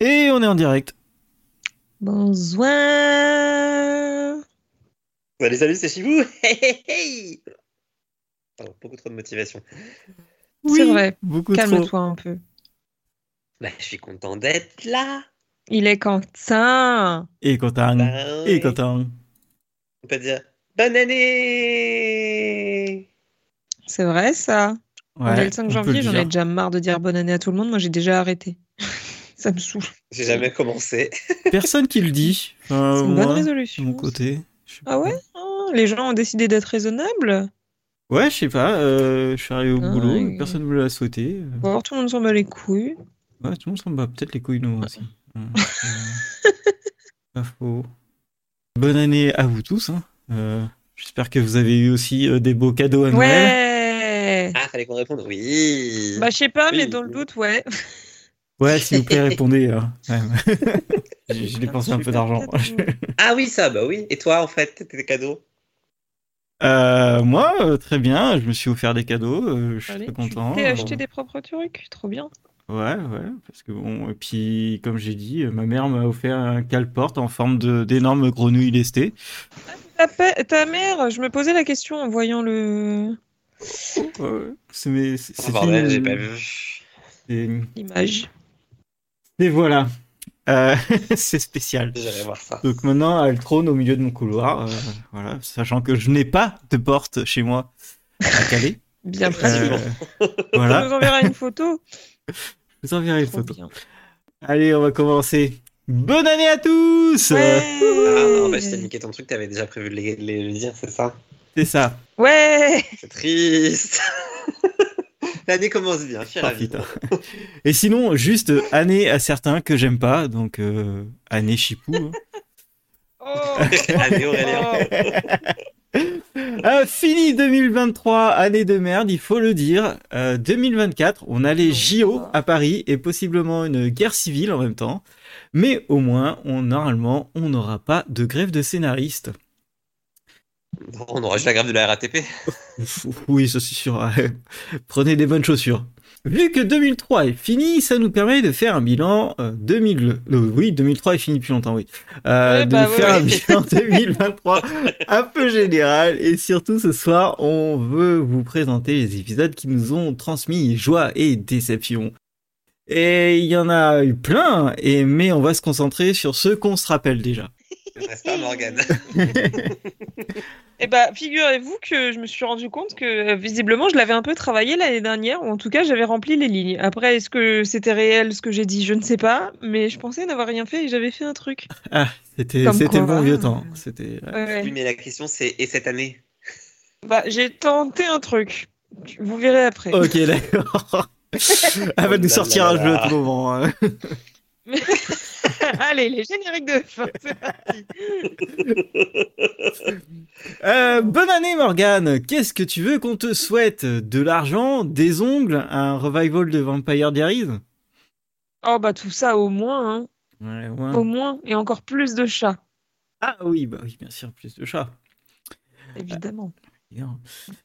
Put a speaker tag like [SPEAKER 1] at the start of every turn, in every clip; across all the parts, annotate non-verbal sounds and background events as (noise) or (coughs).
[SPEAKER 1] Et on est en direct.
[SPEAKER 2] Bonsoir.
[SPEAKER 3] Salut, salut, c'est Chibou. (laughs) Hey, hey, hey. Pardon, beaucoup trop de motivation.
[SPEAKER 2] C'est vrai.
[SPEAKER 1] Beaucoup trop.
[SPEAKER 2] Calme-toi un peu.
[SPEAKER 3] Bah, je suis content d'être là.
[SPEAKER 2] Il est Quentin.
[SPEAKER 1] Et Quentin.
[SPEAKER 3] Ben,
[SPEAKER 1] Et Quentin.
[SPEAKER 3] On peut dire bonne année.
[SPEAKER 2] C'est vrai ça. on est le 5
[SPEAKER 1] on peut
[SPEAKER 2] janvier, j'en ai déjà marre de dire bonne année à tout le monde. Moi j'ai déjà arrêté. Ça me saoule.
[SPEAKER 3] J'ai jamais commencé. (laughs)
[SPEAKER 1] Personne qui le dit. Enfin,
[SPEAKER 2] C'est une
[SPEAKER 1] moi,
[SPEAKER 2] bonne
[SPEAKER 1] De
[SPEAKER 2] résolution.
[SPEAKER 1] mon côté.
[SPEAKER 2] Ah ouais Ah, Les gens ont décidé d'être raisonnables.
[SPEAKER 1] Ouais, je sais pas. euh, je suis arrivé au
[SPEAKER 2] Ah,
[SPEAKER 1] boulot.
[SPEAKER 2] ouais.
[SPEAKER 1] Personne ne me l'a souhaité. euh,
[SPEAKER 2] Bon, alors tout le monde s'en bat les couilles.
[SPEAKER 1] Ouais, tout le monde s'en bat peut-être les couilles, nous aussi. Ouais, euh, Pas faux. Bonne année à vous tous. hein. Euh, J'espère que vous avez eu aussi euh, des beaux cadeaux à Noël.
[SPEAKER 2] Ouais
[SPEAKER 3] Ah, fallait qu'on réponde. Oui.
[SPEAKER 2] Bah je sais pas,
[SPEAKER 3] Oui.
[SPEAKER 2] mais dans le doute, ouais. (laughs)
[SPEAKER 1] Ouais, s'il vous plaît, (laughs) répondez. euh, ouais. J'ai (laughs) j'ai dépensé un peu d'argent. (laughs)
[SPEAKER 3] Ah oui, ça, bah oui. Et toi, en fait, tes cadeaux?
[SPEAKER 1] Euh, moi, euh, très bien. Je me suis offert des cadeaux. euh, je suis
[SPEAKER 2] Allez,
[SPEAKER 1] très
[SPEAKER 2] tu
[SPEAKER 1] content.
[SPEAKER 2] t'es
[SPEAKER 1] Euh,
[SPEAKER 2] acheté des propres trucs, trop bien.
[SPEAKER 1] Ouais, ouais, parce que bon, et puis comme j'ai dit, ma mère m'a offert un cale-porte en forme de d'énormes grenouilles lestées.
[SPEAKER 2] Ta, mère, je me posais la question en voyant le.
[SPEAKER 1] C'est mes, c'est
[SPEAKER 3] Oh,
[SPEAKER 1] c'est
[SPEAKER 3] bordel,
[SPEAKER 1] une-
[SPEAKER 3] j'ai pas vu.
[SPEAKER 1] Et,
[SPEAKER 2] l'image.
[SPEAKER 1] Et voilà, Euh, (laughs) c'est spécial.
[SPEAKER 3] J'irai voir ça.
[SPEAKER 1] Donc maintenant, elle trône au milieu de mon couloir, euh, voilà, sachant que je n'ai pas de porte chez moi à caler. (laughs)
[SPEAKER 2] Bien pratique.
[SPEAKER 1] Euh,
[SPEAKER 2] Tu (laughs)
[SPEAKER 1] voilà,
[SPEAKER 2] nous enverras une photo.
[SPEAKER 1] je vous enverrai une
[SPEAKER 2] Trop
[SPEAKER 1] photo.
[SPEAKER 2] bien.
[SPEAKER 1] Allez, on va commencer. Bonne année à tous.
[SPEAKER 2] Ouais.
[SPEAKER 3] Ah non, bah je t'ai niqué ton truc, t'avais déjà prévu de le dire, c'est ça?
[SPEAKER 1] C'est ça.
[SPEAKER 2] Ouais.
[SPEAKER 3] C'est triste. (laughs) L'année commence bien, je suis
[SPEAKER 1] Ah. Et sinon, juste euh, année à certains que j'aime pas, donc euh, année chipou. hein.
[SPEAKER 2] Oh. (laughs)
[SPEAKER 3] Année Aurélien.
[SPEAKER 1] Ah, fini 2023, année de merde, il faut le dire. Euh, 2024, on a les JO à Paris et possiblement une guerre civile en même temps. Mais au moins, on, normalement, on n'aura pas de grève de scénaristes.
[SPEAKER 3] On aura juste la grève de la RATP. (laughs)
[SPEAKER 1] Oui, ça c'est sûr. (laughs) Prenez des bonnes chaussures. Vu que 2003 est fini, ça nous permet de faire un bilan euh, 2000. euh, oui, 2003 est fini depuis longtemps, oui. Euh,
[SPEAKER 2] Ouais,
[SPEAKER 1] de
[SPEAKER 2] bah, ouais,
[SPEAKER 1] faire un bilan (laughs) 2023 un peu général. Et surtout ce soir, on veut vous présenter les épisodes qui nous ont transmis joie et déception. Et il y en a eu plein, et mais on va se concentrer sur ceux qu'on se rappelle déjà.
[SPEAKER 3] Reste pas (laughs) Morgane.
[SPEAKER 2] Eh bah, figurez-vous que je me suis rendu compte que euh, visiblement je l'avais un peu travaillé l'année dernière, ou en tout cas j'avais rempli les lignes. Après, est-ce que c'était réel ce que j'ai dit? Je ne sais pas, mais je pensais n'avoir rien fait et j'avais fait un truc.
[SPEAKER 1] Ah, c'était le bon vieux temps. C'était ouais.
[SPEAKER 3] Oui, mais la question c'est et cette année?
[SPEAKER 2] Bah, j'ai tenté un truc. Vous verrez après.
[SPEAKER 1] Ok, d'accord. (laughs) Elle va nous sortir un jeu à tout moment. hein. (laughs) (laughs)
[SPEAKER 2] Allez, les génériques de fin, c'est parti. (laughs)
[SPEAKER 1] Euh, bonne année Morgane. Qu'est-ce que tu veux qu'on te souhaite? De l'argent, des ongles, un revival de Vampire Diaries?
[SPEAKER 2] Oh bah tout ça au moins, hein.
[SPEAKER 1] Ouais, ouais.
[SPEAKER 2] au moins, et encore plus de chats,
[SPEAKER 1] Ah oui, bah oui, bien sûr, plus de chats.
[SPEAKER 2] évidemment.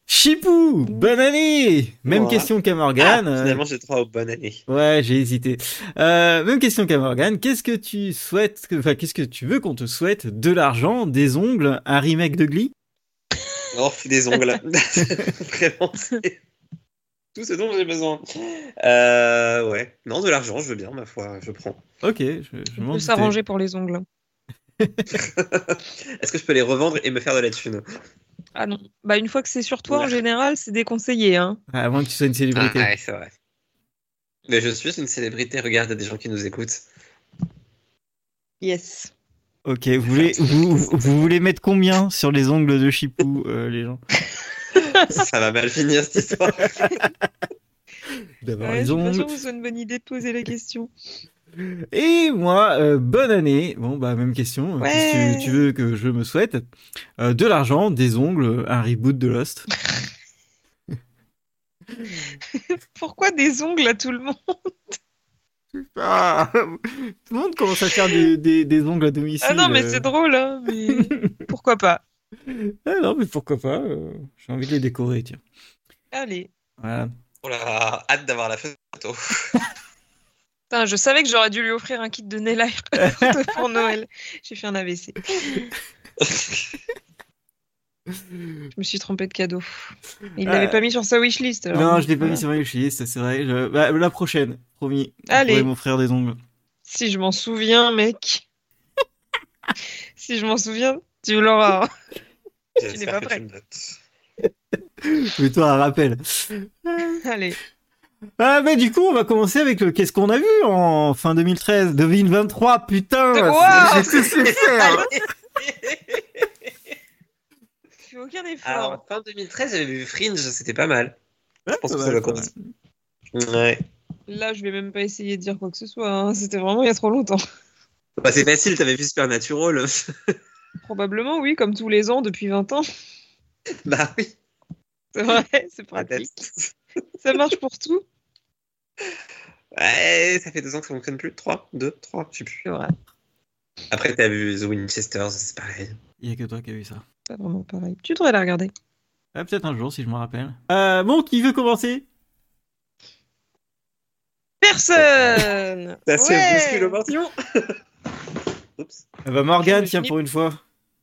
[SPEAKER 1] Chipou, bonne année. Même question qu'à Morgane.
[SPEAKER 3] Ah,
[SPEAKER 1] euh,
[SPEAKER 3] Finalement, j'ai trois bonne année.
[SPEAKER 1] Ouais, j'ai hésité. Euh, même question qu'à Morgane. Qu'est-ce que tu souhaites, enfin, qu'est-ce que tu veux qu'on te souhaite De l'argent, des ongles, un remake de Glee?
[SPEAKER 3] Oh, des ongles. (laughs) (laughs) Vraiment, c'est tout ce dont j'ai besoin. Euh, ouais. Non, de l'argent, je veux bien, ma foi, je prends.
[SPEAKER 1] Ok, je, je
[SPEAKER 2] On peut s'arranger pour les ongles. (laughs)
[SPEAKER 3] Est-ce que je peux les revendre et me faire de la thune?
[SPEAKER 2] Ah non, bah une fois que c'est sur toi, en général, c'est déconseillé, hein.
[SPEAKER 1] Ah, à moins que tu sois une
[SPEAKER 3] Ah,
[SPEAKER 1] célébrité.
[SPEAKER 3] ouais, c'est vrai. Mais je suis une célébrité, regarde, il y a des gens qui nous écoutent.
[SPEAKER 2] Yes.
[SPEAKER 1] Ok, vous voulez, vous, vous voulez mettre combien sur les ongles de Chipou, euh, les gens? (laughs)
[SPEAKER 3] Ça va mal finir cette histoire.
[SPEAKER 1] D'avoir
[SPEAKER 2] Ouais,
[SPEAKER 1] les ongles.
[SPEAKER 2] sûre que ce soit une bonne idée de poser la question.
[SPEAKER 1] Et moi, euh, bonne année. Bon, bah, même question.
[SPEAKER 2] Ouais.
[SPEAKER 1] Qu'est-ce que tu veux que je me souhaite? Euh, De l'argent, des ongles, un reboot de Lost. (laughs)
[SPEAKER 2] Pourquoi des ongles à tout le monde?
[SPEAKER 1] Ah, (laughs) tout le monde commence à faire des, des, des ongles à domicile.
[SPEAKER 2] Ah non, mais
[SPEAKER 1] euh.
[SPEAKER 2] c'est drôle, hein. Mais (laughs) pourquoi pas?
[SPEAKER 1] Ah non, mais pourquoi pas J'ai envie de les décorer, tiens.
[SPEAKER 2] Allez.
[SPEAKER 1] Voilà.
[SPEAKER 3] Oh là, hâte d'avoir la photo.
[SPEAKER 2] Putain, je savais que j'aurais dû lui offrir un kit de nail art (laughs) pour Noël. J'ai fait un AVC. (laughs) Je me suis trompé de cadeau. Il
[SPEAKER 1] Euh,
[SPEAKER 2] l'avait pas mis sur sa wishlist. alors.
[SPEAKER 1] Non, je l'ai pas
[SPEAKER 2] Voilà.
[SPEAKER 1] mis sur ma wishlist, c'est vrai. Je- bah, la prochaine, promis.
[SPEAKER 2] Allez.
[SPEAKER 1] Mon frère des ongles.
[SPEAKER 2] Si je m'en souviens, mec. si je m'en souviens, tu l'auras.
[SPEAKER 3] J'espère
[SPEAKER 2] n'es pas prêt.
[SPEAKER 3] tu notes.
[SPEAKER 1] Mets-toi un rappel.
[SPEAKER 2] Allez.
[SPEAKER 1] Ah, mais du coup, on va commencer avec le qu'est-ce qu'on a vu en fin 2013, 2023, putain.
[SPEAKER 2] Wow.
[SPEAKER 1] Les faire.
[SPEAKER 2] Tu fais aucun effort.
[SPEAKER 3] Alors, fin 2013, j'avais vu Fringe, c'était pas mal.
[SPEAKER 1] Ouais,
[SPEAKER 3] pense
[SPEAKER 1] pas
[SPEAKER 3] que ça commencer.
[SPEAKER 1] mal.
[SPEAKER 3] Ouais.
[SPEAKER 2] Là, je vais même pas essayer de dire quoi que ce soit. hein. C'était vraiment il y a trop longtemps. (laughs)
[SPEAKER 3] Bah, c'est facile, t'avais vu Supernatural. (laughs)
[SPEAKER 2] Probablement, oui, comme tous les ans depuis 20 ans.
[SPEAKER 3] bah oui,
[SPEAKER 2] C'est vrai, c'est pratique.
[SPEAKER 3] peut-être.
[SPEAKER 2] Ça marche pour tout.
[SPEAKER 3] Ouais, ça fait deux ans que ça fonctionne plus. Trois, deux, trois, je sais plus.
[SPEAKER 2] C'est vrai.
[SPEAKER 3] Après, t'as vu The Winchesters, c'est pareil.
[SPEAKER 1] Il y a que toi qui as vu ça.
[SPEAKER 2] Pas vraiment pareil. Tu devrais la regarder.
[SPEAKER 1] Ah, peut-être un jour si je me rappelle. Euh, bon, qui veut commencer?
[SPEAKER 2] Personne (laughs)
[SPEAKER 3] Ça se
[SPEAKER 2] Ouais.
[SPEAKER 3] bouscule au. (laughs) Oups.
[SPEAKER 1] Ah Bah Morgane, tiens, pour une fois.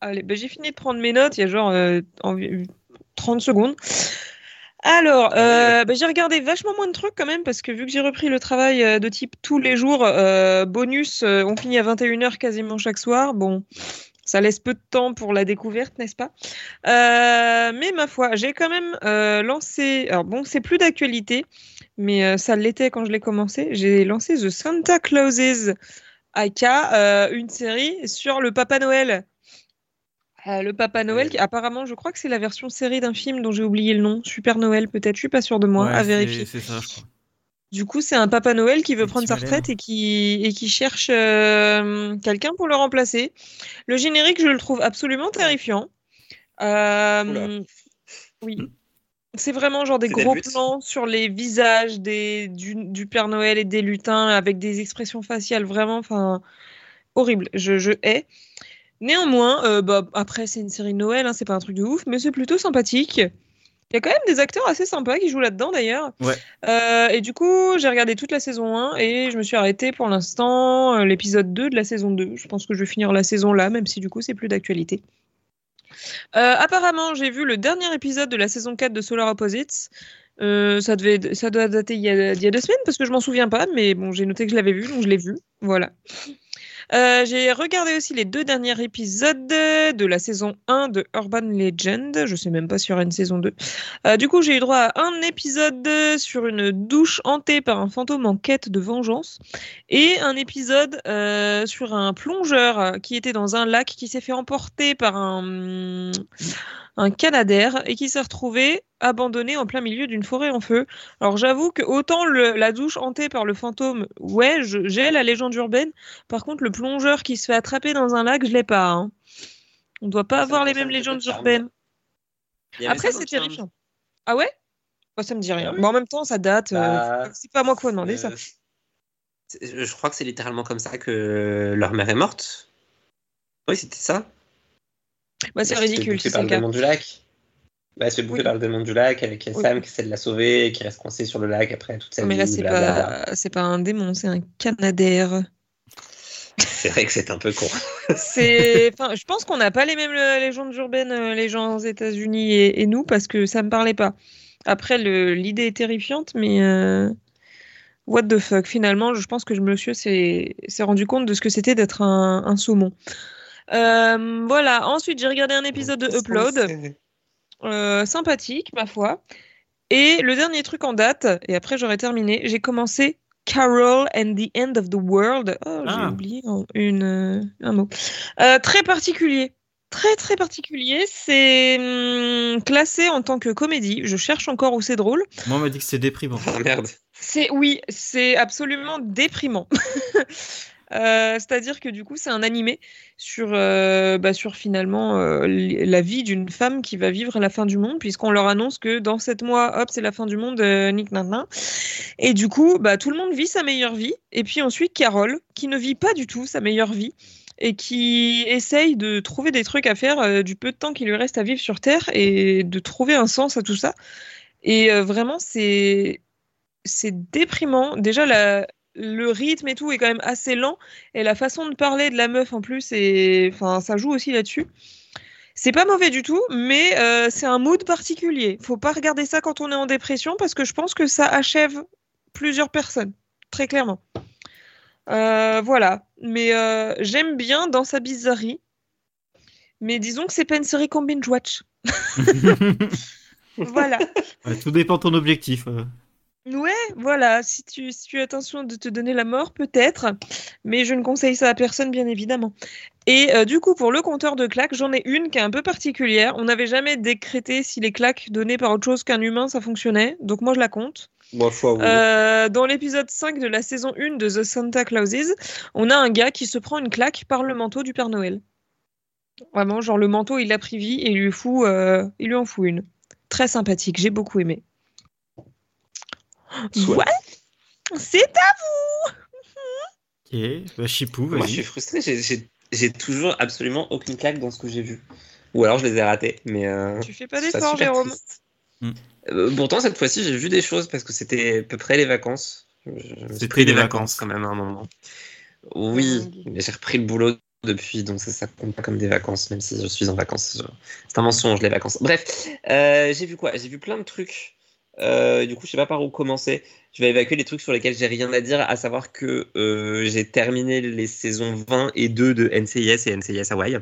[SPEAKER 2] Allez, bah, j'ai fini de prendre mes notes, il y a genre euh, envi- 30 secondes. Alors, euh, bah, j'ai regardé vachement moins de trucs quand même, parce que vu que j'ai repris le travail euh, de type tous les jours, euh, bonus, on finit à 21h quasiment chaque soir. Bon, ça laisse peu de temps pour la découverte, n'est-ce pas? Euh, Mais ma foi, j'ai quand même euh, lancé. Alors bon, c'est plus d'actualité, mais euh, ça l'était quand je l'ai commencé. J'ai lancé The Santa Clauses, aka une série sur le Papa Noël. Euh, le Papa Noël, qui apparemment, je crois que c'est la version série d'un film dont j'ai oublié le nom, Super Noël peut-être, je suis pas sûre de moi,
[SPEAKER 1] Ouais,
[SPEAKER 2] à
[SPEAKER 1] c'est-
[SPEAKER 2] vérifier.
[SPEAKER 1] C'est ça, je crois.
[SPEAKER 2] Du coup, c'est un Papa Noël qui veut prendre sa retraite et qui, et qui cherche euh, quelqu'un pour le remplacer. Le générique, je le trouve absolument terrifiant. Euh, oui. C'est vraiment genre des gros plans sur les visages des, du, du Père Noël et des lutins avec des expressions faciales vraiment enfin, horribles. Je, je hais. Néanmoins, euh, bah, après, c'est une série de Noël, hein, c'est pas un truc de ouf, mais c'est plutôt sympathique. Il y a quand même des acteurs assez sympas qui jouent là-dedans d'ailleurs.
[SPEAKER 1] Ouais.
[SPEAKER 2] Euh, et du coup, j'ai regardé toute la saison 1 et je me suis arrêtée pour l'instant euh, l'épisode 2 de la saison 2. Je pense que je vais finir la saison là, même si du coup, c'est plus d'actualité. Euh, apparemment, j'ai vu le dernier épisode de la saison 4 de Solar Opposites. Euh, ça, devait, ça doit dater il y, a, il y a deux semaines parce que je m'en souviens pas, mais bon, j'ai noté que je l'avais vu, donc je l'ai vu. Voilà. Euh, j'ai regardé aussi les deux derniers épisodes de la saison 1 de Urban Legend. Je sais même pas s'il y aura une saison 2. Euh, du coup, j'ai eu droit à un épisode sur une douche hantée par un fantôme en quête de vengeance et un épisode euh, sur un plongeur qui était dans un lac qui s'est fait emporter par un, un canadair et qui s'est retrouvé abandonné en plein milieu d'une forêt en feu. Alors j'avoue que autant le- la douche hantée par le fantôme, ouais, j'ai la légende urbaine. Par contre, le plongeur qui se fait attraper dans un lac, je l'ai pas. hein. On doit pas
[SPEAKER 3] Ça
[SPEAKER 2] avoir les mêmes légendes urbaines. Après,
[SPEAKER 3] ça
[SPEAKER 2] c'est terrifiant. Ah ouais? Bah, Ça me dit rien.
[SPEAKER 3] Ah oui.
[SPEAKER 2] Mais en même temps, ça date. euh,
[SPEAKER 3] Bah,
[SPEAKER 2] c'est pas à moi faut demander ça.
[SPEAKER 3] Euh, c'est- Je crois que c'est littéralement comme ça que leur mère est morte. Oui, c'était ça.
[SPEAKER 2] Bah, c'est
[SPEAKER 3] Elle se fait
[SPEAKER 2] ridicule si
[SPEAKER 3] par
[SPEAKER 2] c'est
[SPEAKER 3] le démon du lac. Bah, elle se fait bouffer
[SPEAKER 2] Oui.
[SPEAKER 3] par le démon du lac avec
[SPEAKER 2] Oui.
[SPEAKER 3] Sam qui essaie de la sauver, qui reste coincé sur le lac après toute sa
[SPEAKER 2] Mais
[SPEAKER 3] vie.
[SPEAKER 2] là, c'est pas, c'est pas un démon, c'est un canadair.
[SPEAKER 3] C'est vrai que c'est un peu con. (laughs)
[SPEAKER 2] C'est, enfin, je pense qu'on n'a pas les mêmes euh, légendes urbaines, euh, les gens aux États-Unis et, et nous, parce que ça me parlait pas. Après, le- l'idée est terrifiante, mais euh, what the fuck? Finalement, je pense que je monsieur s'est s'est rendu compte de ce que c'était d'être un, un saumon. Euh, voilà. Ensuite, j'ai regardé un épisode de Upload. Euh, sympathique, ma foi. Et le dernier truc en date, et après j'aurai terminé, j'ai commencé Carol and the End of the World. Oh, j'ai
[SPEAKER 1] Ah.
[SPEAKER 2] oublié une, euh, un mot. Euh, très particulier. Très très particulier. C'est hum, classé en tant que comédie. Je cherche encore où c'est drôle.
[SPEAKER 1] Moi, on m'a dit que c'était déprimant.
[SPEAKER 3] Oh (laughs) merde.
[SPEAKER 2] C'est oui, c'est absolument déprimant. (laughs) Euh, C'est-à-dire que du coup, c'est un animé sur, euh, bah, sur finalement euh, la vie d'une femme qui va vivre la fin du monde, puisqu'on leur annonce que dans sept mois, hop, c'est la fin du monde, nick. Et du coup, bah, tout le monde vit sa meilleure vie. Et puis ensuite, Carole, qui ne vit pas du tout sa meilleure vie et qui essaye de trouver des trucs à faire du peu de temps qui lui reste à vivre sur Terre et de trouver un sens à tout ça. Et vraiment, c'est c'est déprimant. Déjà, la, le rythme et tout est quand même assez lent. Et la façon de parler de la meuf en plus, et enfin, ça joue aussi là-dessus. C'est pas mauvais du tout, mais euh, c'est un mood particulier. Faut pas regarder ça quand on est en dépression parce que je pense que ça achève plusieurs personnes, très clairement. Euh, voilà. Mais euh, j'aime bien dans sa bizarrerie. Mais disons que c'est pas une série qu'on binge watch. (laughs) voilà.
[SPEAKER 1] Ouais, tout dépend de ton objectif.
[SPEAKER 2] Ouais, voilà. Si tu, si tu as intention de te donner la mort, peut-être. Mais je ne conseille ça à personne, bien évidemment. Et euh, du coup, pour le compteur de claques, j'en ai une qui est un peu particulière. On n'avait jamais décrété si les claques données par autre chose qu'un humain, ça fonctionnait. Donc moi, je la compte.
[SPEAKER 3] Moi, oui.
[SPEAKER 2] Euh, dans l'épisode 5 de la saison 1 de The Santa Clauses, on a un gars qui se prend une claque par le manteau du Père Noël. Vraiment, genre le manteau, il l'a pris vie et il lui, fout, euh, il lui en fout une. Très sympathique, j'ai beaucoup aimé.
[SPEAKER 3] Soit.
[SPEAKER 2] Ouais, c'est à
[SPEAKER 1] Ok, bah Chipou,
[SPEAKER 3] Moi, je suis frustré. j'ai- J'ai j'ai toujours absolument aucune claque dans ce que j'ai vu. Ou alors, je les ai ratés. Mais euh,
[SPEAKER 2] Tu fais pas
[SPEAKER 3] je trouve ça
[SPEAKER 2] d'effort,
[SPEAKER 3] super
[SPEAKER 2] Jérôme.
[SPEAKER 1] Hmm.
[SPEAKER 3] Euh, pourtant, cette fois-ci, j'ai vu des choses parce que c'était à peu près les vacances.
[SPEAKER 1] C'était
[SPEAKER 3] pris des
[SPEAKER 1] vacances.
[SPEAKER 3] quand même à un moment. Oui, mais j'ai repris le boulot depuis, donc ça, ça compte pas comme des vacances, même si je suis en vacances. C'est un mensonge, les vacances. Bref, euh, j'ai vu quoi? J'ai vu plein de trucs. Euh, du coup, je sais pas par où commencer. Je vais évacuer les trucs sur lesquels j'ai rien à dire, à savoir que euh, j'ai terminé les saisons 20 et 2 de NCIS et NCIS Hawaii.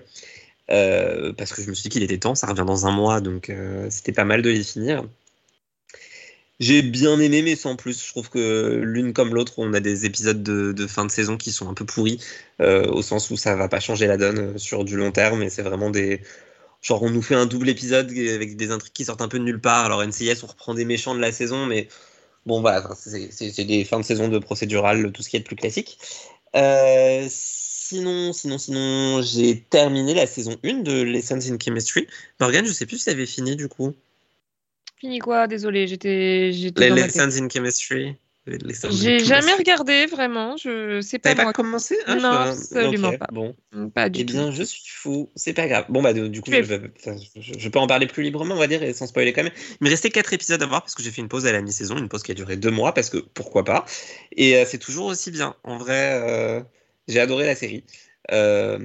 [SPEAKER 3] Euh, parce que je me suis dit qu'il était temps, ça revient dans un mois, donc c'était pas mal de les finir. J'ai bien aimé, mais sans plus. Je trouve que l'une comme l'autre, on a des épisodes de, fin de saison qui sont un peu pourris, au sens où ça va pas changer la donne sur du long terme, et c'est vraiment des. Genre, on nous fait un double épisode avec des intrigues qui sortent un peu de nulle part. Alors, NCIS, on reprend des méchants de la saison, mais bon, voilà, c'est des fins de saison de procédural, tout ce qui est de plus classique. Euh, sinon, sinon, sinon, j'ai terminé la saison 1 de Lessons in Chemistry. Morgane, je sais plus si tu avais fini du coup.
[SPEAKER 2] Fini quoi? Désolé, j'étais.
[SPEAKER 3] Les. Lessons in Chemistry.
[SPEAKER 2] J'ai jamais regardé vraiment. Je sais pas
[SPEAKER 3] T'avais pas commencé je
[SPEAKER 2] Non,
[SPEAKER 3] sais
[SPEAKER 2] absolument pas.
[SPEAKER 3] Bon,
[SPEAKER 2] Pas du
[SPEAKER 3] eh bien,
[SPEAKER 2] tout.
[SPEAKER 3] je suis fou. C'est pas grave. Bon, bah, du coup, je, peux en parler plus librement, on va dire, et sans spoiler quand même. Il me restait quatre épisodes à voir parce que j'ai fait une pause à la mi-saison, une pause qui a duré deux mois parce que pourquoi pas. Et euh, c'est toujours aussi bien. En vrai, euh, j'ai adoré la série. Euh,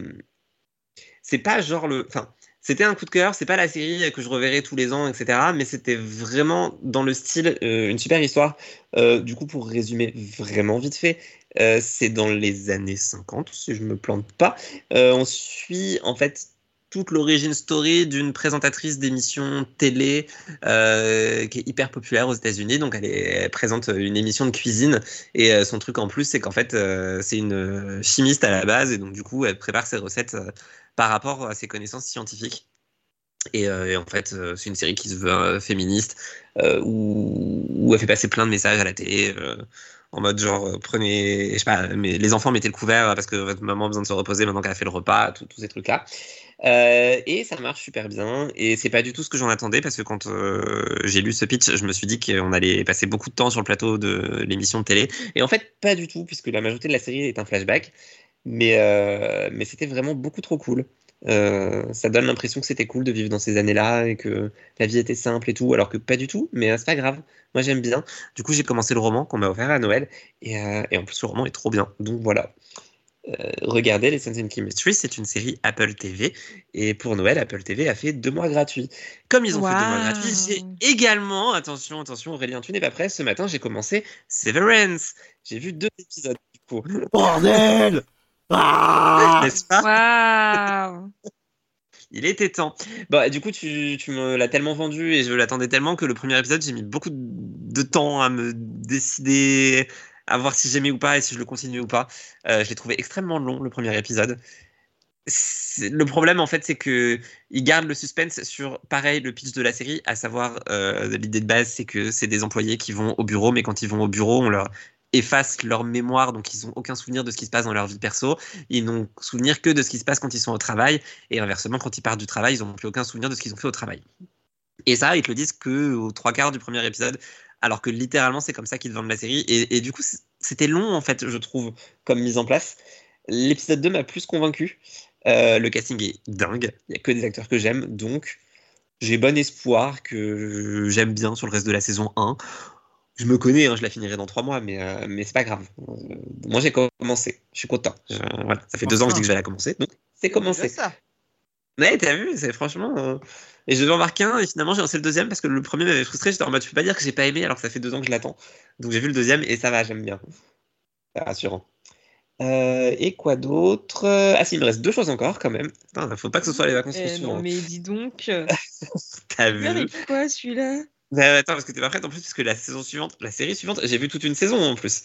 [SPEAKER 3] c'est pas genre le. Enfin, c'était un coup de cœur. C'est pas la série que je reverrai tous les ans, etc. Mais c'était vraiment dans le style, euh, une super histoire. Euh, du coup, pour résumer vraiment vite fait, euh, c'est dans les années 50, si je me plante pas. On suit en fait toute l'origine story d'une présentatrice d'émission télé euh, qui est hyper populaire aux États-Unis. Donc, elle, présente une émission de cuisine et euh, son truc en plus, c'est qu'en fait, euh, c'est une chimiste à la base et donc du coup, elle prépare ses recettes par rapport à ses connaissances scientifiques. Et, en fait, c'est une série qui se veut féministe où, où elle fait passer plein de messages à la télé. en mode genre prenez je sais pas mais les enfants mettez le couvert parce que votre maman a besoin de se reposer maintenant qu'elle a fait le repas tous ces trucs là Euh, et ça marche super bien et c'est pas du tout ce que j'en attendais parce que quand euh, j'ai lu ce pitch je me suis dit qu'on allait passer beaucoup de temps sur le plateau de l'émission de télé et en fait pas du tout puisque la majorité de la série est un flashback mais euh, mais c'était vraiment beaucoup trop cool ça donne l'impression que c'était cool de vivre dans ces années-là et que la vie était simple et tout, alors que pas du tout, mais c'est pas grave. Moi j'aime bien. Du coup, j'ai commencé le roman qu'on m'a offert à Noël et, et en plus, le roman est trop bien. Donc voilà. Euh, regardez Les Sense Chemistry, c'est une série Apple TV et pour Noël, Apple TV a fait deux mois gratuits. Comme ils ont fait deux mois gratuits, j'ai également, attention, attention, Aurélien, tu n'es pas prêt. Ce matin, j'ai commencé Severance. J'ai vu deux épisodes du coup, (laughs)
[SPEAKER 1] Bordel (laughs) Ah
[SPEAKER 3] n'est-ce pas?
[SPEAKER 2] Waouh (laughs)
[SPEAKER 3] Il était temps. Bon, du coup, tu, tu me l'as tellement vendu et je l'attendais tellement que le premier épisode, j'ai mis beaucoup de temps à me décider, à voir si j'aimais ou pas et si je le continue ou pas. Euh, je l'ai trouvé extrêmement long, le premier épisode. Le problème, en fait, c'est que il garde le suspense sur, pareil, le pitch de la série, à savoir, euh, l'idée de base, c'est que c'est des employés qui vont au bureau, mais quand ils vont au bureau, on leur efface leur mémoire, donc ils n'ont aucun souvenir de ce qui se passe dans leur vie perso. Ils n'ont souvenir que de ce qui se passe quand ils sont au travail. Et inversement, quand ils partent du travail, ils n'ont plus aucun souvenir de ce qu'ils ont fait au travail. Et ça, ils te le disent que trois quarts du premier épisode, alors que littéralement, c'est comme ça qu'ils vendent la série. Et, et du coup, c'était long, en fait, je trouve, comme mise en place. L'épisode 2 m'a plus convaincu. Euh, le casting est dingue. Il n'y a que des acteurs que j'aime. Donc, j'ai bon espoir que j'aime bien sur le reste de la saison 1. je me connais, hein, je la finirai dans trois mois, mais, euh, mais c'est pas grave. Euh, moi, j'ai commencé. Je suis content. Je- voilà, ça fait deux ans que je dis que je vais la commencer. Donc, c'est commencé.
[SPEAKER 2] ça.
[SPEAKER 3] Ouais, t'as vu, c'est franchement. euh, Et je devais en marquer un, et finalement, j'ai lancé le deuxième parce que le premier m'avait frustré. J'étais en mode, tu peux pas dire que j'ai pas aimé alors que ça fait deux ans que je l'attends. Donc, j'ai vu le deuxième, et ça va, j'aime bien. C'est rassurant. Euh, et quoi d'autre? Ah, si, il me reste deux choses encore quand même. Putain, faut pas que ce soit les vacances
[SPEAKER 2] Eh
[SPEAKER 3] souvent.
[SPEAKER 2] non, mais dis donc. (laughs)
[SPEAKER 3] T'as vu
[SPEAKER 2] arrive quoi celui-là?
[SPEAKER 3] Ouais, attends, parce que t'es pas prête en plus, parce que la saison suivante, la série suivante, j'ai vu toute une saison en plus.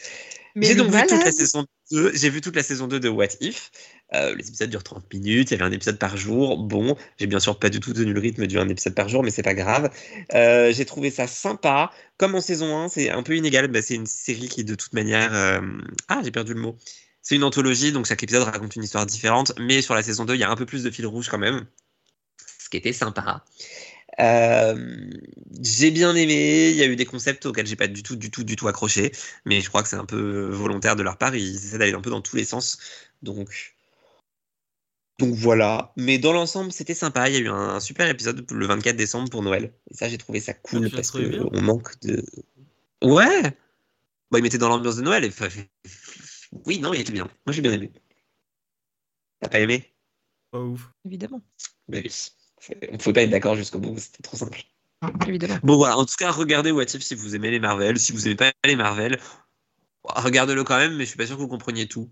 [SPEAKER 3] J'ai donc vu toute la saison 2, j'ai vu toute la saison 2 de What If. Euh, les épisodes durent 30 minutes, il y avait un épisode par jour. Bon, j'ai bien sûr pas du tout tenu le rythme d'un épisode par jour, mais c'est pas grave. Euh, j'ai trouvé ça sympa. Comme en saison 1, c'est un peu inégal. Bah, c'est une série qui, de toute manière. euh, Ah, j'ai perdu le mot. C'est une anthologie, donc chaque épisode raconte une histoire différente. Mais sur la saison 2, il y a un peu plus de fil rouge quand même. Ce qui était sympa. Euh, j'ai bien aimé. Il y a eu des concepts auxquels j'ai pas du tout, du tout, du tout accroché. Mais je crois que c'est un peu volontaire de leur part. Ils essaient d'aller un peu dans tous les sens. Donc, donc voilà. Mais dans l'ensemble, c'était sympa. Il y a eu un, un super épisode le 24 décembre pour Noël. Et ça, j'ai trouvé ça cool
[SPEAKER 1] Ah, l'as
[SPEAKER 3] parce qu'on manque de. Ouais. Bah, il mettait dans l'ambiance de Noël. Et... enfin, Oui, non, il était bien. Moi, j'ai bien aimé. T'as pas aimé?
[SPEAKER 1] Pas ouf.
[SPEAKER 2] Évidemment.
[SPEAKER 3] Bah oui. On pouvait pas être d'accord jusqu'au bout. C'était trop simple.
[SPEAKER 2] Évidemment.
[SPEAKER 3] Bon voilà, en tout cas, regardez What If si vous aimez les Marvel. Si vous aimez pas les Marvel, regardez-le quand même, mais je suis pas sûr que vous compreniez tout.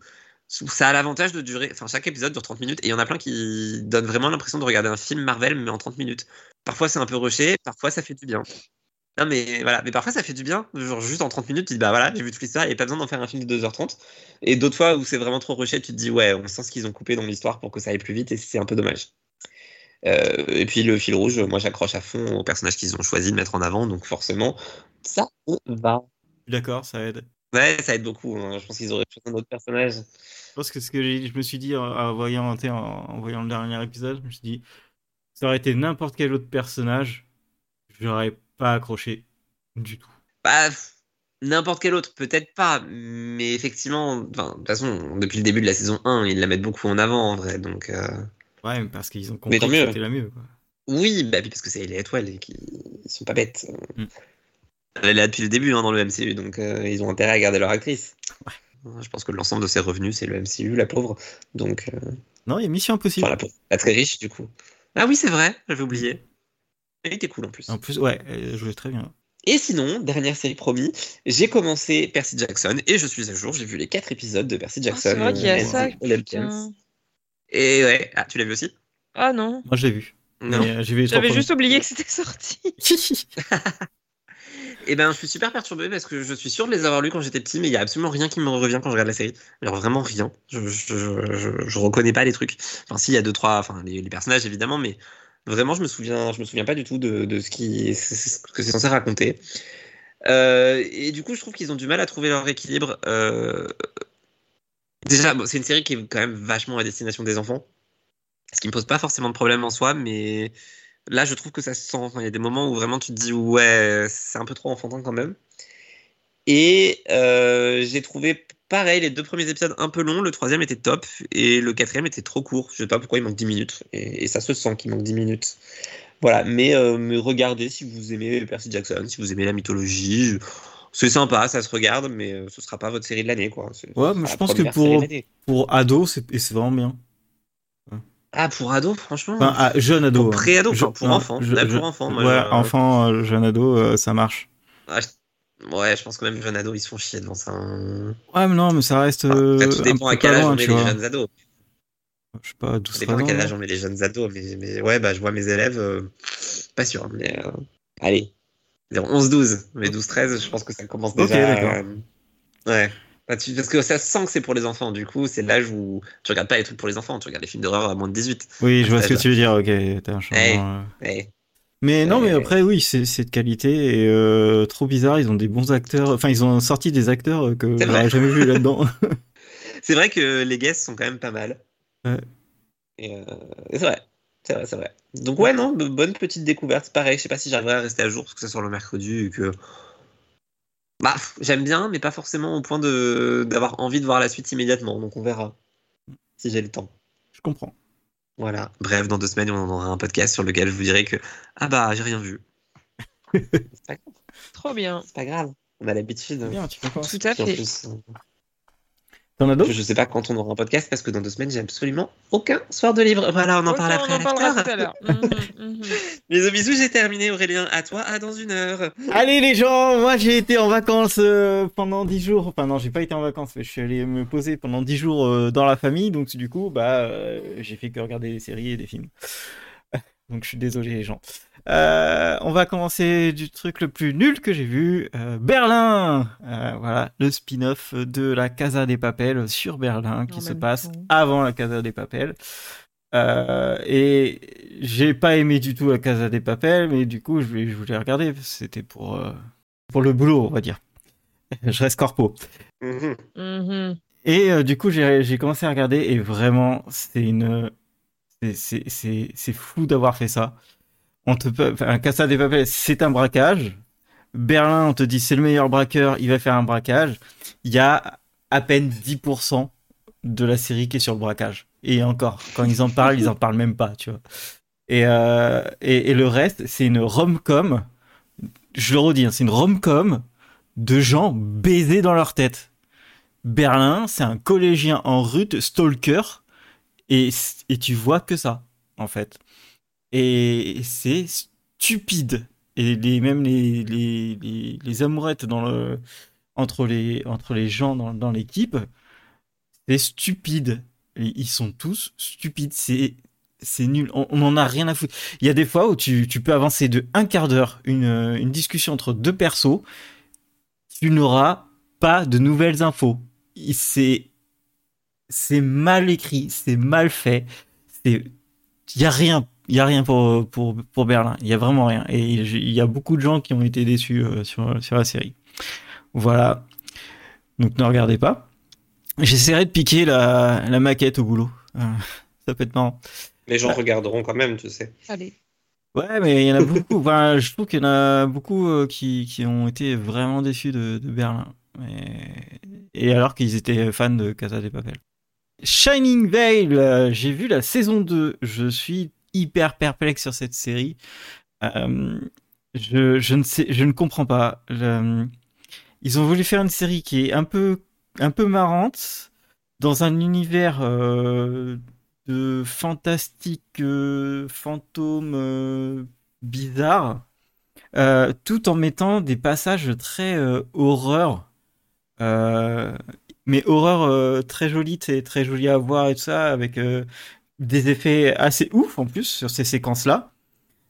[SPEAKER 3] Ça a l'avantage de durer, enfin chaque épisode dure 30 minutes et il y en a plein qui donnent vraiment l'impression de regarder un film Marvel mais en 30 minutes. Parfois c'est un peu rushé, parfois ça fait du bien. Non mais voilà, mais parfois ça fait du bien, genre juste en 30 minutes tu te dis bah voilà, j'ai vu toute l'histoire, il n'y a pas besoin d'en faire un film de 2h30. Et d'autres fois où c'est vraiment trop rushé, tu te dis ouais, on sent ce qu'ils ont coupé dans l'histoire pour que ça aille plus vite et c'est un peu dommage. Euh, et puis le fil rouge, moi j'accroche à fond au personnage qu'ils ont choisi de mettre en avant, donc forcément ça va.
[SPEAKER 1] D'accord, ça aide.
[SPEAKER 3] Ouais, ça aide beaucoup. hein. Je pense qu'ils auraient choisi un autre personnage.
[SPEAKER 1] Je pense que ce que je me suis dit en, voyant, tu sais, en, en voyant le dernier épisode, je me suis dit, ça aurait été n'importe quel autre personnage, j'aurais pas accroché du tout.
[SPEAKER 3] Bah, n'importe quel autre, peut-être pas, mais effectivement, de toute façon, depuis le début de la saison 1, ils la mettent beaucoup en avant en vrai, donc. euh,
[SPEAKER 1] Ouais, parce qu'ils ont
[SPEAKER 3] Mais
[SPEAKER 1] compris
[SPEAKER 3] tant
[SPEAKER 1] que
[SPEAKER 3] mieux.
[SPEAKER 1] c'était la mieux. Quoi.
[SPEAKER 3] Oui, bah, puis parce que c'est les étoiles et qui ils sont pas bêtes.
[SPEAKER 1] Mm.
[SPEAKER 3] Elle est là depuis le début hein, dans le MCU, donc euh, ils ont intérêt à garder leur actrice. Je pense que l'ensemble de ses revenus, c'est le MCU, la pauvre. Donc, euh,
[SPEAKER 1] Non, il y a Mission Impossible.
[SPEAKER 3] enfin, la pauvre, très riche du coup. Ah oui, c'est vrai, j'avais oublié. Il était cool en plus.
[SPEAKER 1] En plus, ouais, elle jouait très bien.
[SPEAKER 3] Et sinon, dernière série promis, j'ai commencé Percy Jackson et je suis à jour. J'ai vu les quatre épisodes de Percy Jackson.
[SPEAKER 2] c'est vrai qu'il y a ça.
[SPEAKER 3] Et ouais, ah, tu l'as vu aussi?
[SPEAKER 2] Ah non.
[SPEAKER 1] Moi, je l'ai vu. Euh,
[SPEAKER 2] J'avais
[SPEAKER 1] premiers.
[SPEAKER 2] juste oublié que c'était sorti. (laughs)
[SPEAKER 3] Et ben, je suis super perturbé parce que je suis sûr de les avoir lus quand j'étais petit, mais il y a absolument rien qui me revient quand je regarde la série. Alors vraiment rien. Je, je, je, je- je reconnais pas les trucs. Enfin, si, il y a deux trois, enfin les, les personnages évidemment, mais vraiment, je me souviens, je me souviens pas du tout de, de ce qui, ce que c'est censé raconter. Euh, et du coup, je trouve qu'ils ont du mal à trouver leur équilibre. Euh, Déjà, c'est une série qui est quand même vachement à destination des enfants, ce qui me pose pas forcément de problème en soi, mais là, je trouve que ça se sent. Il y a des moments où vraiment tu te dis ouais, c'est un peu trop enfantin quand même. Et euh, j'ai trouvé pareil les deux premiers épisodes un peu longs, le troisième était top et le quatrième était trop court. Je sais pas pourquoi il manque 10 minutes et, ça se sent qu'il manque 10 minutes. Voilà, mais, euh, regardez si vous aimez Percy Jackson, si vous aimez la mythologie, c'est sympa, ça se regarde, mais euh, ce sera pas votre série de l'année quoi.
[SPEAKER 1] Ouais, mais je pense que pour-. Pour ado, c'est vraiment bien.
[SPEAKER 3] ah pour ado franchement.
[SPEAKER 1] Enfin, ah, jeune ado.
[SPEAKER 3] Pour
[SPEAKER 1] hein.
[SPEAKER 3] pré-ado,
[SPEAKER 1] Je-
[SPEAKER 3] pour
[SPEAKER 1] non,
[SPEAKER 3] enfant.
[SPEAKER 1] je- je-
[SPEAKER 3] pour enfant, moi,
[SPEAKER 1] ouais, enfant, euh, jeune ado, euh, ça marche.
[SPEAKER 3] Ah, je- Ouais, je pense que même jeunes ados ils se font chier devant ça. hein.
[SPEAKER 1] Ouais, mais non, mais ça reste. Euh,
[SPEAKER 3] tout dépend à quel âge on met les
[SPEAKER 1] vois.
[SPEAKER 3] jeunes ados.
[SPEAKER 1] Je sais pas, 12
[SPEAKER 3] Ça dépend à
[SPEAKER 1] 13
[SPEAKER 3] quel âge on met les jeunes ados, mais, mais ouais, bah, je vois mes élèves, euh, pas sûr, mais euh, allez, 11-12, mais 12-13, je pense que ça commence déjà.
[SPEAKER 1] d'accord.
[SPEAKER 3] euh, ouais. Bah, parce que ça sent que c'est pour les enfants, du coup, c'est l'âge où tu regardes pas les trucs pour les enfants, tu regardes les films d'horreur à moins de 18.
[SPEAKER 1] Oui, je vois ce que tu veux dire, ok, t'as un changement.
[SPEAKER 3] Hey.
[SPEAKER 1] euh. Mais non, mais après, oui, c'est de qualité et euh, trop bizarre. Ils ont des bons acteurs. Enfin, ils ont sorti des acteurs que j'aurais jamais vu là-dedans. (laughs) (laughs)
[SPEAKER 3] C'est vrai que les guests sont quand même pas mal.
[SPEAKER 1] Ouais.
[SPEAKER 3] Euh, c'est vrai. C'est vrai, c'est vrai. Donc ouais, non, bonne petite découverte. Pareil, je sais pas si j'arriverai à rester à jour parce que ça sort le mercredi et que... Bah, j'aime bien, mais pas forcément au point de d'avoir envie de voir la suite immédiatement. Donc on verra si j'ai le temps.
[SPEAKER 1] je comprends.
[SPEAKER 3] Voilà. Bref, dans deux semaines, on aura un podcast sur lequel je vous dirai que ah bah j'ai rien vu. (laughs) c'est pas,
[SPEAKER 2] Trop bien.
[SPEAKER 3] c'est pas grave. On a l'habitude.
[SPEAKER 1] Bien, tu.
[SPEAKER 2] Tout à
[SPEAKER 3] en
[SPEAKER 2] fait.
[SPEAKER 1] T'en as d'autres
[SPEAKER 3] je sais pas quand on aura un podcast parce que dans deux semaines, j'ai absolument aucun soir de livre. Voilà, on en parle après.
[SPEAKER 2] on en
[SPEAKER 3] à
[SPEAKER 2] parlera tout à l'heure. (laughs) Mhm, mhm.
[SPEAKER 3] Bisous, bisous, j'ai terminé. Aurélien, à toi, à dans une heure.
[SPEAKER 1] Allez les gens, moi j'ai été en vacances euh, pendant 10 jours. Enfin non, j'ai pas été en vacances, mais je suis allé me poser pendant 10 jours euh, dans la famille. Donc du coup, bah euh, j'ai fait que regarder des séries et des films. Donc je suis désolé les gens. Euh, on va commencer du truc le plus nul que j'ai vu. euh, Berlin Euh, Voilà, le spin-off de la Casa des Papel sur Berlin qui
[SPEAKER 2] En
[SPEAKER 1] se passe
[SPEAKER 2] temps.
[SPEAKER 1] avant la Casa des Papel. Euh, et j'ai pas aimé du tout la Casa des Papel, mais du coup, je, voulais regarder. C'était pour, euh, pour le boulot, on va dire. (laughs) Je reste corpo.
[SPEAKER 3] Mhm.
[SPEAKER 2] Mhm.
[SPEAKER 1] Et euh, du coup, j'ai j'ai commencé à regarder et vraiment, c'est une. C'est- fou d'avoir fait ça. On te peut, enfin, Casa des Papel, c'est un braquage. Berlin, on te dit c'est le meilleur braqueur, il va faire un braquage. Il y a à peine 10% de la série qui est sur le braquage. Et encore, quand ils en parlent, ils en parlent même pas, tu vois. Et, euh, et le reste, c'est une rom-com. Je le redis, hein, c'est une rom-com de gens baisés dans leur tête. Berlin, c'est un collégien en rut, stalker, et, tu vois que ça, en fait. Et c'est stupide. Et même les, les, amourettes entre, les, gens dans, l'équipe, c'est stupide. Ils sont tous stupides. C'est nul. On, on en a rien à foutre. Il y a des fois où tu, peux avancer de un quart d'heure une, une discussion entre deux persos. Tu n'auras pas de nouvelles infos. C'est c'est mal écrit, c'est mal fait. C'est il y a rien, y a rien pour pour pour Berlin. Il y a vraiment rien. Et il y a beaucoup de gens qui ont été déçus euh, sur sur la série. Voilà. Donc ne regardez pas. J'essaierai de piquer la, la maquette au boulot. Euh, (laughs) ça peut être marrant.
[SPEAKER 3] Les gens
[SPEAKER 1] Bah.
[SPEAKER 3] regarderont quand même, tu sais.
[SPEAKER 2] Allez.
[SPEAKER 1] Ouais, mais il y en a beaucoup. Enfin, je trouve qu'il y en a beaucoup euh, qui, qui ont été vraiment déçus de, de Berlin. Et, et alors qu'ils étaient fans de Casa des Papel. Shining Veil, euh, j'ai vu la saison 2. Je suis hyper perplexe sur cette série. Euh, je, je, ne sais, je ne comprends pas. Ils ont voulu faire une série qui est un peu, un peu marrante dans un univers euh, de fantastique euh, fantôme bizarre, tout en mettant des passages très horreur, mais horreur euh, très jolie, très, jolie à voir et tout ça, avec euh, des effets assez ouf en plus sur ces séquences-là,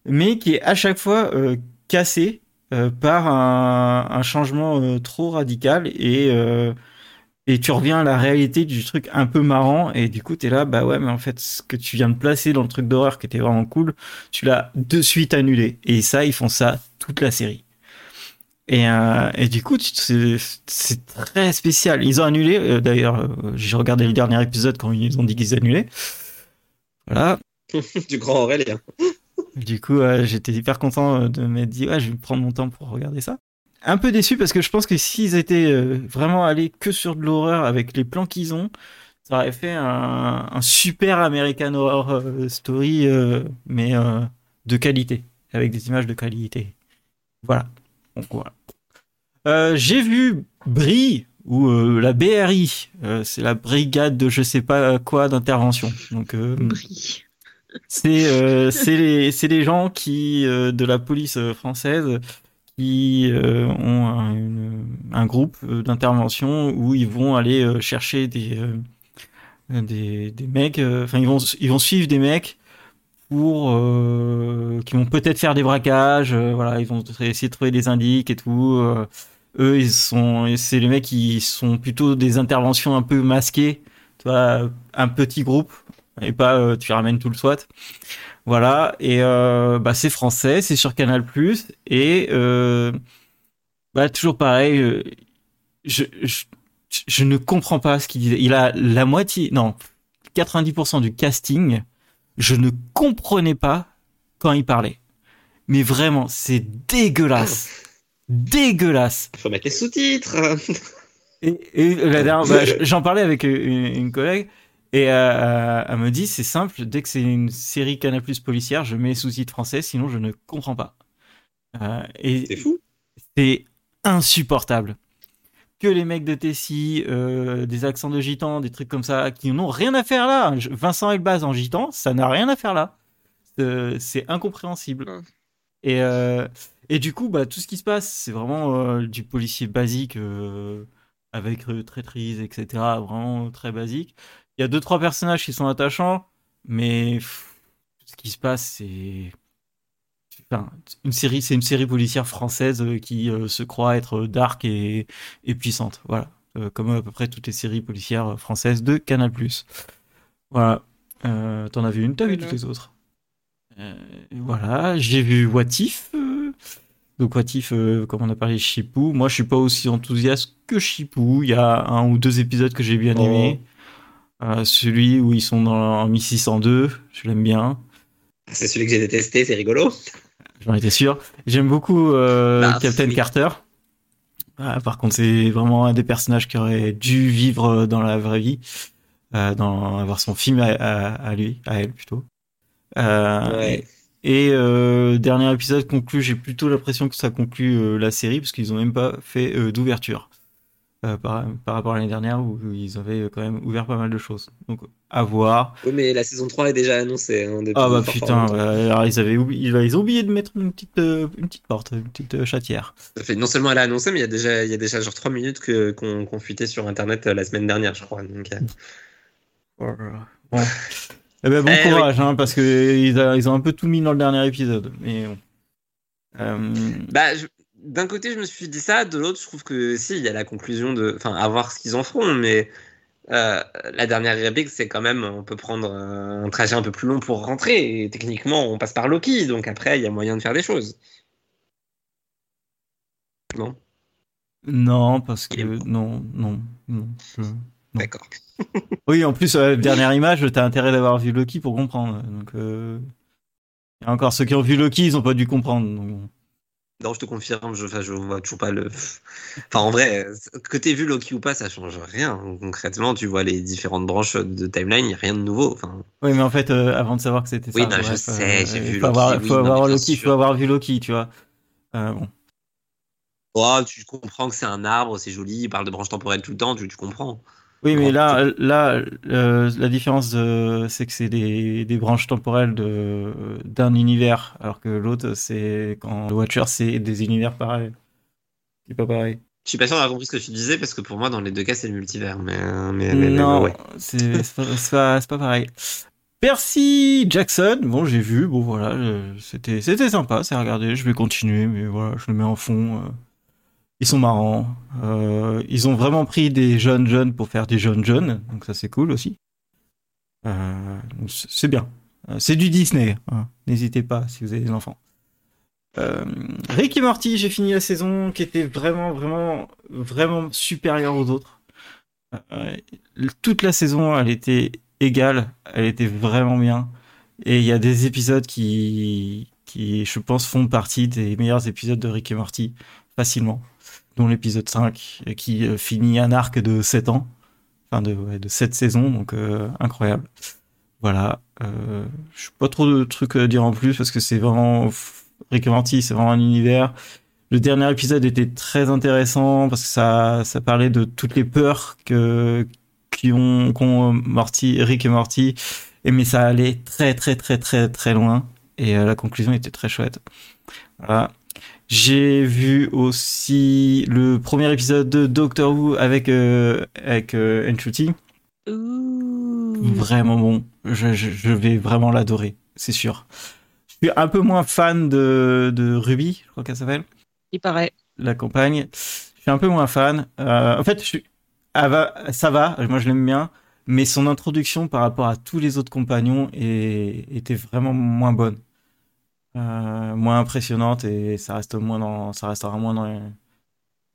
[SPEAKER 1] mais qui est à chaque fois euh, cassé euh, par un, un changement euh, trop radical et et tu reviens à la réalité du truc un peu marrant et du coup t'es là bah ouais mais en fait ce que tu viens de placer dans le truc d'horreur qui était vraiment cool tu l'as de suite annulé. Et ça ils font ça toute la série et, euh, et du coup c'est très spécial ils ont annulé euh, d'ailleurs euh, j'ai regardé le dernier épisode quand ils ont dit qu'ils annulaient voilà (laughs)
[SPEAKER 3] du grand Aurélien.
[SPEAKER 1] du coup, j'étais hyper content de m'être dit, ouais, je vais prendre mon temps pour regarder ça. Un peu déçu parce que je pense que s'ils étaient vraiment allés que sur de l'horreur avec les plans qu'ils ont, ça aurait fait un, un super American Horror Story, mais de qualité, avec des images de qualité. Voilà. Donc voilà. Euh, J'ai vu Brie ou euh, la BRI, euh, c'est la brigade de je sais pas quoi d'intervention. Donc euh,
[SPEAKER 2] Brie.
[SPEAKER 1] c'est euh, c'est les c'est les gens qui euh, de la police française qui euh, ont un, une- un groupe d'intervention où ils vont aller chercher des euh, des des mecs euh, enfin ils vont ils vont suivre des mecs euh, qui vont peut-être faire des braquages euh, voilà ils vont essayer de trouver des indices et tout euh, eux ils sont c'est les mecs qui sont plutôt des interventions un peu masquées tu vois un petit groupe et pas tu ramènes tout le SWAT. Voilà, et bah, c'est français, c'est sur Canal+, et bah, toujours pareil, je, je, je ne comprends pas ce qu'il disait. Il a la moitié, non, 90% du casting, je ne comprenais pas quand il parlait. Mais vraiment, c'est dégueulasse. Dégueulasse.
[SPEAKER 3] Il faut mettre les sous-titres.
[SPEAKER 1] Et, bah, j'en parlais avec une, une collègue et euh, elle me dit c'est simple, dès que c'est une série Canal Plus policière, je mets sous-titres français, sinon je ne comprends pas. Euh,
[SPEAKER 3] C'est fou.
[SPEAKER 1] c'est insupportable. Que les mecs de Tessie, euh, des accents de gitan, des trucs comme ça, qui n'ont rien à faire là. Vincent Elbaz en gitan, ça n'a rien à faire là. Euh, c'est incompréhensible. Et, euh, et du coup, bah, tout ce qui se passe, c'est vraiment du policier basique avec traîtrise, etc. Vraiment très basique. Il y a deux, trois personnages qui sont attachants, mais pff, tout ce qui se passe, c'est. Enfin, une série, c'est une série policière française euh, qui euh, se croit être dark et, et puissante. Voilà. Euh, comme à peu près toutes les séries policières françaises de Canal+. Voilà. Euh, T'en as vu une, t'as vu toutes les autres. Euh, voilà, j'ai vu What If. euh, donc What If, euh, comme on a parlé de Chipou, moi je suis pas aussi enthousiaste que Chipou. Il y a un ou deux épisodes que j'ai bien
[SPEAKER 3] Oh.
[SPEAKER 1] aimé. Euh, celui où ils sont dans en 1602, je l'aime bien.
[SPEAKER 3] C'est celui que j'ai détesté, c'est rigolo.
[SPEAKER 1] J'en étais sûr. J'aime beaucoup euh,
[SPEAKER 3] Bah,
[SPEAKER 1] Captain
[SPEAKER 3] oui.
[SPEAKER 1] Carter. Ah, par contre, c'est vraiment un des personnages qui aurait dû vivre dans la vraie vie, euh, dans avoir son film à, à- à lui, à elle plutôt. Euh,
[SPEAKER 3] Ouais.
[SPEAKER 1] Et dernier épisode conclut, j'ai plutôt l'impression que ça conclut la série parce qu'ils ont même pas fait d'ouverture euh, par, par rapport à l'année dernière où ils avaient quand même ouvert pas mal de choses. Donc à voir.
[SPEAKER 3] Oui, mais la saison 3 est déjà annoncée. hein,
[SPEAKER 1] Ah bah putain, ouais, alors ils avaient oublié, ils ont oublié de mettre une petite euh, une petite porte, une petite euh, chatière.
[SPEAKER 3] Ça fait, non seulement elle a annoncé, mais il y a déjà, il y a déjà genre 3 minutes qu'on, qu'on fuitait sur internet la semaine dernière, je crois. Donc,
[SPEAKER 1] Bon. Eh ben, bon
[SPEAKER 3] Eh
[SPEAKER 1] courage, hein, parce que ils, a- ils ont un peu tout mis dans le dernier épisode. Mais
[SPEAKER 3] Bah, je- d'un côté, je me suis dit ça, de l'autre, je trouve que si, il y a la conclusion de. Enfin, à voir ce qu'ils en feront, mais euh, la dernière réplique, c'est quand même, on peut prendre un trajet un peu plus long pour rentrer, et techniquement, on passe par Loki, donc après, il y a moyen de faire des choses. Non?
[SPEAKER 1] Non, parce que non, non, non. je-
[SPEAKER 3] D'accord. (laughs)
[SPEAKER 1] Oui, en plus, euh, dernière image, t'as intérêt d'avoir vu Loki pour comprendre. Donc, euh... il y a encore ceux qui ont vu Loki, ils ont pas dû comprendre. donc.
[SPEAKER 3] Non, je te confirme, je, je vois toujours pas le. Enfin, en vrai, que t'aies vu Loki ou pas, ça change rien. Concrètement, tu vois les différentes branches de timeline, il n'y a rien de nouveau. Enfin,
[SPEAKER 1] Oui, mais en fait, euh, avant de savoir que c'était
[SPEAKER 3] Oui,
[SPEAKER 1] ça,
[SPEAKER 3] non, je sais, j'ai
[SPEAKER 1] il
[SPEAKER 3] vu
[SPEAKER 1] faut
[SPEAKER 3] Loki,
[SPEAKER 1] avoir,
[SPEAKER 3] oui,
[SPEAKER 1] faut avoir Loki, faut avoir vu Loki, tu vois. Euh, bon.
[SPEAKER 3] oh, tu comprends que c'est un arbre, c'est joli, il parle de branches temporelles tout le temps, tu, tu comprends.
[SPEAKER 1] Oui, mais là, là, euh, la différence, c'est que c'est des, des branches temporelles de d'un univers, alors que l'autre, c'est quand le Watcher, c'est des univers pareils. C'est pas pareil.
[SPEAKER 3] Je suis pas sûr d'avoir compris ce que tu disais parce que pour moi, dans les deux cas, c'est le multivers. Mais, euh, mais, mais- mais
[SPEAKER 1] non,
[SPEAKER 3] ouais.
[SPEAKER 1] c'est c'est pas, pareil. Percy Jackson, bon, j'ai vu, bon voilà, je- c'était c'était sympa, c'est à regarder, je vais continuer, mais voilà, je le mets en fond. euh. Ils sont marrants. euh, ils ont vraiment pris des jeunes jeunes pour faire des jeunes jeunes, donc ça c'est cool aussi. Euh, c'est bien. Euh, C'est du Disney, hein. n'hésitez pas si vous avez des enfants. Rick et Morty, j'ai fini la saison qui était vraiment, vraiment, vraiment supérieure aux autres. Toute la saison, elle était égale, elle était vraiment bien. Et il y a des épisodes qui, qui, je pense, font partie des meilleurs épisodes de Rick et Morty, facilement. Dont l'épisode 5, euh, qui euh, finit un arc de 7 ans. Enfin, de, ouais, de 7 saisons, donc euh, incroyable. Voilà. Euh, je pas trop de trucs à dire en plus, parce que c'est vraiment... Rick c'est vraiment un univers. Le dernier épisode était très intéressant parce que ça, parlait de toutes les peurs que qui ont, Morty, Rick et Morty, mais ça allait très très très très très loin et la conclusion était très chouette. Voilà. J'ai vu aussi le premier épisode de Doctor Who avec euh, avec euh. Vraiment bon. Je, je, je vais vraiment l'adorer, c'est sûr. Je suis un peu moins fan de, de Ruby, je crois qu'elle s'appelle
[SPEAKER 2] Il paraît.
[SPEAKER 1] la campagne. Je suis un peu moins fan. Euh, en fait, je suis... elle va, ça va, moi je l'aime bien, mais son introduction par rapport à tous les autres compagnons est... était vraiment moins bonne, moins impressionnante et ça reste moins dans, ça restera moins dans les...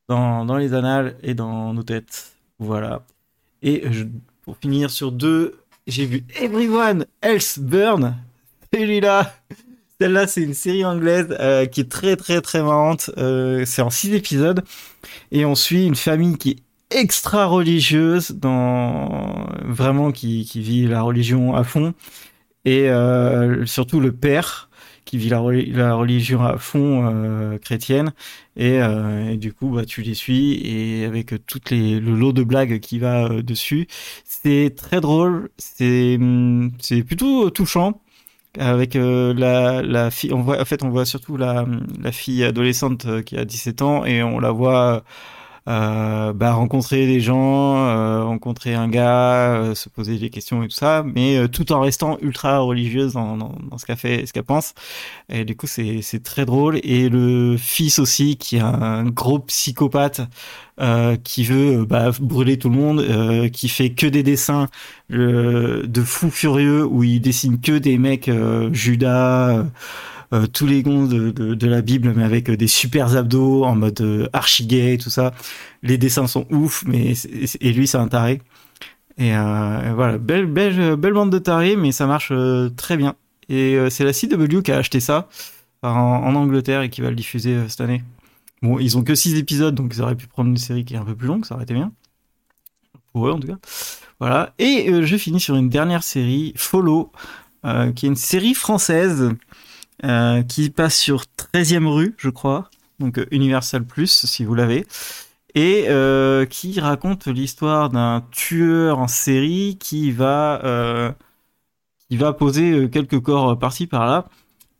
[SPEAKER 1] Dans, dans les annales et dans nos têtes. Voilà. Et pour finir sur deux, j'ai vu Everyone Else Burn. Celui-là, celle-là, c'est une série anglaise euh, qui est très très très marrante. Euh, c'est en six épisodes et on suit une famille qui est extra religieuse, dans vraiment qui, qui vit la religion à fond et euh, surtout le père qui vit la, reli- la religion à fond euh, chrétienne. Et, euh, du coup bah tu les suis et avec toutes les le lot de blagues qui va euh, dessus. C'est très drôle. C'est hum, c'est plutôt touchant. Avec euh, la la fille on voit en fait on voit surtout la la fille adolescente euh, qui a 17 ans et on la voit euh, bah, rencontrer des gens, euh, rencontrer un gars, euh, se poser des questions et tout ça, mais euh, tout en restant ultra religieuse dans, dans, dans ce qu'elle fait, ce qu'elle pense. Et du coup, c'est c'est très drôle. Et le fils aussi, qui est un gros psychopathe, euh, qui veut euh, bah, brûler tout le monde, qui fait que des dessins de fous furieux où il dessine que des mecs Judas. Euh, tous les gonds de, la Bible, mais avec euh, des super abdos en mode euh, archi gay tout ça. Les dessins sont ouf, mais et lui c'est un taré. Et euh, voilà, belle, belle, bande de tarés, mais ça marche très bien. Et c'est la CW qui a acheté ça en, Angleterre et qui va le diffuser cette année. Bon, ils ont que 6 épisodes, donc ils auraient pu prendre une série qui est un peu plus longue, ça aurait été bien. Pour eux en tout cas. Voilà. Et je finis sur une dernière série, Follow, qui est une série française euh, qui passe sur 13e rue, je crois, donc euh, Universal Plus, si vous l'avez, et euh, qui raconte l'histoire d'un tueur en série qui va, qui va poser quelques corps par-ci par-là,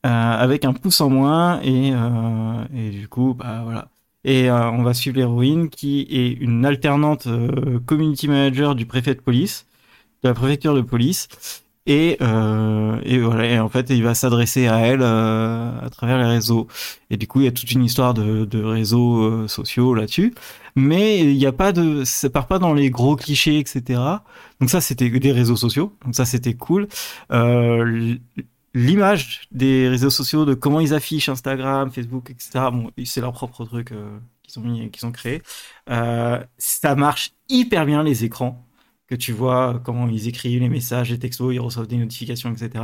[SPEAKER 1] avec un pouce en moins, et, du coup, bah voilà. Et on va suivre l'héroïne qui est une alternante community manager du préfet de police, de la préfecture de police, et, euh, et voilà, et en fait, il va s'adresser à elle euh, à travers les réseaux. Et du coup, il y a toute une histoire de, réseaux euh, sociaux là-dessus. Mais il n'y a pas de, ça part pas dans les gros clichés, etc. Donc ça, c'était des réseaux sociaux. Donc ça, c'était cool. L'image des réseaux sociaux, de comment ils affichent Instagram, Facebook, etc. Bon, c'est leur propre truc qu'ils ont mis, qu'ils ont créé. Ça marche hyper bien les écrans que tu vois comment ils écrivent les messages, les textos, ils reçoivent des notifications, etc.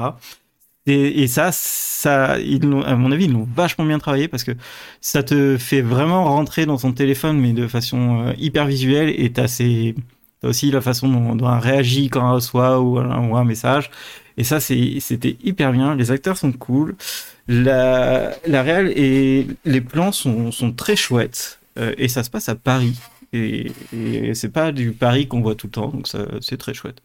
[SPEAKER 1] Et, ça, ça, à mon avis, ils l'ont vachement bien travaillé parce que ça te fait vraiment rentrer dans ton téléphone, mais de façon euh, hyper visuelle. Et t'as ces, aussi la façon dont, dont on réagit quand on reçoit ou un message. Et ça, c'était hyper bien. Les acteurs sont cool. La, la réelle et les plans sont, sont très chouettes. Euh, et ça se passe à Paris. Et, et c'est pas du Paris qu'on voit tout le temps, donc ça, c'est très chouette.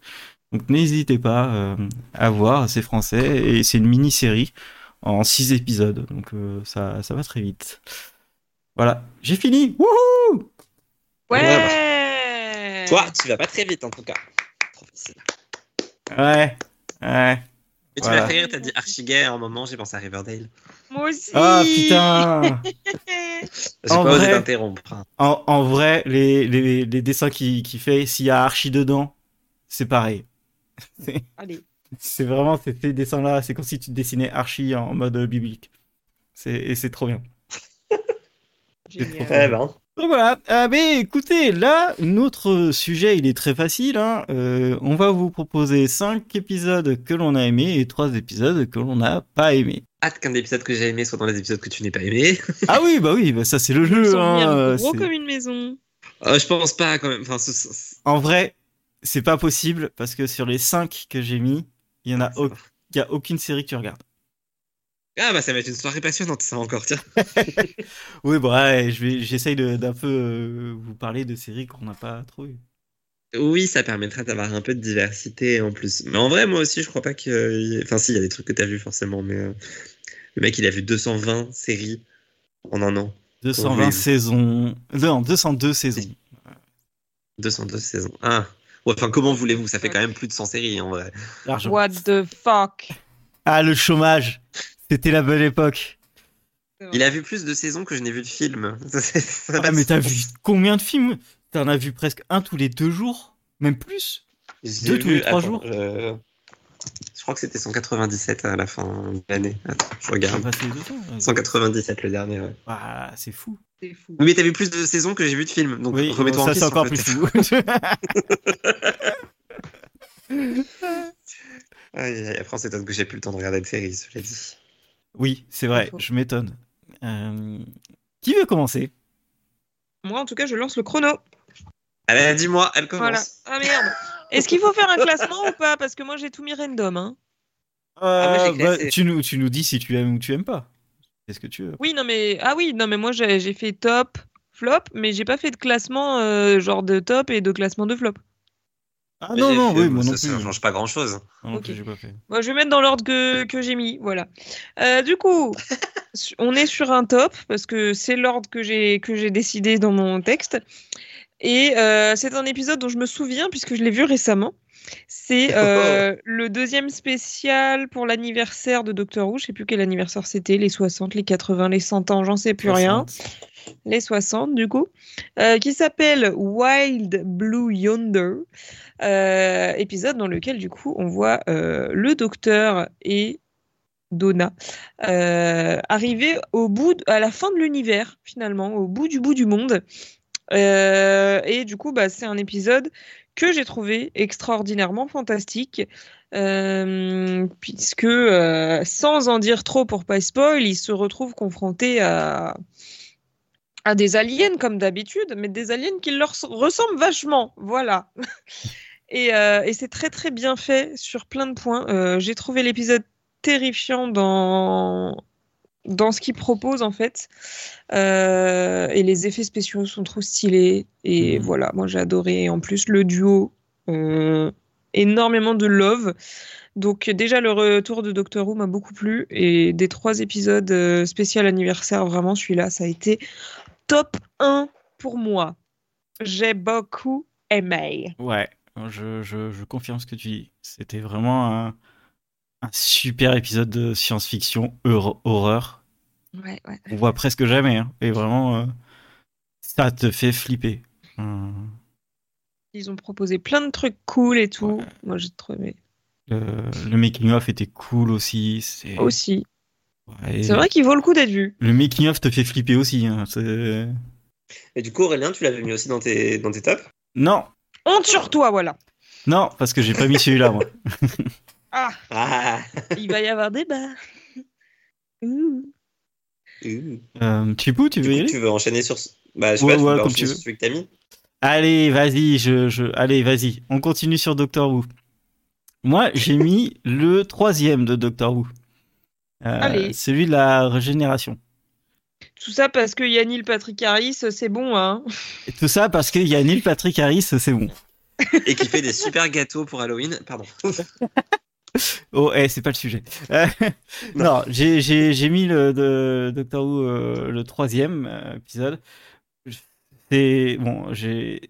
[SPEAKER 1] Donc n'hésitez pas euh, à voir, c'est français et c'est une mini-série en six épisodes, donc euh, ça, ça va très vite. Voilà, j'ai fini. Wouhou
[SPEAKER 2] Ouais.
[SPEAKER 3] Toi, tu vas pas très vite en tout cas. Trop facile.
[SPEAKER 1] Ouais, ouais.
[SPEAKER 3] Mais tu
[SPEAKER 1] Voilà.
[SPEAKER 3] m'as fait rire, t'as dit archi gay à un moment, j'ai pensé à Riverdale.
[SPEAKER 2] Moi aussi.
[SPEAKER 1] Ah putain (laughs)
[SPEAKER 3] J'ai
[SPEAKER 1] En
[SPEAKER 3] pas osé t'interrompre. hein.
[SPEAKER 1] en, en vrai, les, les, les dessins qu'il qui fait, s'il y a Archie dedans, c'est pareil. (laughs) C'est-
[SPEAKER 2] Allez.
[SPEAKER 1] C'est vraiment ces, ces dessins-là, c'est comme si tu dessinais Archie en mode biblique. C'est, et c'est trop bien. (laughs)
[SPEAKER 2] Génial.
[SPEAKER 3] Eh ben.
[SPEAKER 1] Donc voilà, ah, mais écoutez, là, notre sujet, il est très facile. Hein. Euh, on va vous proposer cinq épisodes que l'on a aimés et trois épisodes que l'on n'a pas aimés.
[SPEAKER 3] Hâte qu'un épisode que j'ai aimé soit dans les épisodes que tu n'es pas aimé.
[SPEAKER 1] Ah oui, bah oui, bah ça c'est le
[SPEAKER 2] Ils
[SPEAKER 1] jeu.
[SPEAKER 2] sont
[SPEAKER 1] Hein.
[SPEAKER 2] gros comme une maison.
[SPEAKER 3] Euh, je pense pas quand même. Enfin, ce- ce-
[SPEAKER 1] En vrai, c'est pas possible parce que sur les cinq que j'ai mis, il y en a, au- il y a aucune série que tu regardes.
[SPEAKER 3] Ah bah ça va être une soirée passionnante ça encore, tiens. (laughs)
[SPEAKER 1] Oui, bah ouais, je vais, j'essaye de- d'un peu euh, vous parler de séries qu'on n'a pas trop eues.
[SPEAKER 3] Oui, ça permettrait d'avoir un peu de diversité en plus. Mais en vrai, moi aussi, je crois pas que... Enfin si, il y a des trucs que t'as vu forcément, mais... euh, Le mec, il a vu 220 séries en un an.
[SPEAKER 1] 220
[SPEAKER 3] Oui.
[SPEAKER 1] saisons. Non, 202 saisons.
[SPEAKER 3] 202 saisons. Ah Ouais, enfin, comment voulez-vous? Ça fait quand même plus de 100 séries en vrai.
[SPEAKER 2] What the fuck?
[SPEAKER 1] Ah, le chômage. C'était la belle époque.
[SPEAKER 3] Il a vu plus de saisons que je n'ai vu de films. (laughs) Ça, c'est- ça
[SPEAKER 1] Ah, mais t'as vu combien de films? T'en as vu presque un tous les deux jours? Même plus? Deux tous les trois
[SPEAKER 3] attends,
[SPEAKER 1] jours?
[SPEAKER 3] Je... je crois que c'était 197 à la fin de l'année. Attends, je regarde.
[SPEAKER 1] passé deux temps, ouais.
[SPEAKER 3] 197 le dernier, ouais.
[SPEAKER 1] Ah, c'est fou.
[SPEAKER 2] C'est
[SPEAKER 3] mais t'as vu plus de saisons que j'ai vu de films. Donc
[SPEAKER 1] oui,
[SPEAKER 3] remets-toi
[SPEAKER 1] ça
[SPEAKER 3] en
[SPEAKER 1] c'est
[SPEAKER 3] question,
[SPEAKER 1] encore plus
[SPEAKER 3] peut-être.
[SPEAKER 1] fou. (laughs) (laughs)
[SPEAKER 3] Après, on s'étonne que j'ai plus le temps de regarder de séries, cela dit.
[SPEAKER 1] Oui, c'est vrai, je m'étonne. Euh, Qui veut commencer?
[SPEAKER 2] Moi, en tout cas, je lance le chrono.
[SPEAKER 3] Allez, dis-moi, elle commence.
[SPEAKER 2] Voilà. Ah merde. Est-ce qu'il faut faire un classement ou pas? Parce que moi, j'ai tout mis random. Hein.
[SPEAKER 3] Ah, moi, j'ai
[SPEAKER 1] bah, tu, nous, tu nous dis si tu aimes ou tu aimes pas. Qu'est-ce que tu veux?
[SPEAKER 2] Oui, non, mais. Ah oui, non, mais moi, j'ai j'ai fait top, flop, mais j'ai pas fait de classement euh, genre de top et de classement de flop.
[SPEAKER 1] Ah non, non,
[SPEAKER 3] fait-
[SPEAKER 1] oui, moi
[SPEAKER 3] ça,
[SPEAKER 1] non
[SPEAKER 3] ça
[SPEAKER 1] plus.
[SPEAKER 3] change pas grand chose.
[SPEAKER 1] Plus, pas fait.
[SPEAKER 2] Moi, je vais mettre dans l'ordre que, que j'ai mis, voilà. Euh, du coup, (laughs) on est sur un top parce que c'est l'ordre que j'ai que j'ai décidé dans mon texte. Et euh, c'est un épisode dont je me souviens puisque je l'ai vu récemment. C'est (laughs) euh, le deuxième spécial pour l'anniversaire de Doctor Who. Je sais plus quel anniversaire c'était, les 60, les 80, les 100 ans, j'en sais plus rien.
[SPEAKER 1] 60.
[SPEAKER 2] Les 60 du coup, euh, qui s'appelle Wild Blue Yonder. Euh, épisode dans lequel du coup on voit le docteur et Donna arriver au bout, de- à la fin de l'univers finalement, au bout du bout du monde. Euh, et du coup, bah, c'est un épisode que j'ai trouvé extraordinairement fantastique. euh, puisque euh, sans en dire trop pour pas spoil, il se retrouve confronté à, à des aliens comme d'habitude, mais des aliens qui leur ressemblent vachement. Voilà. (laughs) et euh, et c'est très très bien fait sur plein de points. J'ai trouvé l'épisode terrifiant dans dans ce qu'il propose en fait. Euh, et les effets spéciaux sont trop stylés. Et
[SPEAKER 1] Mhm.
[SPEAKER 2] voilà, moi j'ai adoré. Et en plus, le duo, énormément de love. Donc déjà, le retour de Doctor Who m'a beaucoup plu. Et des trois épisodes euh, spécial anniversaire, vraiment, celui-là, ça a été top 1 pour moi. J'ai beaucoup aimé.
[SPEAKER 1] Ouais, je, je, je confirme ce que tu dis. C'était vraiment un, un super épisode de science-fiction horreur.
[SPEAKER 2] Ouais, ouais.
[SPEAKER 1] On voit presque jamais. hein. Et vraiment, euh, ça te fait flipper. Hum,
[SPEAKER 2] Ils ont proposé plein de trucs cool et tout.
[SPEAKER 1] Ouais.
[SPEAKER 2] Moi, j'ai trouvé
[SPEAKER 1] le le making-of était cool aussi. C'est
[SPEAKER 2] aussi.
[SPEAKER 1] ouais,
[SPEAKER 2] C'est vrai qu'il vaut le coup d'être vu.
[SPEAKER 1] Le making-of te fait flipper aussi. hein. C'est-
[SPEAKER 3] Et du coup, Aurélien, tu l'avais mis aussi dans tes, dans tes tops?
[SPEAKER 1] Non,
[SPEAKER 2] Honte sur toi, voilà.
[SPEAKER 1] non, parce que j'ai pas mis celui-là, moi. (laughs)
[SPEAKER 2] Ah,
[SPEAKER 3] Ah
[SPEAKER 2] il va y avoir débat. Ouh.
[SPEAKER 3] Ouh.
[SPEAKER 1] Euh, Chipou, tu veux
[SPEAKER 3] coup, tu veux enchaîner sur. ce- Bah, je sais
[SPEAKER 1] Ouais,
[SPEAKER 3] pas, tu
[SPEAKER 1] ouais, comme tu
[SPEAKER 3] sur
[SPEAKER 1] veux.
[SPEAKER 3] celui que t'as mis?
[SPEAKER 1] Allez, vas-y, je, je, allez, vas-y. On continue sur Doctor Who. Moi, j'ai (laughs) mis le troisième de Doctor Who. Euh,
[SPEAKER 2] Allez.
[SPEAKER 1] Celui de la régénération.
[SPEAKER 2] Tout ça parce que Yanil Patrick Harris, c'est bon, hein.
[SPEAKER 1] Et tout ça parce qu'il y a Neil Patrick Harris, c'est bon.
[SPEAKER 3] Et qui fait des super gâteaux pour Halloween. Pardon. (laughs)
[SPEAKER 1] Oh, eh, c'est pas le sujet. Euh, (laughs) non, j'ai, mis le de Doctor Who euh, le troisième euh, épisode. C'est bon,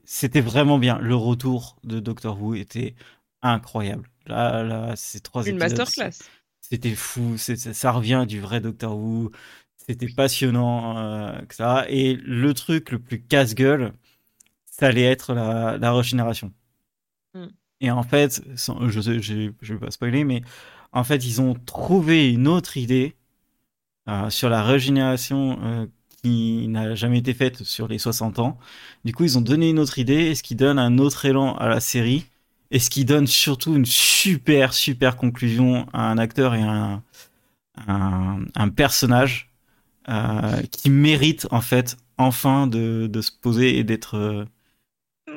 [SPEAKER 1] c'était vraiment bien. Le retour de Doctor Who était incroyable. Là, là, ces trois
[SPEAKER 2] Une
[SPEAKER 1] épisodes,
[SPEAKER 2] masterclass.
[SPEAKER 1] C'était fou, ça, ça revient du vrai Doctor Who. C'était passionnant, euh, que ça. Et le truc le plus casse-gueule, ça allait être la, la régénération.
[SPEAKER 2] Mm.
[SPEAKER 1] Et en fait, je je vais pas spoiler, mais en fait, ils ont trouvé une autre idée euh, sur la régénération euh, qui n'a jamais été faite sur les 60 ans. Du coup, ils ont donné une autre idée, ce qui donne un autre élan à la série, et ce qui donne surtout une super, super conclusion à un acteur et un, un, personnage euh, qui mérite, en fait, enfin de se poser et d'être...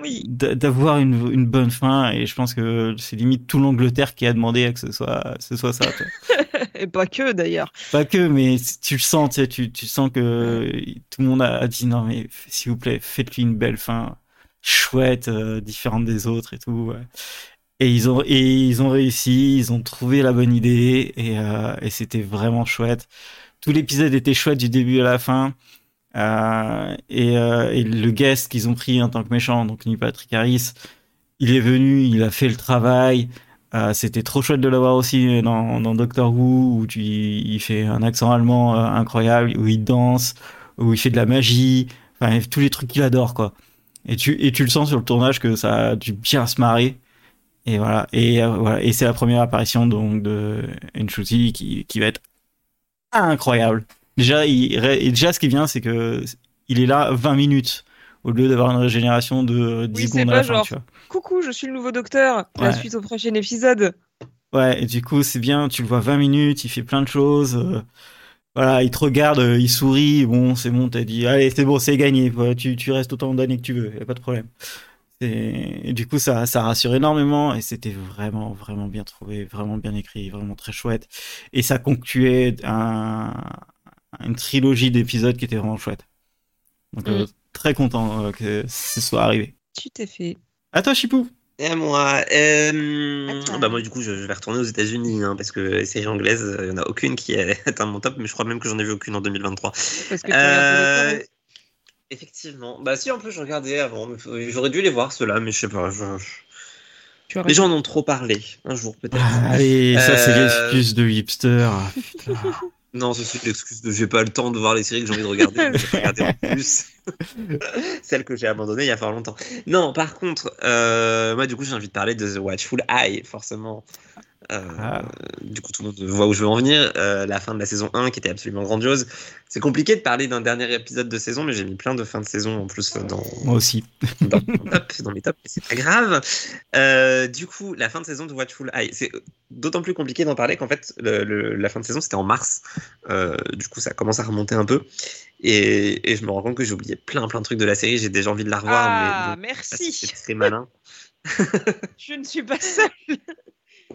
[SPEAKER 2] Oui.
[SPEAKER 1] d'avoir une, une bonne fin et je pense que c'est limite tout l'Angleterre qui a demandé à que ce soit ce soit ça. (laughs)
[SPEAKER 2] Et pas que d'ailleurs.
[SPEAKER 1] pas que mais tu le sens tu, sais, tu, tu sens que tout le monde a, dit non mais s'il vous plaît faites-lui une belle fin chouette euh, différente des autres et tout ouais. et ils ont et ils ont réussi ils ont trouvé la bonne idée et, euh, et c'était vraiment chouette tout l'épisode était chouette du début à la fin euh, et, euh, et le guest qu'ils ont pris en tant que méchant, donc Neil Patrick Harris, il est venu, il a fait le travail. Euh, C'était trop chouette de l'avoir aussi dans, Doctor Who, où il fait un accent allemand incroyable, où il danse, où il fait de la magie, enfin tous les trucs qu'il adore quoi. Et tu, le sens sur le tournage que ça a dû bien se marrer. Et voilà, et, c'est la première apparition donc de Nchuti qui, qui va être incroyable. Déjà, il, déjà, ce qui vient, c'est que il est là 20 minutes au lieu d'avoir une régénération de 10
[SPEAKER 2] Oui, c'est
[SPEAKER 1] secondes à
[SPEAKER 2] pas
[SPEAKER 1] la fin,
[SPEAKER 2] genre-
[SPEAKER 1] tu vois.
[SPEAKER 2] Coucou, je suis le nouveau docteur. La
[SPEAKER 1] Ouais.
[SPEAKER 2] suite au prochain épisode.
[SPEAKER 1] Ouais, et du coup, c'est bien, tu le vois 20 minutes, il fait plein de choses. euh, voilà, il te regarde, euh, il sourit, bon, c'est bon, t'as dit, allez, c'est bon, c'est gagné, voilà, tu, tu restes autant d'années que tu veux, y a pas de problème. Et du coup, ça, ça rassure énormément et c'était vraiment, vraiment bien trouvé, vraiment bien écrit, vraiment très chouette. Et ça concluait un, une trilogie d'épisodes qui était vraiment chouette. Donc, euh,
[SPEAKER 2] Mm.
[SPEAKER 1] très content euh, que ce soit arrivé.
[SPEAKER 2] Tu t'es fait.
[SPEAKER 1] À toi, Chipou.
[SPEAKER 3] Et à moi, euh, bah moi du coup je, je vais retourner aux États-Unis hein, parce que les séries anglaises, il n'y en a aucune qui est (laughs) atteint mon top, mais je crois même que j'en ai vu aucune en 2023.
[SPEAKER 2] Parce que
[SPEAKER 3] Euh, effectivement, bah si en plus je regardais avant, j'aurais dû les voir ceux-là, mais je sais pas. je- je-
[SPEAKER 2] Tu
[SPEAKER 3] Les gens en ont trop parlé un jour peut-être.
[SPEAKER 1] Allez, ça, c'est l'excuse de hipster. Ah, putain. (laughs)
[SPEAKER 3] Non, ceci est l'excuse de j'ai pas le temps de voir les séries que j'ai envie de regarder. mais je vais regarder en (laughs) plus (laughs) celles que j'ai abandonnées il y a fort longtemps. Non, par contre, euh, moi du coup j'ai envie de parler de The Watchful Eye, forcément. Euh,
[SPEAKER 1] Ah.
[SPEAKER 3] Du coup, tout le monde voit où je veux en venir. Euh, la fin de la saison 1 qui était absolument grandiose. C'est compliqué de parler d'un dernier épisode de saison, mais j'ai mis plein de fins de saison en plus dans,
[SPEAKER 1] Moi aussi. (laughs)
[SPEAKER 3] dans, top, dans mes tops, c'est pas grave. Euh, du coup, la fin de saison de Watchful Eye, c'est d'autant plus compliqué d'en parler qu'en fait, le- le- la fin de saison c'était en mars. Euh, du coup, ça commence à remonter un peu. Et, et je me rends compte que j'ai oublié plein plein de trucs de la série. J'ai déjà envie de la revoir,
[SPEAKER 2] Ah,
[SPEAKER 3] mais bon,
[SPEAKER 2] merci.
[SPEAKER 3] c'est très malin. (laughs)
[SPEAKER 2] Je ne suis pas seule. (laughs)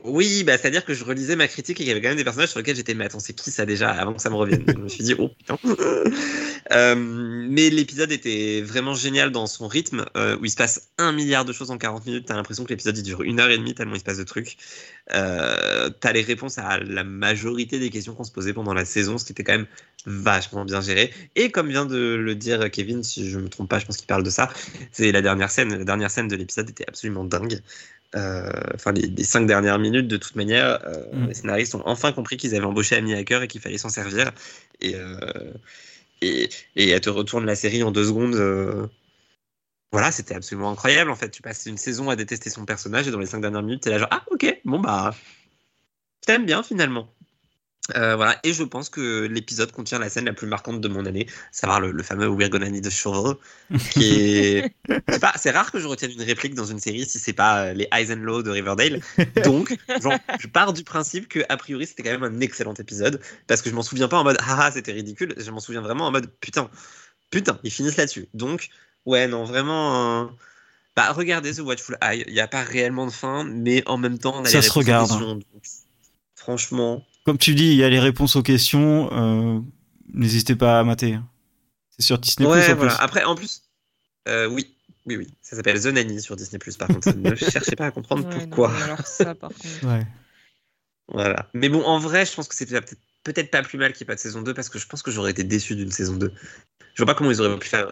[SPEAKER 3] Oui, bah, c'est-à-dire que je relisais ma critique et qu'il y avait quand même des personnages sur lesquels j'étais, mais attends, c'est qui ça déjà avant que ça me revienne? Je me suis dit, oh putain. (laughs) Euh, mais l'épisode était vraiment génial dans son rythme, euh, où il se passe un milliard de choses en 40 minutes. T'as l'impression que l'épisode il dure une heure et demie, tellement il se passe de trucs. Euh, T'as les réponses à la majorité des questions qu'on se posait pendant la saison, ce qui était quand même vachement bien géré. Et comme vient de le dire Kevin, si je me trompe pas, je pense qu'il parle de ça, c'est la dernière scène. La dernière scène de l'épisode était absolument dingue. Euh, enfin, les, les cinq dernières minutes, de toute manière, euh,
[SPEAKER 1] Mm.
[SPEAKER 3] les scénaristes ont enfin compris qu'ils avaient embauché Amy Hacker et qu'il fallait s'en servir. Et, euh, et, et elle te retourne la série en deux secondes. Voilà, c'était absolument incroyable. En fait, tu passes une saison à détester son personnage et dans les cinq dernières minutes, t'es là genre ah ok, bon bah, je t'aime bien finalement. Euh, voilà, et je pense que l'épisode contient la scène la plus marquante de mon année, savoir le, le fameux We're gonna need a shovel, qui est. C'est rare que je retienne une réplique dans une série si c'est pas euh, les highs and lows de Riverdale. Donc, genre, je pars du principe que a priori c'était quand même un excellent épisode parce que je m'en souviens pas en mode ah ah, c'était ridicule, je m'en souviens vraiment en mode putain, putain, ils finissent là-dessus. Donc, ouais, non, vraiment. euh, Bah, regardez The Watchful Eye, il n'y a pas réellement de fin, mais en même temps, on a
[SPEAKER 1] Ça
[SPEAKER 3] les
[SPEAKER 1] se regarde,
[SPEAKER 3] donc, franchement,
[SPEAKER 1] Comme tu dis, il y a les réponses aux questions. euh, N'hésitez pas à mater. C'est sur Disney
[SPEAKER 3] ouais,
[SPEAKER 1] Plus en
[SPEAKER 3] voilà.
[SPEAKER 1] plus.
[SPEAKER 3] Après, en plus, euh, oui, oui, oui, ça s'appelle The Nanny sur Disney Par contre, ne (laughs) cherchez pas à comprendre
[SPEAKER 2] Ouais,
[SPEAKER 3] pourquoi.
[SPEAKER 2] mais alors ça, par contre. (laughs)
[SPEAKER 1] Ouais.
[SPEAKER 3] Voilà. Mais bon, en vrai, je pense que c'était peut-être pas plus mal qu'il n'y ait pas de saison 2 parce que je pense que j'aurais été déçu d'une saison 2. Je vois pas comment ils auraient pu faire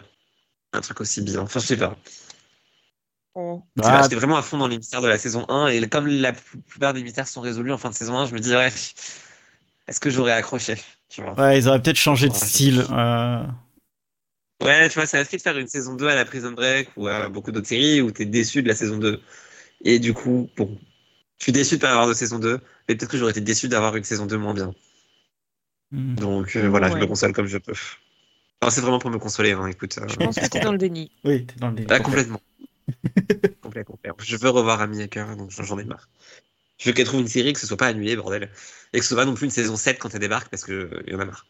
[SPEAKER 3] un truc aussi bien. Enfin, je sais pas.
[SPEAKER 2] Oh.
[SPEAKER 3] Pas,
[SPEAKER 1] Ah,
[SPEAKER 3] J'étais vraiment à fond dans les mystères de la saison 1 et comme la plupart des mystères sont résolus en fin de saison 1, je me dis, ouais, est-ce que j'aurais accroché tu vois?
[SPEAKER 1] Ouais, ils auraient peut-être changé de style. euh,
[SPEAKER 3] Ouais, tu vois, ça risque de faire une saison 2 à la Prison Break ou à beaucoup d'autres séries où t'es déçu de la saison 2. Et du coup, bon, je suis déçu de pas avoir de saison 2, mais peut-être que j'aurais été déçu d'avoir une saison 2 moins bien.
[SPEAKER 1] hmm.
[SPEAKER 3] Donc euh, voilà, je me console comme je peux. Alors c'est vraiment pour me consoler, hein, écoute. euh,
[SPEAKER 2] Je pense que t'es dans le déni.
[SPEAKER 1] Oui, t'es dans le délire.
[SPEAKER 3] Ah, complètement. (laughs) complet. Je veux revoir Amy Hacker, donc j'en ai marre. Je veux qu'elle trouve une série, que ce soit pas annulé, bordel. Et que ce soit pas non plus une saison 7 quand elle débarque, parce que euh, y en a marre.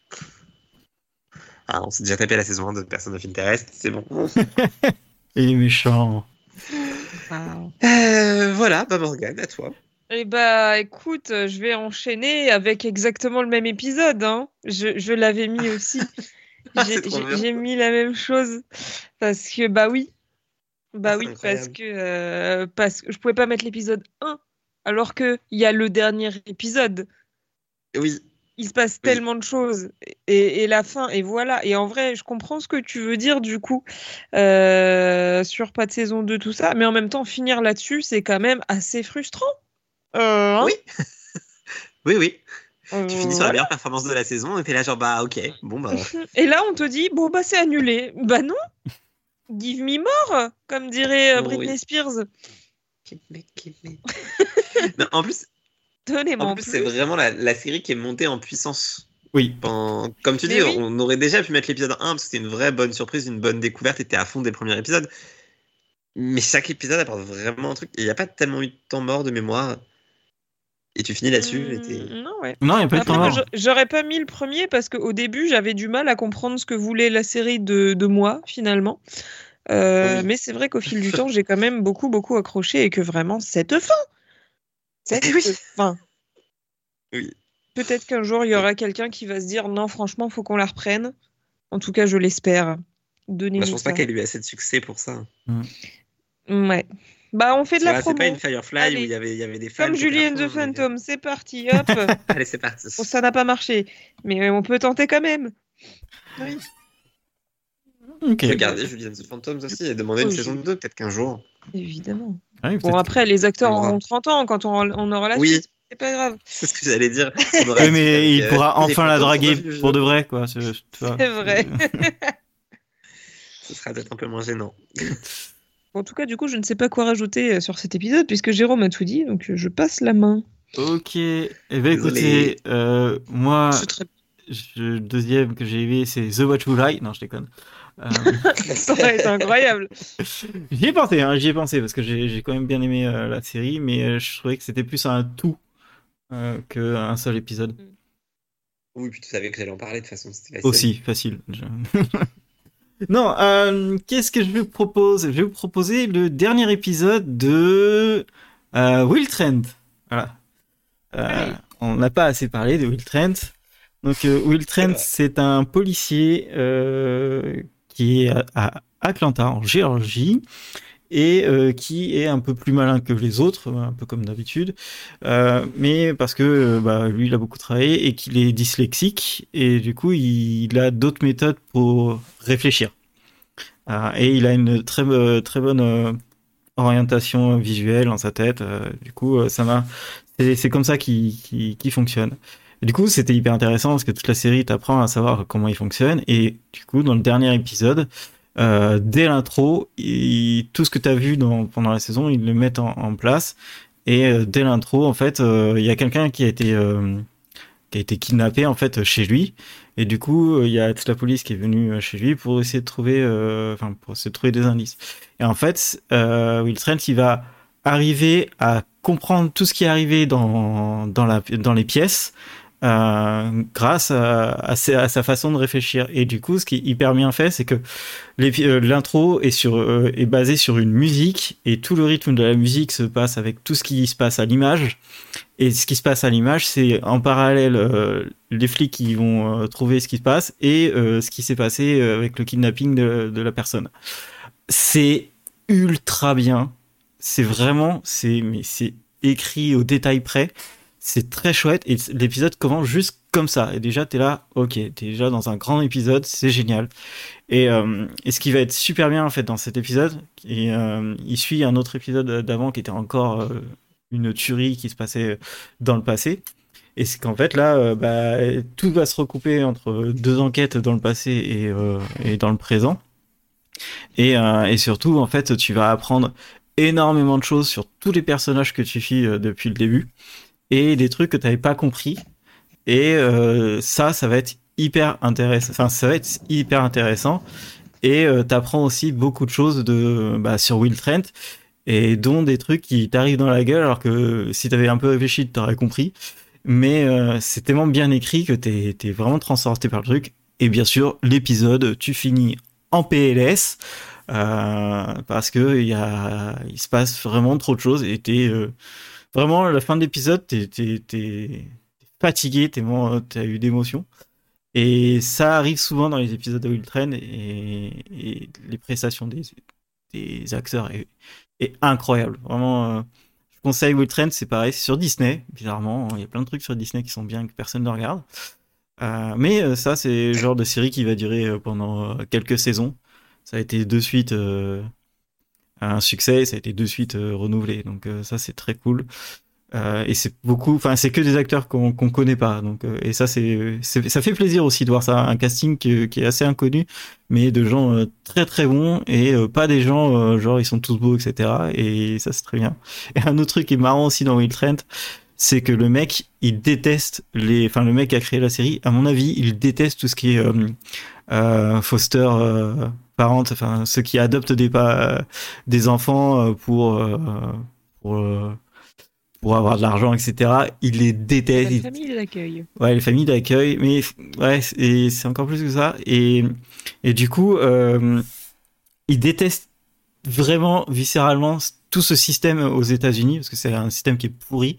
[SPEAKER 3] Ah, on s'est déjà tapé la saison 1 de Person of Interest, c'est bon. (laughs)
[SPEAKER 1] Il est méchant.
[SPEAKER 2] Wow.
[SPEAKER 3] Euh, voilà, bah Morgane, à toi.
[SPEAKER 2] Eh bah, écoute, je vais enchaîner avec exactement le même épisode. Hein. Je, je l'avais mis aussi. (laughs)
[SPEAKER 3] Ah,
[SPEAKER 2] J'ai- mis la même chose parce que bah oui, bah
[SPEAKER 3] Ah,
[SPEAKER 2] oui,
[SPEAKER 3] incroyable.
[SPEAKER 2] parce que euh, parce que je pouvais pas mettre l'épisode 1 alors que il y a le dernier épisode.
[SPEAKER 3] Oui,
[SPEAKER 2] Il se passe tellement de choses et, et la fin et voilà. Et en vrai, je comprends ce que tu veux dire du coup euh, sur pas de saison 2 tout ça, mais en même temps finir là-dessus, c'est quand même assez frustrant. Euh, hein
[SPEAKER 3] Oui. (laughs) oui, oui.
[SPEAKER 2] Euh,
[SPEAKER 3] Tu finis sur la meilleure performance de la saison, et t'es là genre, bah ok, bon bah. (laughs)
[SPEAKER 2] Et là, on te dit, bon, bah, c'est annulé. Bah non. Give me more, comme dirait
[SPEAKER 3] Oh,
[SPEAKER 2] Britney
[SPEAKER 3] oui.
[SPEAKER 2] Spears. (laughs)
[SPEAKER 3] Non, en plus,
[SPEAKER 2] Donnez-moi
[SPEAKER 3] en plus c'est vraiment la, la série qui est montée en puissance.
[SPEAKER 1] Oui.
[SPEAKER 3] Pendant- Comme tu
[SPEAKER 2] Mais
[SPEAKER 3] dis,
[SPEAKER 2] oui.
[SPEAKER 3] on aurait déjà pu mettre l'épisode 1 parce que c'était une vraie bonne surprise, une bonne découverte, et t'es à fond des premiers épisodes. Mais chaque épisode apporte vraiment un truc. Il n'y a pas tellement eu de temps mort de mémoire. Et tu finis là-dessus. et t'es-
[SPEAKER 2] Mm, Non, ouais.
[SPEAKER 1] Non, il n'y a pas eu de temps mort.
[SPEAKER 2] j'aurais pas mis le premier parce qu'au début, j'avais du mal à comprendre ce que voulait la série de, de moi, finalement. Euh,
[SPEAKER 3] Oui.
[SPEAKER 2] Mais c'est vrai qu'au fil du temps, j'ai quand même beaucoup, beaucoup accroché et que vraiment, cette fin (laughs)
[SPEAKER 3] Oui.
[SPEAKER 2] Peut-être qu'un jour, il y aura quelqu'un qui va se dire non, franchement, faut qu'on la reprenne. En tout cas, je l'espère. Donnez-nous
[SPEAKER 3] Bah, je pense pas
[SPEAKER 2] ça.
[SPEAKER 3] qu'elle ait eu assez de succès pour ça.
[SPEAKER 2] Ouais. Bah, on fait de la
[SPEAKER 3] Voilà, c'est
[SPEAKER 2] promo.
[SPEAKER 3] pas une Firefly
[SPEAKER 2] Allez.
[SPEAKER 3] où il y avait, il y avait des fans.
[SPEAKER 2] Comme Julie and the Phantom, c'est parti, (laughs) hop.
[SPEAKER 3] euh, Allez, c'est parti.
[SPEAKER 2] Bon, ça n'a pas marché, mais on peut tenter quand même.
[SPEAKER 3] Oui. Regardez Julie and the Phantoms aussi et demander une
[SPEAKER 2] Oui.
[SPEAKER 3] saison 2, peut-être qu'un jour.
[SPEAKER 2] Évidemment.
[SPEAKER 1] Ah oui,
[SPEAKER 2] Bon, après, les acteurs auront 30 ans quand on, on aura la
[SPEAKER 3] Oui.
[SPEAKER 2] suite. C'est pas grave. (laughs)
[SPEAKER 3] C'est ce que j'allais dire. (laughs)
[SPEAKER 1] Oui, mais il
[SPEAKER 3] euh,
[SPEAKER 1] pourra
[SPEAKER 3] les
[SPEAKER 1] enfin la draguer pour de vrai, quoi. C'est
[SPEAKER 2] vrai. (laughs)
[SPEAKER 3] Ce sera peut-être un peu moins gênant.
[SPEAKER 2] En tout cas, du coup, je ne sais pas quoi rajouter euh, sur cet épisode puisque Jérôme a tout dit, donc euh, je passe la main.
[SPEAKER 1] Ok. Eh ben, écoutez,
[SPEAKER 3] Désolé.
[SPEAKER 1] euh, moi,
[SPEAKER 2] très...
[SPEAKER 1] le deuxième que j'ai aimé, c'est The Watchful Eye. Non, je déconne. Euh, (laughs)
[SPEAKER 2] été incroyable. (laughs)
[SPEAKER 1] j'y ai pensé, hein, j'y ai pensé parce que j'ai j'ai quand même bien aimé euh, la série, mais euh, je trouvais que c'était plus un tout euh, qu'un seul épisode.
[SPEAKER 3] Oui, puis tu savais que j'allais en parler de toute façon. c'était facile.
[SPEAKER 1] Aussi, facile. Je- (laughs) non, euh, qu'est-ce que je vous propose? Je vais vous proposer le dernier épisode de euh, Will Trent. Voilà. Euh, on n'a pas assez parlé de Will Trent. Donc, euh, Will Trent, c'est un policier euh, qui est à, Atlanta, en Géorgie, et euh, qui est un peu plus malin que les autres, un peu comme d'habitude, euh, mais parce que euh, bah, lui, il a beaucoup travaillé et qu'il est dyslexique, et du coup, il, a d'autres méthodes pour réfléchir. Et il a une très, très bonne orientation visuelle dans sa tête. du coup, ça m'a. C'est comme ça qu'il fonctionne. Du coup, c'était hyper intéressant parce que toute la série t'apprend à savoir comment il fonctionne. Et du coup, dans le dernier épisode, euh, dès l'intro, tout ce que tu as vu pendant la saison, ils le mettent en, place. Et euh, dès l'intro, en fait, euh, il y a quelqu'un qui a été qui a été kidnappé en fait chez lui. Et du coup, il y a toute la police qui est venue chez lui pour essayer de trouver, enfin, pour essayer trouver des indices. Et en fait, Will Trent, il va arriver à comprendre tout ce qui est arrivé dans dans les pièces euh, grâce à, sa, façon de réfléchir. Et du coup, ce qui est hyper bien fait, c'est que euh, l'intro est sur euh, est basé sur une musique et tout le rythme de la musique se passe avec tout ce qui se passe à l'image. Et ce qui se passe à l'image, c'est en parallèle euh, les flics qui vont trouver ce qui se passe et ce qui s'est passé avec le kidnapping de, de la personne. C'est ultra bien. C'est vraiment, c'est écrit au détail près. C'est très chouette et l'épisode commence juste comme ça. Et déjà, t'es là, ok, t'es déjà dans un grand épisode, c'est génial. Et, euh, et ce qui va être super bien en fait dans cet épisode, et, euh, il suit un autre épisode d'avant qui était encore euh, une tuerie qui se passait dans le passé. Et c'est qu'en fait là, bah, tout va se recouper entre deux enquêtes dans le passé et, et dans le présent. Et, et surtout, en fait, tu vas apprendre énormément de choses sur tous les personnages que tu suis depuis le début et des trucs que tu n'avais pas compris. Et euh, ça, ça va être hyper intéressant. Enfin, ça va être hyper intéressant. Et euh, t'apprends aussi beaucoup de choses de bah, sur Will Trent et dont des trucs qui t'arrivent dans la gueule alors que si t'avais un peu réfléchi, t'aurais compris. Mais euh, c'est tellement bien écrit que t'es es vraiment transporté par le truc. Et bien sûr, l'épisode, tu finis en PLS euh, parce que y a, il se passe vraiment trop de choses et t'es vraiment la fin de l'épisode, t'es fatigué, t'as eu d'émotions. Et ça arrive souvent dans les épisodes de Train et, les prestations des, acteurs est, incroyable. Vraiment, euh, je conseille Will Train, c'est pareil, c'est sur Disney, bizarrement. Il y a plein de trucs sur Disney qui sont bien que personne ne regarde. Euh, mais euh, ça, c'est le genre de série qui va durer pendant quelques saisons. Ça a été de suite un succès, ça a été de suite euh, renouvelé. Donc euh, ça, c'est très cool. Euh, et c'est beaucoup, enfin c'est que des acteurs qu'on qu'on connaît pas, donc et ça c'est ça fait plaisir aussi de voir ça, un casting qui, qui est assez inconnu, mais de gens très très bons et pas des gens genre ils sont tous beaux etc. Et ça c'est très bien. Et un autre truc qui est marrant aussi dans Will Trent, c'est que le mec il déteste les, enfin le mec qui a créé la série, à mon avis il déteste tout ce qui est euh, foster euh, parents, enfin ceux qui adoptent des pa- des enfants euh, pour euh, pour euh, pour avoir de l'argent, etc. Il les déteste.
[SPEAKER 2] La
[SPEAKER 1] il-
[SPEAKER 2] famille d'accueil.
[SPEAKER 1] Ouais, les familles d'accueil, mais ouais, c'est encore plus que ça. Et, et du coup, euh, ils détestent vraiment viscéralement tout ce système aux États-Unis parce que c'est un système qui est pourri.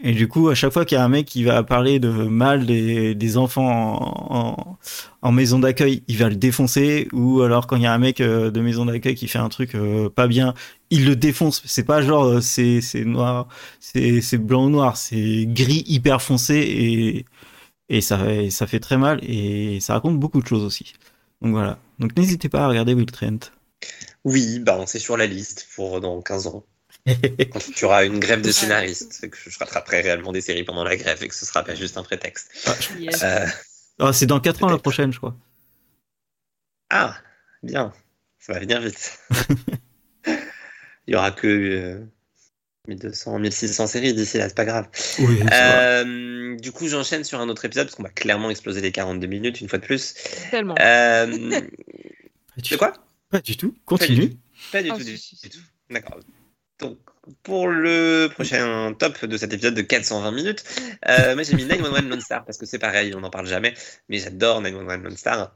[SPEAKER 1] Et du coup, à chaque fois qu'il y a un mec qui va parler de mal des, enfants en, maison d'accueil, il va le défoncer. Ou alors quand il y a un mec euh, de maison d'accueil qui fait un truc euh, pas bien, il le défonce. C'est pas genre euh, c'est c'est noir, c'est c'est blanc ou noir, c'est gris hyper foncé et et ça ça fait très mal et ça raconte beaucoup de choses aussi. Donc voilà. Donc n'hésitez pas à regarder Will Trent.
[SPEAKER 3] Oui, bah c'est sur la liste pour dans 15 ans. (laughs) Quand tu auras une grève de scénaristes, que je rattraperai réellement des séries pendant la grève et que ce sera pas juste un prétexte.
[SPEAKER 1] Euh, ah, c'est dans 4 ans la prochaine, je crois.
[SPEAKER 3] Ah, bien. Ça va venir vite. (laughs) Il y aura que 1200, 1600 séries d'ici là, c'est pas grave. Euh, du coup, j'enchaîne sur un autre épisode parce qu'on va clairement exploser les 42 minutes une fois de plus.
[SPEAKER 2] Tellement.
[SPEAKER 3] Euh...
[SPEAKER 1] tu
[SPEAKER 3] quoi?
[SPEAKER 1] Pas du tout. Continue.
[SPEAKER 3] Pas du tout. du tout. D'accord. Donc, pour le prochain top de cet épisode de 420 minutes, euh, j'ai mis 911 Lone Star parce que c'est pareil, on n'en parle jamais, mais j'adore 911 Lone Star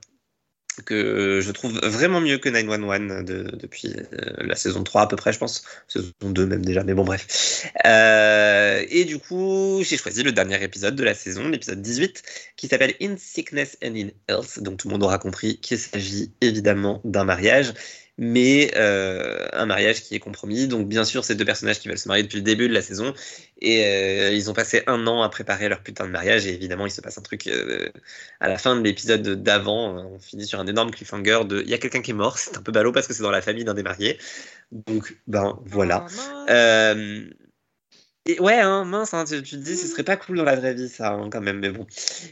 [SPEAKER 3] que je trouve vraiment mieux que 911 de, depuis euh, la saison 3 à peu près, je pense. Saison 2 même déjà, mais bon bref. Euh, et du coup, j'ai choisi le dernier épisode de la saison, l'épisode 18, qui s'appelle In Sickness and in Health. Donc tout le monde aura compris qu'il s'agit évidemment d'un mariage mais euh, un mariage qui est compromis. Donc bien sûr, ces deux personnages qui veulent se marier depuis le début de la saison, et euh, ils ont passé un an à préparer leur putain de mariage, et évidemment, il se passe un truc euh, à la fin de l'épisode d'avant, on finit sur un énorme cliffhanger de il y a quelqu'un qui est mort, c'est un peu ballot parce que c'est dans la famille d'un des mariés. Donc ben voilà. Et ouais, hein, mince, hein, tu, te dis, ce serait pas cool dans la vraie vie, ça, hein, quand même, mais bon.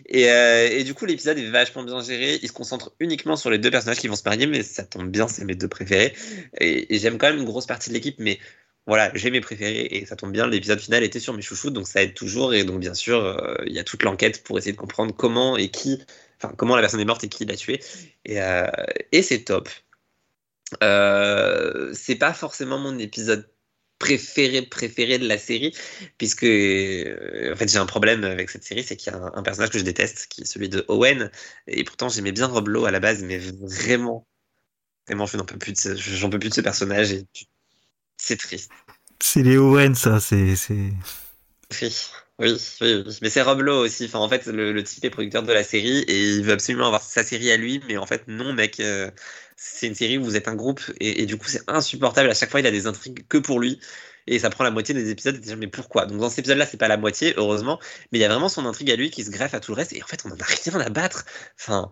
[SPEAKER 3] Et, euh, et du coup, l'épisode est vachement bien géré. Il se concentre uniquement sur les deux personnages qui vont se marier, mais ça tombe bien, c'est mes deux préférés. Et, j'aime quand même une grosse partie de l'équipe, mais voilà, j'ai mes préférés et ça tombe bien. L'épisode final était sur mes chouchous, donc ça aide toujours. Et donc, bien sûr, euh, il y a toute l'enquête pour essayer de comprendre comment et qui, enfin, comment la personne est morte et qui l'a tué. Et, euh, et c'est top. c'est pas forcément mon épisode préféré préféré de la série puisque euh, en fait j'ai un problème avec cette série c'est qu'il y a un, personnage que je déteste qui est celui de Owen et pourtant j'aimais bien Rob Lowe à la base mais vraiment vraiment je n'en peux plus de ce, j'en peux plus de ce personnage et c'est triste
[SPEAKER 1] c'est les Owen ça c'est c'est
[SPEAKER 3] oui. Oui, oui, mais c'est Rob Lowe aussi. En fait, le, type est producteur de la série et il veut absolument avoir sa série à lui, mais en fait, non, mec. Euh, c'est une série où vous êtes un groupe et, du coup c'est insupportable. À chaque fois, il a des intrigues que pour lui et ça prend la moitié des épisodes. Et mais pourquoi? Donc dans cet épisode-là, c'est pas la moitié, heureusement, mais il y a vraiment son intrigue à lui qui se greffe à tout le reste et en fait, on en a rien à battre. Enfin,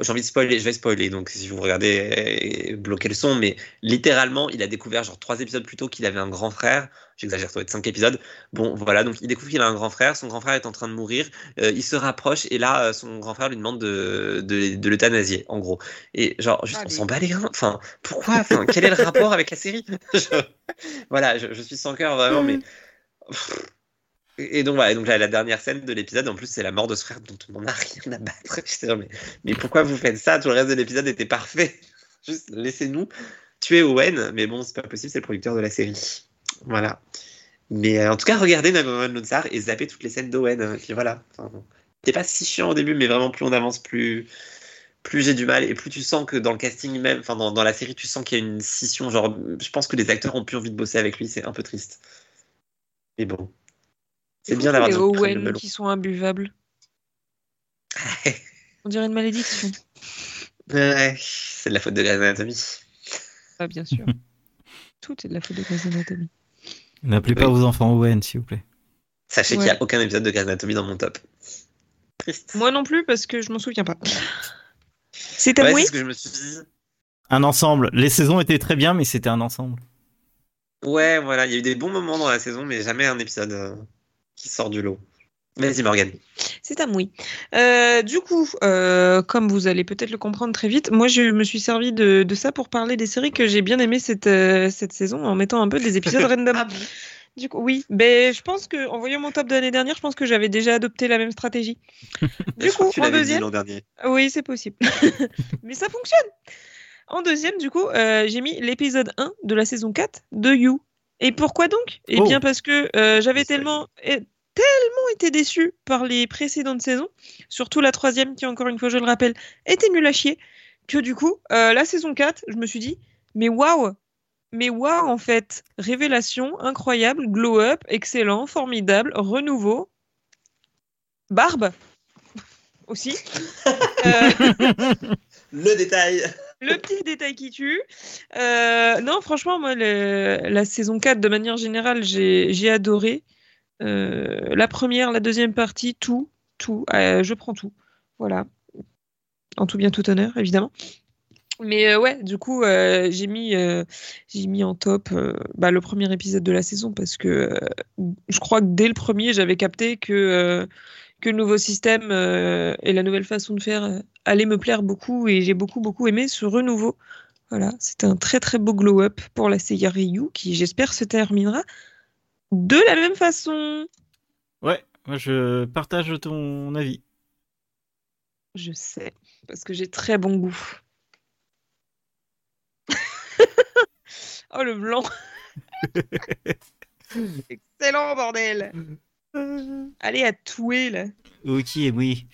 [SPEAKER 3] j'ai envie de spoiler, je vais spoiler, donc si vous regardez, bloquez le son, mais littéralement, il a découvert, genre trois épisodes plus tôt, qu'il avait un grand frère. J'exagère, ça doit être cinq épisodes. Bon, voilà, donc il découvre qu'il a un grand frère, son grand frère est en train de mourir, euh, il se rapproche, et là, euh, son grand frère lui demande de, de, de l'euthanasier, en gros. Et genre, juste, on s'en bat les grains. Enfin, pourquoi enfin, Quel est le rapport avec la série? (laughs) Voilà, je, suis sans cœur, vraiment, mais. Et donc, voilà, donc la dernière scène de l'épisode, en plus, c'est la mort de ce frère dont on n'a rien à battre. (laughs) mais, mais pourquoi vous faites ça? Tout le reste de l'épisode était parfait. (laughs) Juste laissez-nous tuer Owen. Mais bon, c'est pas possible, c'est le producteur de la série. Voilà. Mais euh, en tout cas, regardez Nagoman Lunsar et zappez toutes les scènes d'Owen. Puis voilà. Enfin, pas si chiant au début, mais vraiment, plus on avance, plus, plus j'ai du mal. Et plus tu sens que dans le casting même, enfin, dans, dans la série, tu sens qu'il y a une scission. Genre, je pense que les acteurs ont plus envie de bosser avec lui. C'est un peu triste. Mais bon.
[SPEAKER 2] C'est bien d'avoir des Owen qui sont imbuvables. (laughs) On dirait une malédiction.
[SPEAKER 3] Ouais, c'est de la faute de Grey's Anatomy.
[SPEAKER 2] Ah, bien sûr. (laughs) Tout est de la faute de Grey's Anatomy.
[SPEAKER 1] N'appelez pas vos enfants Owen, s'il vous plaît.
[SPEAKER 3] Sachez qu'il n'y a aucun épisode de Grey's Anatomy dans mon top.
[SPEAKER 2] Triste. (laughs) Moi non plus, parce que je m'en souviens pas. C'est à
[SPEAKER 3] ouais, ce que je me suis dit.
[SPEAKER 1] Un ensemble. Les saisons étaient très bien, mais c'était un ensemble.
[SPEAKER 3] Ouais, voilà, il y a eu des bons moments dans la saison, mais jamais un épisode. Euh, qui sort du lot. Vas-y Morgane.
[SPEAKER 2] C'est à moi. Euh, du coup, euh, comme vous allez peut-être le comprendre très vite, moi je me suis servi de, ça pour parler des séries que j'ai bien aimées cette, euh, cette saison en mettant un peu des épisodes (laughs) random. Ah du coup, oui, mais je pense que en voyant mon top de l'année dernière, je pense que j'avais déjà adopté la même stratégie. (laughs)
[SPEAKER 3] Du coup, en deuxième, dernier.
[SPEAKER 2] oui, c'est possible, (laughs) mais ça fonctionne. En deuxième, du coup, j'ai mis l'épisode 1 de la saison 4 de You. Et pourquoi donc? Eh bien oh. parce que euh, j'avais tellement, tellement été déçu par les précédentes saisons, surtout la troisième qui, encore une fois, je le rappelle, était nulle à chier, que du coup, euh, la saison 4, je me suis dit, mais waouh Mais waouh, en fait Révélation, incroyable, glow-up, excellent, formidable, renouveau, barbe (laughs) aussi. Euh, (laughs)
[SPEAKER 3] Le détail.
[SPEAKER 2] le petit détail qui tue. Euh, non, franchement, moi, le- la saison 4, de manière générale, j'ai adoré. Euh, la première, la deuxième partie, tout, tout. Euh, je prends tout. Voilà. En tout bien, tout honneur, évidemment. Mais euh, ouais, du coup, j'ai mis, mis en top bah, le premier épisode de la saison parce que je crois que dès le premier, j'avais capté que, que le nouveau système et la nouvelle façon de faire allaient me plaire beaucoup et j'ai beaucoup, beaucoup aimé ce renouveau. Voilà, c'était un très, très beau glow-up pour la série You qui, j'espère, se terminera de la même façon.
[SPEAKER 1] Ouais, moi je partage ton avis.
[SPEAKER 2] Je sais, parce que j'ai très bon goût. (laughs) oh le blanc. (laughs) Excellent bordel. (laughs) Allez à touer là.
[SPEAKER 1] Ok, oui.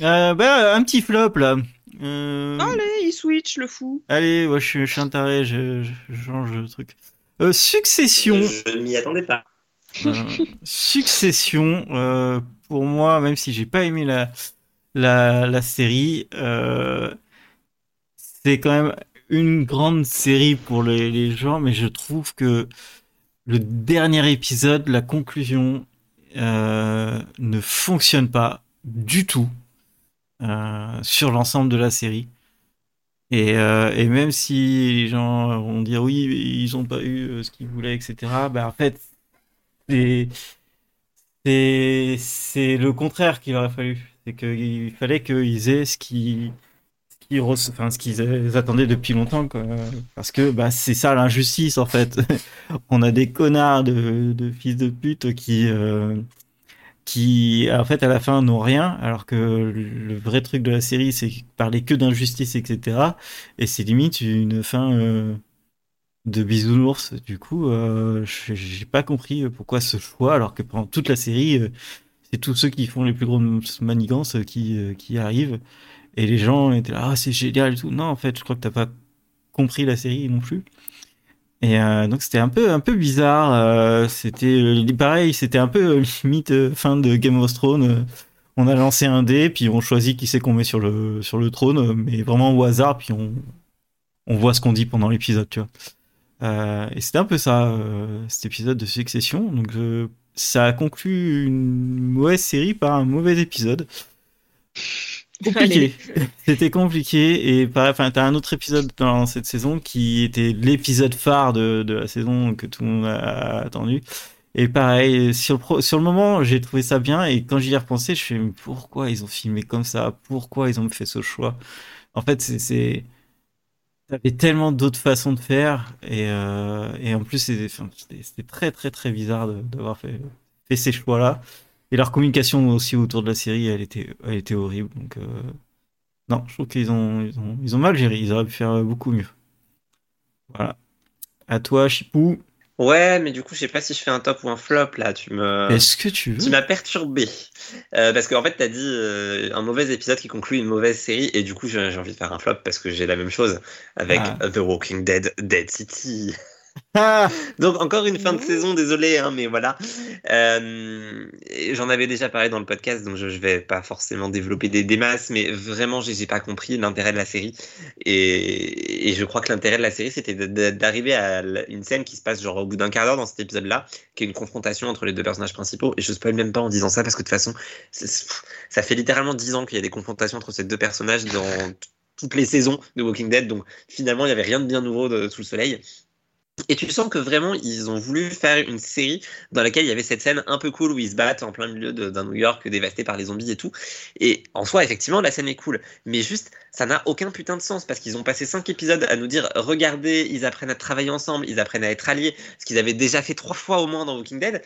[SPEAKER 1] Euh, bah, un petit flop là. Euh,
[SPEAKER 2] Allez, il switch le fou.
[SPEAKER 1] Allez, moi je suis, un taré, je, change de truc. Euh, Succession.
[SPEAKER 3] Je ne m'y attendais pas.
[SPEAKER 1] Euh, (laughs) Succession, euh, pour moi, même si j'ai pas aimé la, la, la série, euh, c'est quand même une grande série pour les, les gens, mais je trouve que le dernier épisode, la conclusion, euh, ne fonctionne pas du tout euh, sur l'ensemble de la série. Et, euh, et même si les gens vont dire oui, ils ont pas eu euh, ce qu'ils voulaient, etc., bah en fait, c'est le contraire qu'il aurait fallu. C'est qu'il fallait qu'ils aient ce qui ce qu'ils rece- enfin qu'ils attendaient depuis longtemps. Parce que bah c'est ça l'injustice en fait. (laughs) On a des connards de, de fils de pute qui euh, qui en fait à la fin n'ont rien alors que le vrai truc de la série c'est parler que d'injustice etc. Et c'est limite une fin euh, de bisounours. Du coup, euh, j'ai pas compris pourquoi ce choix, alors que pendant toute la série, euh, c'est tous ceux qui font les plus grosses manigances euh, qui, euh, qui arrivent. Et les gens étaient là, ah, c'est génial et tout. Non, en fait, je crois que t'as pas compris la série non plus. Et euh, donc c'était un peu un peu bizarre. euh, c'était euh, pareil, c'était un peu limite fin de Game of Thrones. on a lancé un dé, puis on choisit qui c'est qu'on met sur le sur le trône, mais vraiment au hasard, puis on on voit ce qu'on dit pendant l'épisode, tu vois. Et c'était un peu ça, cet épisode de Succession. Donc, ça a conclu une mauvaise série par un mauvais épisode. Compliqué. (laughs) C'était compliqué. Et pareil, enfin, t'as un autre épisode dans cette saison qui était l'épisode phare de, de la saison que tout le monde a attendu. Et pareil, sur le, sur le moment, j'ai trouvé ça bien. Et quand j'y ai repensé, je fais, mais pourquoi ils ont filmé comme ça? Pourquoi ils ont fait ce choix? En fait, c'est, T'avais tellement d'autres façons de faire et, euh, et en plus c'était très très très bizarre d'avoir fait, fait ces choix-là et leur communication aussi autour de la série elle était elle était horrible donc euh, non je trouve qu'ils ont ils ont ils ont mal géré ils auraient pu faire beaucoup mieux voilà à toi Chipou
[SPEAKER 3] Ouais, mais du coup, je sais pas si je fais un top ou un flop là. Tu me.
[SPEAKER 1] est-ce que tu
[SPEAKER 3] Tu
[SPEAKER 1] veux
[SPEAKER 3] m'as perturbé. Euh, parce qu'en fait, tu as dit euh, un mauvais épisode qui conclut une mauvaise série. Et du coup, j'ai j'ai envie de faire un flop parce que j'ai la même chose avec
[SPEAKER 1] Ah.
[SPEAKER 3] The Walking Dead, Dead City. (laughs) Donc, encore une fin de
[SPEAKER 2] Ouh.
[SPEAKER 3] saison, désolé, hein, mais voilà. Euh, J'en avais déjà parlé dans le podcast, donc je, je vais pas forcément développer des, des masses, mais vraiment, j'ai j'ai pas compris l'intérêt de la série. Et, et je crois que l'intérêt de la série, c'était d'arriver à une scène qui se passe genre au bout d'un quart d'heure dans cet épisode-là, qui est une confrontation entre les deux personnages principaux. Et je spoil même pas en disant ça parce que de toute façon, ça fait littéralement 10 ans qu'il y a des confrontations entre ces deux personnages dans toutes les saisons de Walking Dead. Donc finalement, il y avait rien de bien nouveau de, sous le soleil. Et tu sens que vraiment, ils ont voulu faire une série dans laquelle il y avait cette scène un peu cool où ils se battent en plein milieu d'un New York dévasté par les zombies et tout. Et en soi, effectivement, la scène est cool. Mais juste, ça n'a aucun putain de sens parce qu'ils ont passé cinq épisodes à nous dire regardez, ils apprennent à travailler ensemble, ils apprennent à être alliés, ce qu'ils avaient déjà fait trois fois au moins dans Walking Dead.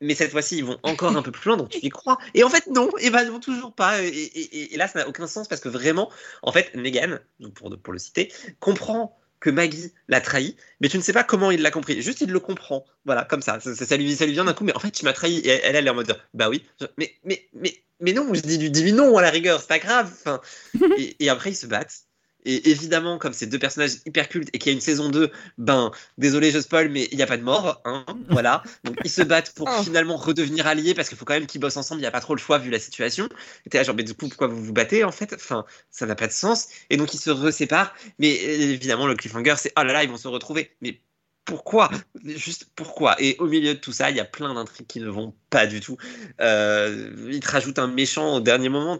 [SPEAKER 3] Mais cette fois-ci, ils vont encore un peu plus loin, donc tu y crois. Et en fait, non, et ben non, toujours pas. Et, là, ça n'a aucun sens parce que vraiment, en fait, Negan, pour le citer, comprend que Maggie l'a trahi, mais tu ne sais pas comment il l'a compris. Juste, il le comprend. Voilà, comme ça. Ça, ça- ça lui, ça lui vient d'un coup, mais en fait, tu m'as trahi. Et elle, elle est en mode, bah oui. Mais, mais, mais, mais non, je dis, dis-lui non à la rigueur, c'est pas grave. Enfin, (laughs) et, et après, ils se battent. Et évidemment, comme c'est deux personnages hyper cultes et qu'il y a une saison 2, ben, désolé, je spoil, mais il n'y a pas de mort. Hein, (laughs) voilà. Donc, ils se battent pour
[SPEAKER 2] Oh.
[SPEAKER 3] finalement redevenir alliés parce qu'il faut quand même qu'ils bossent ensemble. Il n'y a pas trop le choix vu la situation. Et t'es là, genre, mais du coup, pourquoi vous vous battez en fait? Enfin, ça n'a pas de sens. Et donc, ils se reséparent. Mais euh, évidemment, le cliffhanger, c'est oh là là, ils vont se retrouver. Mais pourquoi? Juste pourquoi? Et au milieu de tout ça, il y a plein d'intrigues qui ne vont pas du tout. Euh, ils te rajoutent un méchant au dernier moment.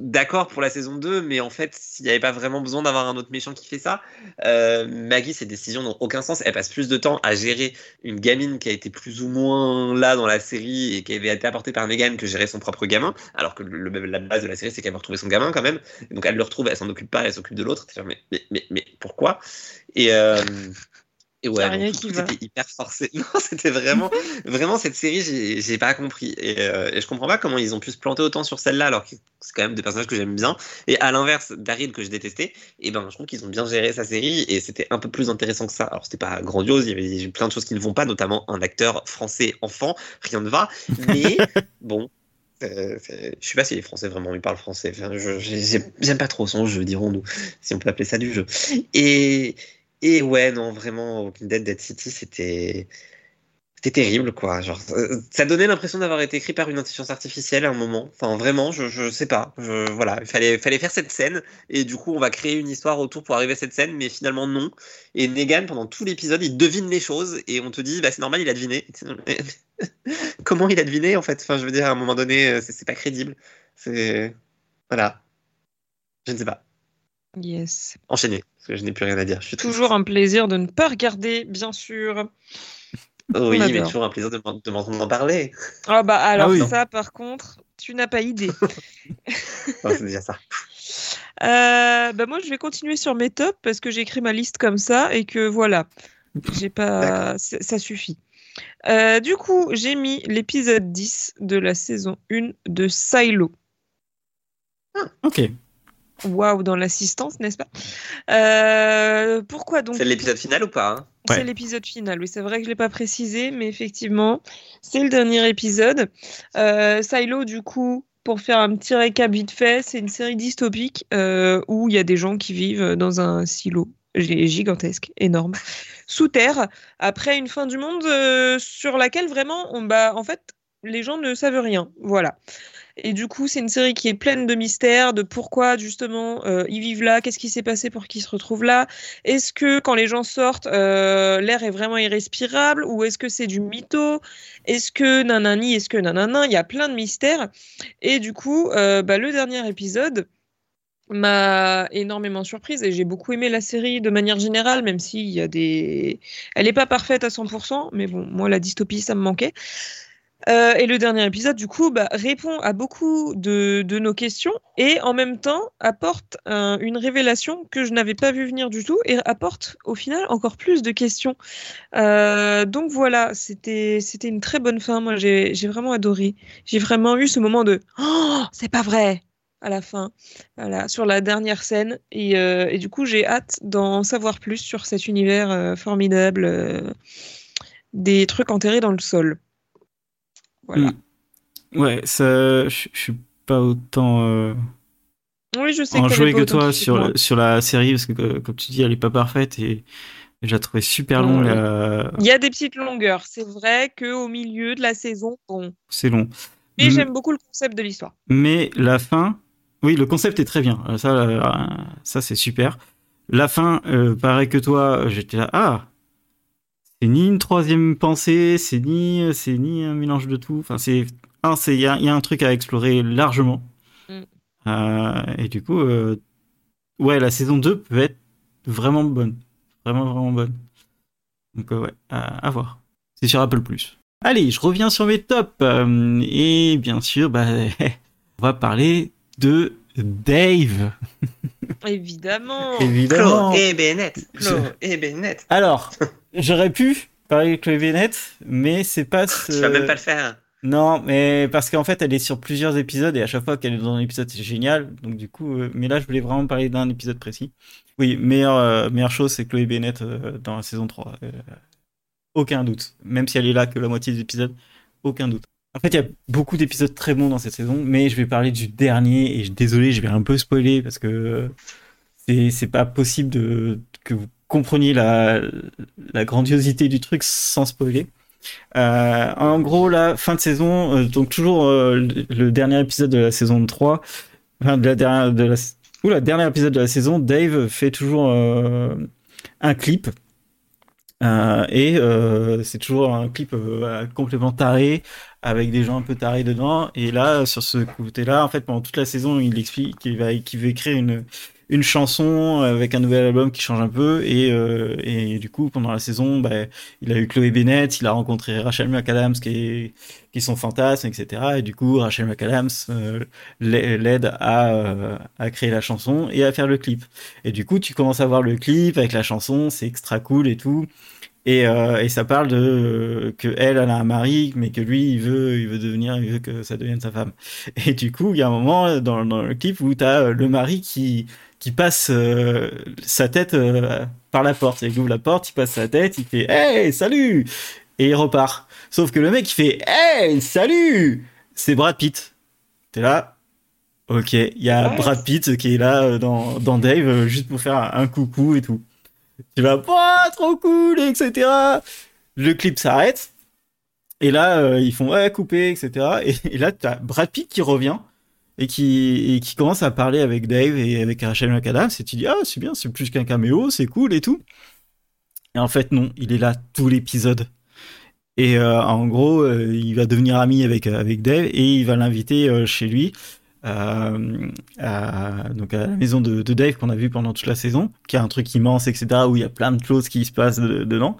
[SPEAKER 3] D'accord pour la saison 2, mais en fait, s'il n'y avait pas vraiment besoin d'avoir un autre méchant qui fait ça, euh, Maggie, ses décisions n'ont aucun sens. Elle passe plus de temps à gérer une gamine qui a été plus ou moins là dans la série et qui avait été apportée par Megan que gérer son propre gamin, alors que la base de la série, c'est qu'elle veut retrouver son gamin quand même. Donc elle le retrouve, elle s'en occupe pas, elle s'occupe de l'autre. Mais, mais, mais, mais pourquoi? Et, euh, et ouais,
[SPEAKER 2] Y a
[SPEAKER 3] donc
[SPEAKER 2] rien
[SPEAKER 3] tout
[SPEAKER 2] qui va.
[SPEAKER 3] était hyper forcé. (laughs) Non, c'était vraiment, vraiment cette série, j'ai j'ai pas compris. Et, euh, et je comprends pas comment ils ont pu se planter autant sur celle-là, alors que c'est quand même des personnages que j'aime bien. Et à l'inverse, Daryl que je détestais, et ben je trouve qu'ils ont bien géré sa série et c'était un peu plus intéressant que ça. Alors c'était pas grandiose, il y avait plein de choses qui ne vont pas, notamment un acteur français enfant, rien ne va. Mais (laughs) bon. euh, je sais pas si les Français vraiment ils parlent français. Enfin, je- j'ai- J'aime pas trop son jeu, dirons-nous, si on peut appeler ça du jeu. Et, et ouais, non, vraiment, Walking Dead, Dead City, c'était. C'était terrible, quoi. Genre, euh, ça donnait l'impression d'avoir été écrit par une intelligence artificielle à un moment. Enfin, vraiment, je, je sais pas. Je, voilà, il fallait, fallait faire cette scène. Et du coup, on va créer une histoire autour pour arriver à cette scène, mais finalement, non. Et Negan, pendant tout l'épisode, il devine les choses. Et on te dit, bah, c'est normal, il a deviné. (laughs) Comment il a deviné, en fait? Enfin, je veux dire, à un moment donné, euh, c'est pas crédible. C'est. Voilà. Je ne sais pas.
[SPEAKER 2] Yes.
[SPEAKER 3] Enchaîner, parce que je n'ai plus rien à dire. Je suis triste.
[SPEAKER 2] Toujours un plaisir de ne pas regarder, bien sûr.
[SPEAKER 3] Oh oui,
[SPEAKER 2] On
[SPEAKER 3] mais toujours un plaisir de m'en- de m'entendre en parler.
[SPEAKER 2] Ah bah alors
[SPEAKER 1] oui.
[SPEAKER 2] ça, par contre, tu n'as pas idée. (laughs)
[SPEAKER 3] C'est déjà ça.
[SPEAKER 2] Euh, bah moi, je vais continuer sur mes tops parce que j'ai écrit ma liste comme ça et que voilà, j'ai pas, ça suffit. Euh, du coup, j'ai mis l'épisode 10 de la saison 1 de Silo.
[SPEAKER 1] Ok.
[SPEAKER 2] Waouh, dans l'assistance, n'est-ce pas? Euh, Pourquoi donc
[SPEAKER 3] C'est l'épisode final ou pas hein?
[SPEAKER 2] C'est
[SPEAKER 1] Ouais.
[SPEAKER 2] l'épisode final, oui, c'est vrai que je ne l'ai pas précisé, mais effectivement, c'est le dernier épisode. Euh, Silo, du coup, pour faire un petit récap vite fait, c'est une série dystopique euh, où il y a des gens qui vivent dans un silo gi- gigantesque, énorme, sous terre, après une fin du monde euh, sur laquelle vraiment, on, bah, en fait, les gens ne savent rien. Voilà. Et du coup, c'est une série qui est pleine de mystères, de pourquoi justement euh, ils vivent là, qu'est-ce qui s'est passé pour qu'ils se retrouvent là, est-ce que quand les gens sortent, euh, l'air est vraiment irrespirable ou est-ce que c'est du mytho? Est-ce que nanani Est-ce que nanana? Il y a plein de mystères. Et du coup, euh, bah, le dernier épisode m'a énormément surprise et j'ai beaucoup aimé la série de manière générale, même s'il y a des... Elle n'est pas parfaite à 100%, mais bon, moi, la dystopie, ça me manquait. Euh, et le dernier épisode, du coup, bah, répond à beaucoup de, nos questions et en même temps apporte un- une révélation que je n'avais pas vu venir du tout et apporte au final encore plus de questions. Euh, donc voilà, c'était une très bonne fin. Moi, j'ai vraiment adoré. J'ai vraiment eu ce moment de oh, c'est pas vrai à la fin, voilà, sur la dernière scène. Et, euh, du coup, j'ai hâte d'en savoir plus sur cet univers formidable des trucs enterrés dans le sol. Voilà.
[SPEAKER 1] Mm. Ouais, ça, je suis pas autant euh,
[SPEAKER 2] Oui, je sais que t'avais
[SPEAKER 1] enjoué
[SPEAKER 2] pas
[SPEAKER 1] que toi sur,
[SPEAKER 2] que
[SPEAKER 1] sur la série parce que, comme tu dis, elle est pas parfaite et, je la trouvais super longue.
[SPEAKER 2] Ouais.
[SPEAKER 1] la-
[SPEAKER 2] Il y a des petites longueurs. C'est vrai qu'au milieu de la saison, bon.
[SPEAKER 1] C'est long.
[SPEAKER 2] Mais
[SPEAKER 1] Mm.
[SPEAKER 2] j'aime beaucoup le concept de l'histoire.
[SPEAKER 1] Mais la fin, oui, le concept est très bien. Euh, Ça, euh, ça c'est super. La fin, euh, pareil que toi, j'étais là. Ah, c'est ni une troisième pensée, c'est ni, c'est ni un mélange de tout. Enfin, c'est, un, c'est, il y a, il y a un truc à explorer largement.
[SPEAKER 2] Mm.
[SPEAKER 1] Euh, et du coup, euh, ouais, la saison 2 peut être vraiment bonne, vraiment vraiment bonne. Donc euh, ouais, à, à voir. C'est sur Apple Allez, je reviens sur mes tops. Euh, et bien sûr, bah, (laughs) on va parler de Dave.
[SPEAKER 2] Évidemment.
[SPEAKER 1] Évidemment.
[SPEAKER 3] Chloé et Bennett. Chloé Bennett.
[SPEAKER 1] Alors, j'aurais pu parler de Chloé Bennett, mais c'est pas ce...
[SPEAKER 3] Tu vas même pas le faire.
[SPEAKER 1] Non, mais parce qu'en fait, elle est sur plusieurs épisodes et à chaque fois qu'elle est dans un épisode, c'est génial. Donc du coup, euh, mais là, je voulais vraiment parler d'un épisode précis. Oui, meilleure, euh, meilleure chose, c'est Chloé Bennett euh, dans la saison 3. Euh, aucun doute. Même si elle est là que la moitié des épisodes, aucun doute. En fait, il y a beaucoup d'épisodes très bons dans cette saison, mais je vais parler du dernier et désolé, je vais un peu spoiler parce que c'est pas possible que vous compreniez la grandiosité du truc sans spoiler. Euh, en gros, la fin de saison, euh, donc toujours euh, le, dernier épisode de la saison 3, enfin de ou la dernière épisode de la saison, Dave fait toujours un clip. Euh, et euh, c'est toujours un clip euh, complètement taré avec des gens un peu tarés dedans. Et là sur ce côté-là en fait pendant toute la saison il explique qu'il va qu'il veut créer une une chanson avec un nouvel album qui change un peu et, euh, et du coup pendant la saison bah, il a eu Chloé Bennett il a rencontré Rachel McAdams qui est qui est son fantasme etc et du coup Rachel McAdams euh, l'aide à euh, à créer la chanson et à faire le clip. Et du coup tu commences à voir le clip avec la chanson c'est extra cool et tout. Et, euh, et ça parle de euh, que elle, elle a un mari, mais que lui, il veut, il veut devenir, il veut que ça devienne sa femme. Et du coup, il y a un moment dans, dans le clip où tu as le mari qui qui passe euh, sa tête euh, par la porte. Il ouvre la porte, il passe sa tête, il fait Hey, salut Et il repart. Sauf que le mec, il fait Hey, salut C'est Brad Pitt. T'es là Ok, il y a
[SPEAKER 2] Ouais.
[SPEAKER 1] Brad Pitt qui est là euh, dans, dans Dave, juste pour faire un, un coucou et tout. Tu vas, oh, trop cool, etc. Le clip s'arrête. Et là, euh, ils font, ouais, couper, etc. Et, et là, t'as Brad Pitt qui revient et qui, commence à parler avec Dave et avec Rachel McAdams. Et tu dis, ah, c'est bien, c'est plus qu'un caméo, c'est cool et tout. Et en fait, non, il est là tout l'épisode. Et euh, en gros, euh, il va devenir ami avec, avec Dave et il va l'inviter euh, chez lui. Euh, à, donc à la maison de, Dave qu'on a vu pendant toute la saison, qui a un truc immense, etc., où il y a plein de choses qui se passent de- dedans.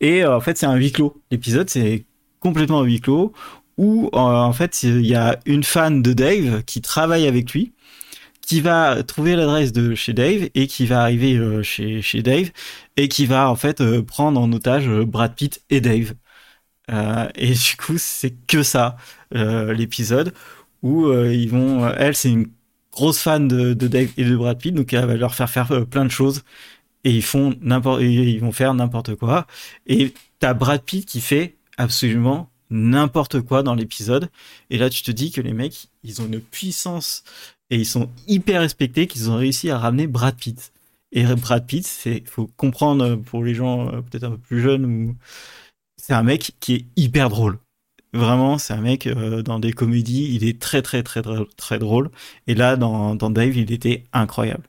[SPEAKER 1] Et euh, en fait, c'est un huis clos. L'épisode, c'est complètement un huis clos, où euh, en fait, il y a une fan de Dave qui travaille avec lui, qui va trouver l'adresse de chez Dave et qui va arriver euh, chez, chez Dave et qui va en fait euh, prendre en otage Brad Pitt et Dave. Et du coup, c'est que ça, l'épisode où ils vont. elle, c'est une grosse fan de, de Dave et de Brad Pitt, donc elle va leur faire faire plein de choses et ils font n'importe, ils vont faire n'importe quoi. Et t'as Brad Pitt qui fait absolument n'importe quoi dans l'épisode. Et là, tu te dis que les mecs, ils ont une puissance et ils sont hyper respectés qu'ils ont réussi à ramener Brad Pitt. Et Brad Pitt, c'est, faut comprendre pour les gens euh, peut-être un peu plus jeunes ou c'est un mec qui est hyper drôle. Vraiment, c'est un mec euh, dans des comédies, il est très très très très, drôle. Et là, dans, dans Dave, il était incroyable.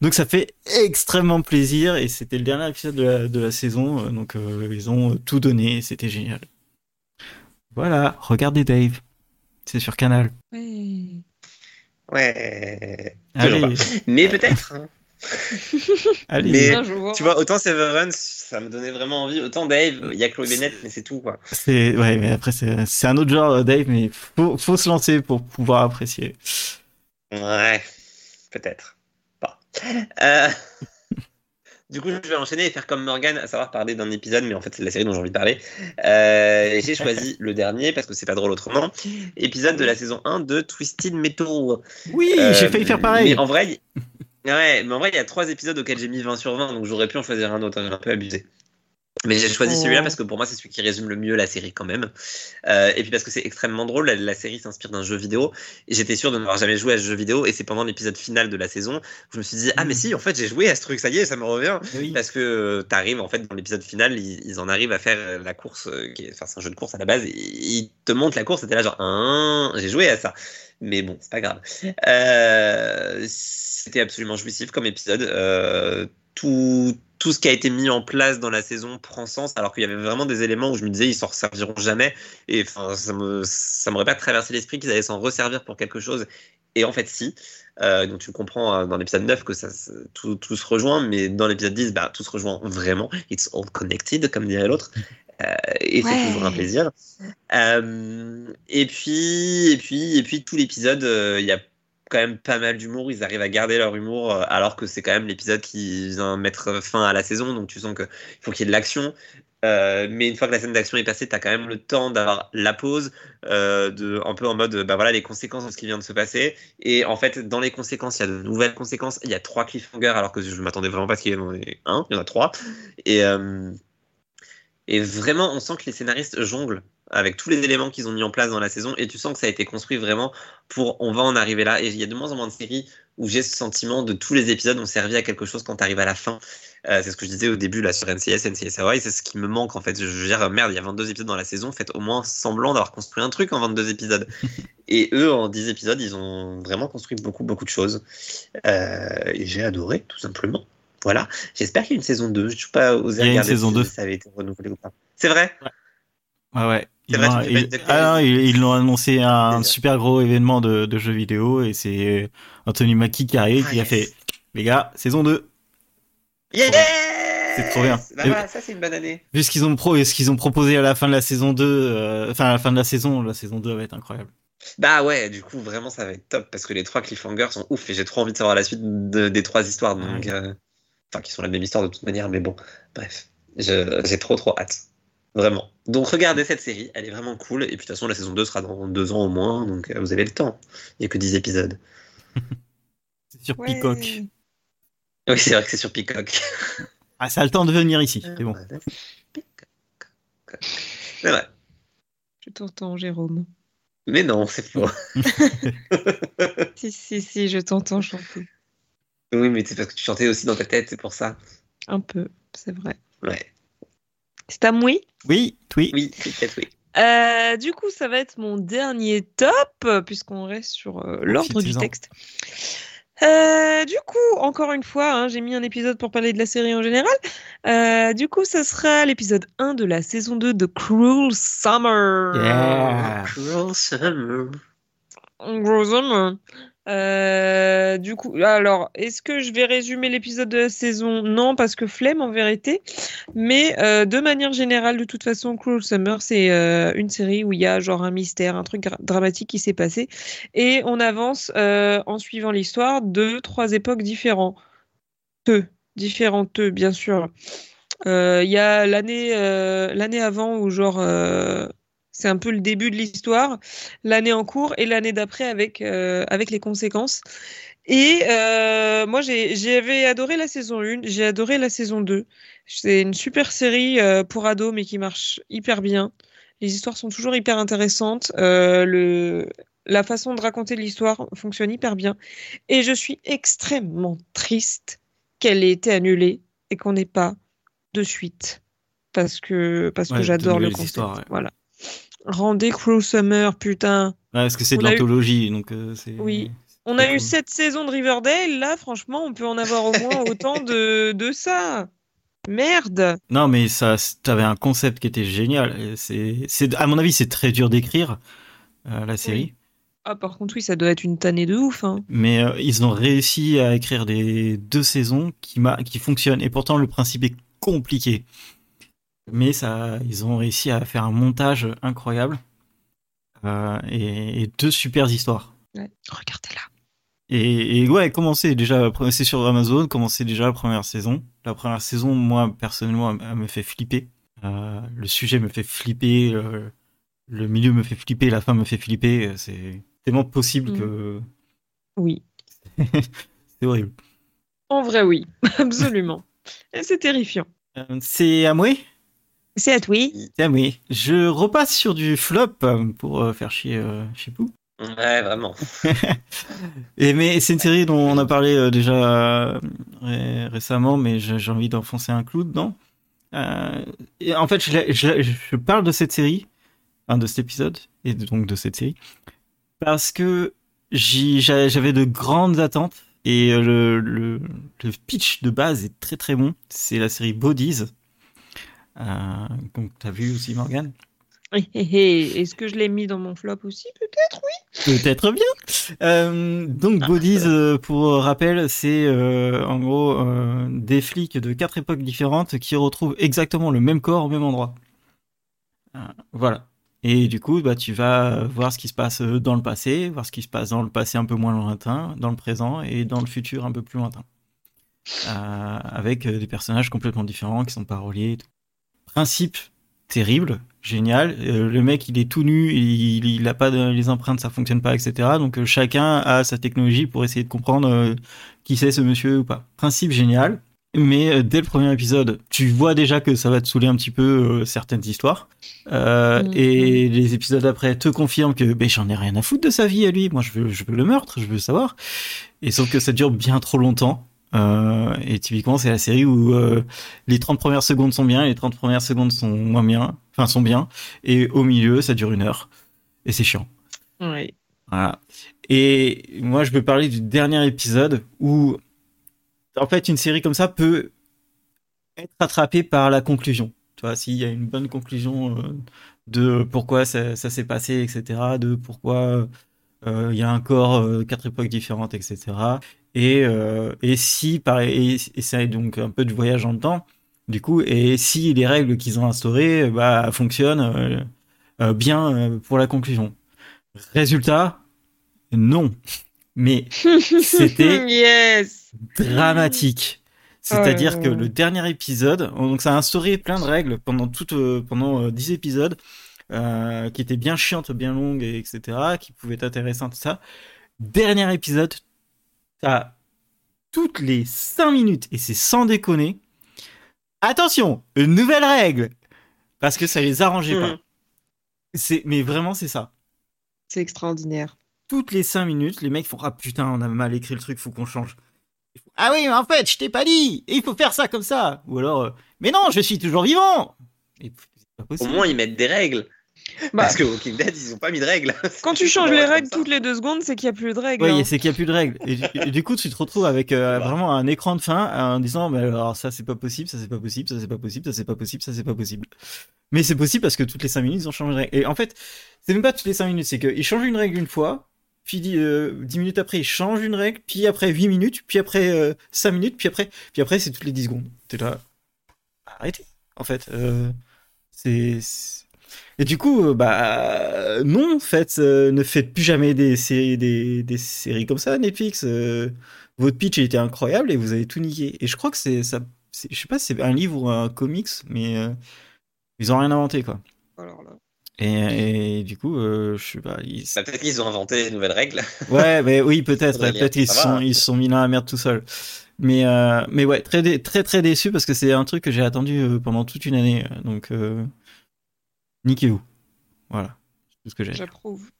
[SPEAKER 1] Donc ça fait extrêmement plaisir et c'était le dernier épisode de la, de la saison, euh, donc euh, ils ont tout donné, c'était génial. Voilà, regardez Dave, c'est sur Canal.
[SPEAKER 2] Ouais.
[SPEAKER 3] Ouais.
[SPEAKER 1] Allez,
[SPEAKER 3] Mais peut-être. hein. (laughs)
[SPEAKER 1] allez.
[SPEAKER 3] Mais-
[SPEAKER 2] jour.
[SPEAKER 3] Tu vois, autant Severance, ça me donnait vraiment envie. Autant Dave, il y a Chloé Bennett, mais c'est tout, quoi.
[SPEAKER 1] C'est ouais, mais après c'est c'est un autre genre euh, Dave, mais faut faut se lancer pour pouvoir apprécier.
[SPEAKER 3] Ouais, peut-être. Pas. Euh, Du coup, je vais enchaîner et faire comme Morgan, à savoir parler d'un épisode, mais en fait, c'est la série dont j'ai envie de parler. Euh, j'ai (laughs) choisi le dernier parce que c'est pas drôle autrement. Épisode de la saison 1 de Twisted Metal.
[SPEAKER 1] Oui,
[SPEAKER 3] Euh,
[SPEAKER 1] j'ai failli faire pareil.
[SPEAKER 3] Mais en vrai, il- ouais, mais en vrai, il y a trois épisodes auxquels j'ai mis 20 sur 20, donc j'aurais pu en choisir un autre, hein, j'ai un peu abusé. Mais j'ai choisi celui-là parce que pour moi, c'est celui qui résume le mieux la série quand même. Euh, et puis parce que c'est extrêmement drôle, la, la série s'inspire d'un jeu vidéo. J'étais sûr de n'avoir jamais joué à ce jeu vidéo. Et c'est pendant l'épisode final de la saison que je me suis dit, ah mais si, en fait, j'ai joué à ce truc, ça y est, ça me revient.
[SPEAKER 1] Oui.
[SPEAKER 3] Parce que euh, t'arrives, en fait, dans l'épisode final, ils, ils en arrivent à faire euh, la course, euh, qui est- enfin, c'est un jeu de course à la base, et ils te montrent la course, et t'es là genre, Hein, j'ai joué à ça. Mais bon, c'est pas grave. C'était absolument jouissif comme épisode. Tout, tout ce qui a été mis en place dans la saison prend sens, alors qu'il y avait vraiment des éléments où je me disais, ils s'en resserviront jamais. Et enfin, ça me, ça m'aurait pas traversé l'esprit qu'ils allaient s'en resservir pour quelque chose. Et en fait, si. Euh, donc tu comprends euh, dans l'épisode 9 que ça, tout, tout se rejoint, mais dans l'épisode 10, bah, tout se rejoint vraiment. It's all connected, comme dirait l'autre. Euh, et
[SPEAKER 2] Ouais.
[SPEAKER 3] c'est toujours un plaisir. Euh, et puis, et puis, et puis tout l'épisode, il y a quand même pas mal d'humour. Ils arrivent à garder leur humour, euh, alors que c'est quand même l'épisode qui vient mettre fin à la saison. Donc tu sens qu'il faut qu'il y ait de l'action. Euh, mais une fois que la scène d'action est passée, tu as quand même le temps d'avoir la pause, euh, de, un peu en mode, bah voilà, les conséquences de ce qui vient de se passer. Et en fait, dans les conséquences, il y a de nouvelles conséquences. Il y a trois cliffhangers, alors que je m'attendais vraiment pas à ce qu'il y en ait un. Il y en a trois. Et, et vraiment, on sent que les scénaristes jonglent avec tous les éléments qu'ils ont mis en place dans la saison. Et tu sens que ça a été construit vraiment pour on va en arriver là. Et il y a de moins en moins de séries où j'ai ce sentiment de tous les épisodes ont servi à quelque chose quand tu arrives à la fin. Euh, c'est ce que je disais au début là sur NCS, NCS Hawaii, c'est ce qui me manque en fait. Je veux dire, merde, il y a 22 épisodes dans la saison, faites au moins semblant d'avoir construit un truc en 22 épisodes. (laughs) et eux, en 10 épisodes, ils ont vraiment construit beaucoup, beaucoup de choses. Euh, et j'ai adoré, tout simplement. Voilà, j'espère qu'il y a une saison 2. Je ne suis pas osé regarder
[SPEAKER 1] saison
[SPEAKER 3] si
[SPEAKER 1] 2.
[SPEAKER 3] ça avait été renouvelé ou pas. C'est vrai?
[SPEAKER 1] Ouais, ouais. Ils l'ont- ah non, ils ils l'ont annoncé un super gros événement de, de jeux vidéo et c'est Anthony Mackie qui arrive
[SPEAKER 3] Ah,
[SPEAKER 1] qui a fait les gars saison 2
[SPEAKER 3] Yeah!
[SPEAKER 1] C'est trop bien.
[SPEAKER 3] Bah ça c'est une bonne année.
[SPEAKER 1] vu ce qu'ils ont pro ce qu'ils ont proposé à la fin de la saison 2 euh, enfin à la fin de la saison la saison 2 va être incroyable.
[SPEAKER 3] Bah ouais, du coup, vraiment, ça va être top parce que les trois cliffhangers sont ouf et j'ai trop envie de savoir la suite de- des trois histoires. Donc, euh, enfin, qui sont la même histoire de toute manière, mais bon, bref, j'ai trop trop hâte. Vraiment. Donc, regardez cette série, elle est vraiment cool. Et puis, de toute façon, la saison 2 sera dans deux ans au moins, donc euh, vous avez le temps. Il n'y a que 10 épisodes. (laughs)
[SPEAKER 1] c'est sur
[SPEAKER 2] Ouais.
[SPEAKER 1] Peacock
[SPEAKER 3] Oui, c'est vrai que c'est sur Peacock. (laughs)
[SPEAKER 1] ah ça a le temps de venir ici c'est bon.
[SPEAKER 3] C'est vrai.
[SPEAKER 2] Je t'entends, Jérôme.
[SPEAKER 3] Mais non, c'est faux. (laughs)
[SPEAKER 2] Si, si, si, je t'entends chanter.
[SPEAKER 3] oui, mais c'est parce que tu chantais aussi dans ta tête, c'est pour ça.
[SPEAKER 2] Un peu, c'est vrai.
[SPEAKER 3] Ouais.
[SPEAKER 2] C'est à moi?
[SPEAKER 1] Oui oui
[SPEAKER 3] Oui, c'est.
[SPEAKER 2] Euh, du coup, ça va être mon dernier top, puisqu'on reste sur euh, l'ordre du texte. Euh, du coup, encore une fois, hein, j'ai mis un épisode pour parler de la série en général. Euh, du coup, ça sera l'épisode 1 de la saison 2 de Cruel Summer.
[SPEAKER 1] Yeah.
[SPEAKER 3] Cruel Summer.
[SPEAKER 2] Cruel Summer. Euh, du coup, alors, est-ce que je vais résumer l'épisode de la saison? Non, parce que flemme en vérité. Mais euh, de manière générale, de toute façon, Cruel Summer, c'est euh, une série où il y a genre un mystère, un truc dramatique qui s'est passé. Et on avance en suivant l'histoire de trois époques différentes. Différentes, bien sûr. Il y a l'année l'année avant où genre c'est un peu le début de l'histoire, l'année en cours et l'année d'après avec euh, avec les conséquences. Et euh, moi j'avais adoré la saison 1, j'ai adoré la saison 2. C'est une super série euh, pour ados mais qui marche hyper bien. Les histoires sont toujours hyper intéressantes. Euh, le la façon de raconter l'histoire fonctionne hyper bien. Et je suis extrêmement triste qu'elle ait été annulée et qu'on n'ait pas de suite. Parce que, parce
[SPEAKER 1] Ouais,
[SPEAKER 2] que j'adore le
[SPEAKER 1] nouvelles
[SPEAKER 2] concept.
[SPEAKER 1] histoires, ouais.
[SPEAKER 2] Voilà. Rendez Cruel Summer, putain.
[SPEAKER 1] Ouais, parce que c'est de
[SPEAKER 2] eu-
[SPEAKER 1] l'anthologie donc euh, c'est
[SPEAKER 2] Oui. On a eu sept saisons de Riverdale. Là, franchement, on peut en avoir au moins (laughs) autant de, de ça. Merde.
[SPEAKER 1] Non, mais ça, t'avais un concept qui était génial. C'est, à mon avis, c'est très dur d'écrire euh, la série,
[SPEAKER 2] Ah, par contre, oui, ça doit être une tannée de ouf. Hein.
[SPEAKER 1] mais euh, ils ont réussi à écrire des deux saisons qui, qui fonctionnent. Et pourtant, le principe est compliqué. Mais ça, ils ont réussi à faire un montage incroyable euh, et, et deux super histoires.
[SPEAKER 2] Ouais. Regardez-la.
[SPEAKER 1] Et, et ouais, commencez déjà, c'est sur Amazon, commencez déjà la première saison. La première saison, moi, personnellement, elle, me fait flipper. Euh, le sujet me fait flipper, le milieu me fait flipper, la fin me fait flipper. C'est tellement possible
[SPEAKER 2] Mhm.
[SPEAKER 1] que
[SPEAKER 2] Oui. (laughs)
[SPEAKER 1] c'est horrible.
[SPEAKER 2] En vrai, oui. (laughs) Absolument. Et c'est terrifiant.
[SPEAKER 1] Euh, c'est moi
[SPEAKER 2] C'est à toi.
[SPEAKER 1] C'est à moi. Je repasse sur du flop euh, pour euh, faire chier euh, Chipou.
[SPEAKER 3] Ouais, vraiment. (laughs)
[SPEAKER 1] Et mais c'est une série dont on a parlé déjà ré- récemment, mais j'ai envie d'enfoncer un clou dedans. Euh, et en fait, je, parle de cette série, enfin, de cet épisode, et donc de cette série, parce que j'avais de grandes attentes, et le, le, le pitch de base est très très bon. C'est la série Bodies. Euh, donc t'as vu aussi Morgan
[SPEAKER 2] Hé, hé, hé. Est-ce que je l'ai mis dans mon flop aussi, peut-être Oui.
[SPEAKER 1] Peut-être bien. Euh, donc Bodies, (laughs) euh, pour rappel, c'est euh, en gros des flics de quatre époques différentes qui retrouvent exactement le même corps au même endroit. Voilà. Et du coup, bah, tu vas voir ce qui se passe dans le passé, voir ce qui se passe dans le passé un peu moins lointain, dans le présent et dans le futur un peu plus lointain. Avec des personnages complètement différents qui sont pas reliés. et tout. Principe terrible, génial. Euh, le mec, il est tout nu, il, il a pas de, les empreintes, ça fonctionne pas, etc. Donc euh, chacun a sa technologie pour essayer de comprendre euh, qui c'est ce monsieur ou pas. Principe génial. mais dès le premier épisode, tu vois déjà que ça va te saouler un petit peu certaines histoires.
[SPEAKER 2] Mhm.
[SPEAKER 1] Et les épisodes après te confirment que ben, j'en ai rien à foutre de sa vie à lui. Moi, je veux, je veux le meurtre, je veux savoir. Et sauf que ça dure bien trop longtemps. Euh, et typiquement, c'est la série où euh, les 30 premières secondes sont bien, et les 30 premières secondes sont moins bien, enfin sont bien, et au milieu, ça dure une heure. Et c'est chiant.
[SPEAKER 2] Ouais.
[SPEAKER 1] Voilà. Et moi, je veux parler du dernier épisode où, en fait, une série comme ça peut être attrapée par la conclusion. Tu vois, s'il y a une bonne conclusion euh, de pourquoi ça, ça s'est passé, etc., de pourquoi euh, il y a encore euh, quatre époques différentes, etc. Et, euh, et si, pareil, et, et c'est donc un peu du voyage en temps, du coup, et si les règles qu'ils ont instaurées bah, fonctionnent euh, euh, bien euh, pour la conclusion. Résultat, non. Mais (laughs) C'était-
[SPEAKER 2] yes.
[SPEAKER 1] dramatique. C'est-à-dire
[SPEAKER 2] Oh
[SPEAKER 1] que le dernier épisode, donc ça a instauré plein de règles pendant tout, euh, pendant euh, 10 épisodes, euh, qui étaient bien chiantes, bien longues, et etc., qui pouvaient être intéressantes, tout ça. Dernier épisode, t'as toutes les 5 minutes, et c'est sans déconner. Attention, une nouvelle règle! Parce que ça les arrangeait pas.
[SPEAKER 3] Mhm.
[SPEAKER 1] C'est, mais vraiment, c'est ça.
[SPEAKER 2] C'est extraordinaire.
[SPEAKER 1] toutes les 5 minutes, les mecs font Ah putain, on a mal écrit le truc, faut qu'on change. Ah oui, mais en fait, je t'ai pas dit, et il faut faire ça comme ça. Ou alors, euh, mais non, je suis toujours vivant. Et pff, c'est pas
[SPEAKER 3] Au moins, ils mettent des règles.
[SPEAKER 2] Bah,
[SPEAKER 3] Parce que Walking Dead, ils ont pas mis de règles. (laughs)
[SPEAKER 2] quand tu changes les règles toutes les deux secondes, c'est qu'il n'y a plus de règles.
[SPEAKER 1] Oui,
[SPEAKER 2] hein.
[SPEAKER 1] c'est qu'il n'y a plus de règles. Et, du- et du coup, tu te retrouves avec euh,
[SPEAKER 3] Bah.
[SPEAKER 1] vraiment un écran de fin en disant, mais alors ça c'est pas possible, ça c'est pas possible, ça c'est pas possible, ça c'est pas possible, ça c'est pas possible. Mais c'est possible parce que toutes les 5 minutes, ils ont changé de règle. Et en fait, c'est même pas toutes les 5 minutes, c'est qu'ils changent une règle une fois, puis euh, 10 minutes après, ils changent une règle, puis après 8 minutes, puis après euh, 5 minutes, puis après, puis après c'est toutes les 10 secondes. T'es là, arrêtez, en fait. Euh, c'est... Et du coup, euh, bah non, faites, euh, ne faites plus jamais des séries, des, des séries comme ça, Netflix. euh, votre pitch était incroyable et vous avez tout niqué. Et je crois que c'est ça, je sais pas, si c'est un livre ou un comics, mais euh, ils ont rien inventé quoi.
[SPEAKER 2] Alors là.
[SPEAKER 1] Et, et du coup, euh, je sais pas. ils-
[SPEAKER 3] Bah, Peut-être qu'ils ont inventé des nouvelles règles. (laughs)
[SPEAKER 1] Ouais, mais oui, peut-être. Peut-être qu'ils
[SPEAKER 3] va,
[SPEAKER 1] sont, ils se sont mis dans la merde tout seuls. Mais, euh, mais ouais, très, dé- très, très déçu parce que c'est un truc que j'ai attendu pendant toute une année. Donc, euh, niquez-vous. Voilà. C'est tout ce que j'ai.
[SPEAKER 2] J'approuve.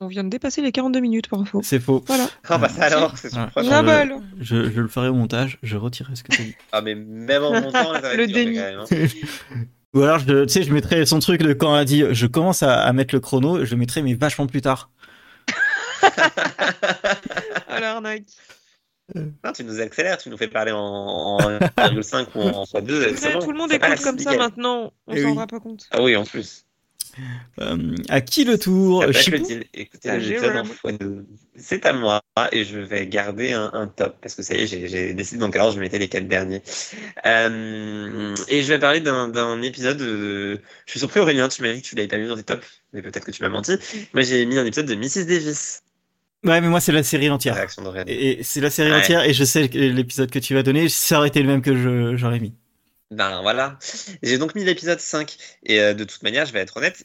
[SPEAKER 2] On vient de dépasser les 42 minutes par info.
[SPEAKER 1] C'est faux.
[SPEAKER 2] Voilà.
[SPEAKER 3] Ah (laughs) bah ça alors, c'est.
[SPEAKER 2] Ah
[SPEAKER 1] je-
[SPEAKER 2] alors.
[SPEAKER 1] Je, je le ferai au montage, je retirerai ce que tu dit.
[SPEAKER 3] Ah mais même en montant, ça (laughs)
[SPEAKER 2] Le déni.
[SPEAKER 3] quand même, hein. (laughs)
[SPEAKER 1] Ou alors, je, tu sais, je mettrai son truc de quand elle a dit je commence à, à mettre le chrono, je le mettrai mais vachement plus tard.
[SPEAKER 2] À l'arnaque.
[SPEAKER 3] Non, tu nous accélères, tu nous fais parler en, en (laughs) 1,5 ou en x2.
[SPEAKER 2] Tu sais, Tout le monde écoute comme ça maintenant. On
[SPEAKER 1] Eh
[SPEAKER 2] s'en
[SPEAKER 1] oui.
[SPEAKER 2] rendra pas compte.
[SPEAKER 3] Ah oui, en plus.
[SPEAKER 1] Euh, à qui le tour
[SPEAKER 2] Ah,
[SPEAKER 3] x2. C'est à moi et je vais garder un, un top parce que ça y est, j'ai- décidé donc alors je mettais les quatre derniers. Euh, et je vais parler d'un d'un épisode. de- Je suis surpris Aurélien, tu m'as dit que tu l'avais pas mis dans tes tops, mais peut-être que tu m'as menti. Moi j'ai mis un épisode de Mrs Davis.
[SPEAKER 1] Ouais, mais moi, c'est la série entière. Et, et c'est la série
[SPEAKER 3] Ouais.
[SPEAKER 1] entière et je sais que l'épisode que tu vas donner, ça aurait été le même que j'aurais mis.
[SPEAKER 3] Ben voilà. J'ai donc mis l'épisode 5. Et euh, de toute manière, je vais être honnête,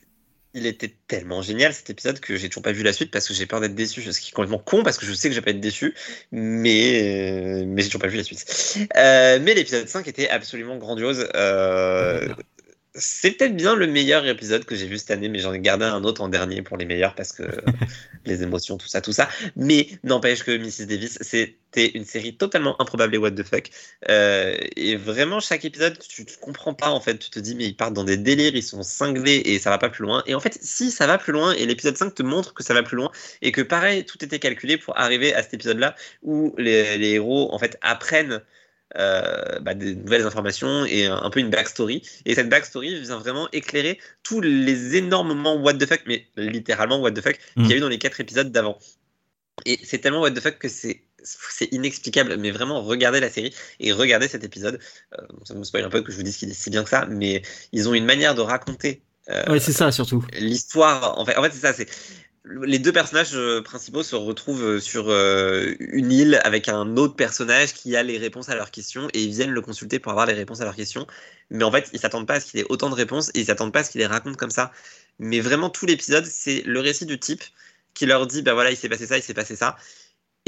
[SPEAKER 3] il était tellement génial cet épisode que j'ai toujours pas vu la suite parce que j'ai peur d'être déçu. Ce qui est complètement con parce que je sais que je vais pas être déçu, mais, euh, mais j'ai toujours pas vu la suite. Euh, mais l'épisode 5 était absolument grandiose. Euh, c'est peut-être bien le meilleur épisode que j'ai vu cette année, mais j'en ai gardé un autre en dernier pour les meilleurs parce que (laughs) les émotions, tout ça, tout ça. Mais n'empêche que Mrs. Davis, c'était une série totalement improbable et what the fuck. Euh, et vraiment, chaque épisode, tu ne comprends pas en fait. Tu te dis, mais ils partent dans des délires, ils sont cinglés et ça va pas plus loin. Et en fait, si ça va plus loin, et l'épisode 5 te montre que ça va plus loin, et que pareil, tout était calculé pour arriver à cet épisode-là où les, les héros en fait apprennent. Euh, bah, des nouvelles informations et un, un peu une backstory. Et cette backstory vient vraiment éclairer tous les énormes moments what the fuck, mais littéralement what the fuck,
[SPEAKER 1] Mm.
[SPEAKER 3] qu'il y a eu dans les quatre épisodes d'avant. Et c'est tellement what the fuck que c'est c'est inexplicable, mais vraiment regardez la série et regardez cet épisode. Euh, ça me spoil un peu que je vous dise qu'il est si bien que ça, mais ils ont une manière de raconter euh,
[SPEAKER 1] Ouais, c'est ça surtout.
[SPEAKER 3] l'histoire. En fait, en fait c'est ça. C'est les deux personnages euh, principaux se retrouvent euh, sur euh, une île avec un autre personnage qui a les réponses à leurs questions et ils viennent le consulter pour avoir les réponses à leurs questions. Mais en fait, ils s'attendent pas à ce qu'il ait autant de réponses et ils s'attendent pas à ce qu'il les raconte comme ça. Mais vraiment, tout l'épisode, c'est le récit du type qui leur dit, bah voilà, il s'est passé ça, il s'est passé ça.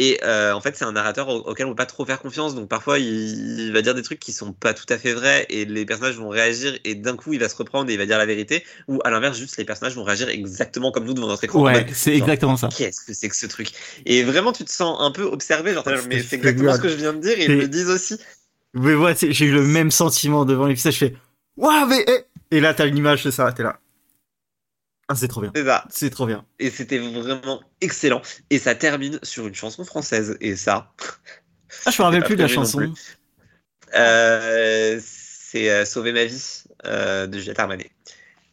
[SPEAKER 3] Et euh, en fait, c'est un narrateur au- auquel on peut pas trop faire confiance. Donc parfois, il, il va dire des trucs qui sont pas tout à fait vrais et les personnages vont réagir et d'un coup, il va se reprendre et il va dire la vérité. Ou à l'inverse, juste les personnages vont réagir exactement comme nous devant notre écran.
[SPEAKER 1] Ouais, c'est exactement ça.
[SPEAKER 3] Qu'est-ce que c'est que ce truc? Et vraiment, tu te sens un peu observé. Genre, mais
[SPEAKER 1] c'est
[SPEAKER 3] exactement ce que je viens de dire et ils me le disent aussi.
[SPEAKER 1] Mais ouais, j'ai eu le même sentiment devant l'épisode. Je fais, waouh, mais, eh et là, t'as une image de ça, t'es là. Ah, c'est trop bien.
[SPEAKER 3] C'est ça.
[SPEAKER 1] C'est trop bien.
[SPEAKER 3] Et c'était vraiment excellent. Et ça termine sur une chanson française. Et ça,
[SPEAKER 1] Ah, je me rappelle (laughs) plus de la chanson.
[SPEAKER 3] euh, c'est euh, Sauver ma vie euh, de Juliette Armanet.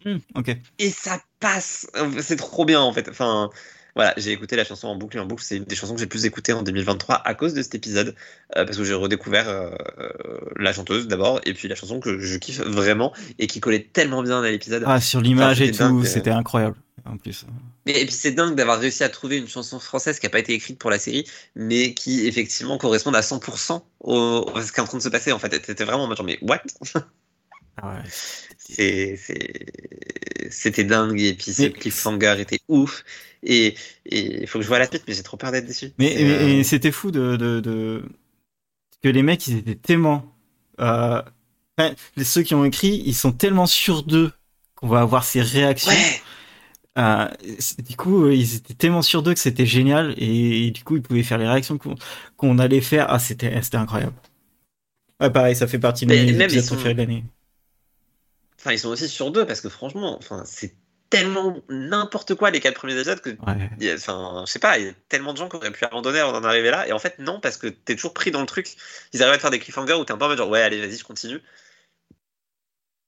[SPEAKER 1] Hmm, ok.
[SPEAKER 3] Et ça passe. C'est trop bien en fait. Enfin, voilà, j'ai écouté la chanson en boucle et en boucle. C'est une des chansons que j'ai plus écoutées en 2023 à cause de cet épisode. euh, parce que j'ai redécouvert euh, euh, la chanteuse d'abord. Et puis la chanson que je kiffe vraiment et qui collait tellement bien à l'épisode.
[SPEAKER 1] Ah, sur l'image
[SPEAKER 3] Enfin,
[SPEAKER 1] et tout,
[SPEAKER 3] euh.
[SPEAKER 1] c'était incroyable. En plus.
[SPEAKER 3] Et puis c'est dingue d'avoir réussi à trouver une chanson française qui n'a pas été écrite pour la série, mais qui effectivement correspond à 100% au, à ce qui est en train de se passer. En fait, c'était vraiment en mode genre, mais what? (laughs)
[SPEAKER 1] Ah ouais.
[SPEAKER 3] C'était dingue, et puis ce
[SPEAKER 1] Mais-
[SPEAKER 3] cliffhanger était ouf. Et il faut que je vois la suite, mais j'ai trop peur d'être déçu.
[SPEAKER 1] Mais,
[SPEAKER 3] euh,
[SPEAKER 1] c'était fou de, de, de- que les mecs ils étaient tellement euh... enfin, ceux qui ont écrit ils sont tellement sûrs d'eux qu'on va avoir ces réactions.
[SPEAKER 3] Ouais,
[SPEAKER 1] Euh, du coup ils étaient tellement sûrs d'eux que c'était génial et, du coup ils pouvaient faire les réactions qu'on allait faire. Ah c'était incroyable. Ouais pareil ça fait partie de mes épisodes préférés de l'année.
[SPEAKER 3] Enfin, ils sont aussi sur deux, parce que franchement, enfin, c'est tellement n'importe quoi les quatre premiers épisodes que
[SPEAKER 1] Ouais.
[SPEAKER 3] Enfin, je sais pas, il y a tellement de gens qui auraient pu abandonner avant d'en arriver là, et en fait, non, parce que t'es toujours pris dans le truc. Ils arrivent à te faire des cliffhangers où t'es un peu en mode genre, ouais, allez, vas-y, je continue.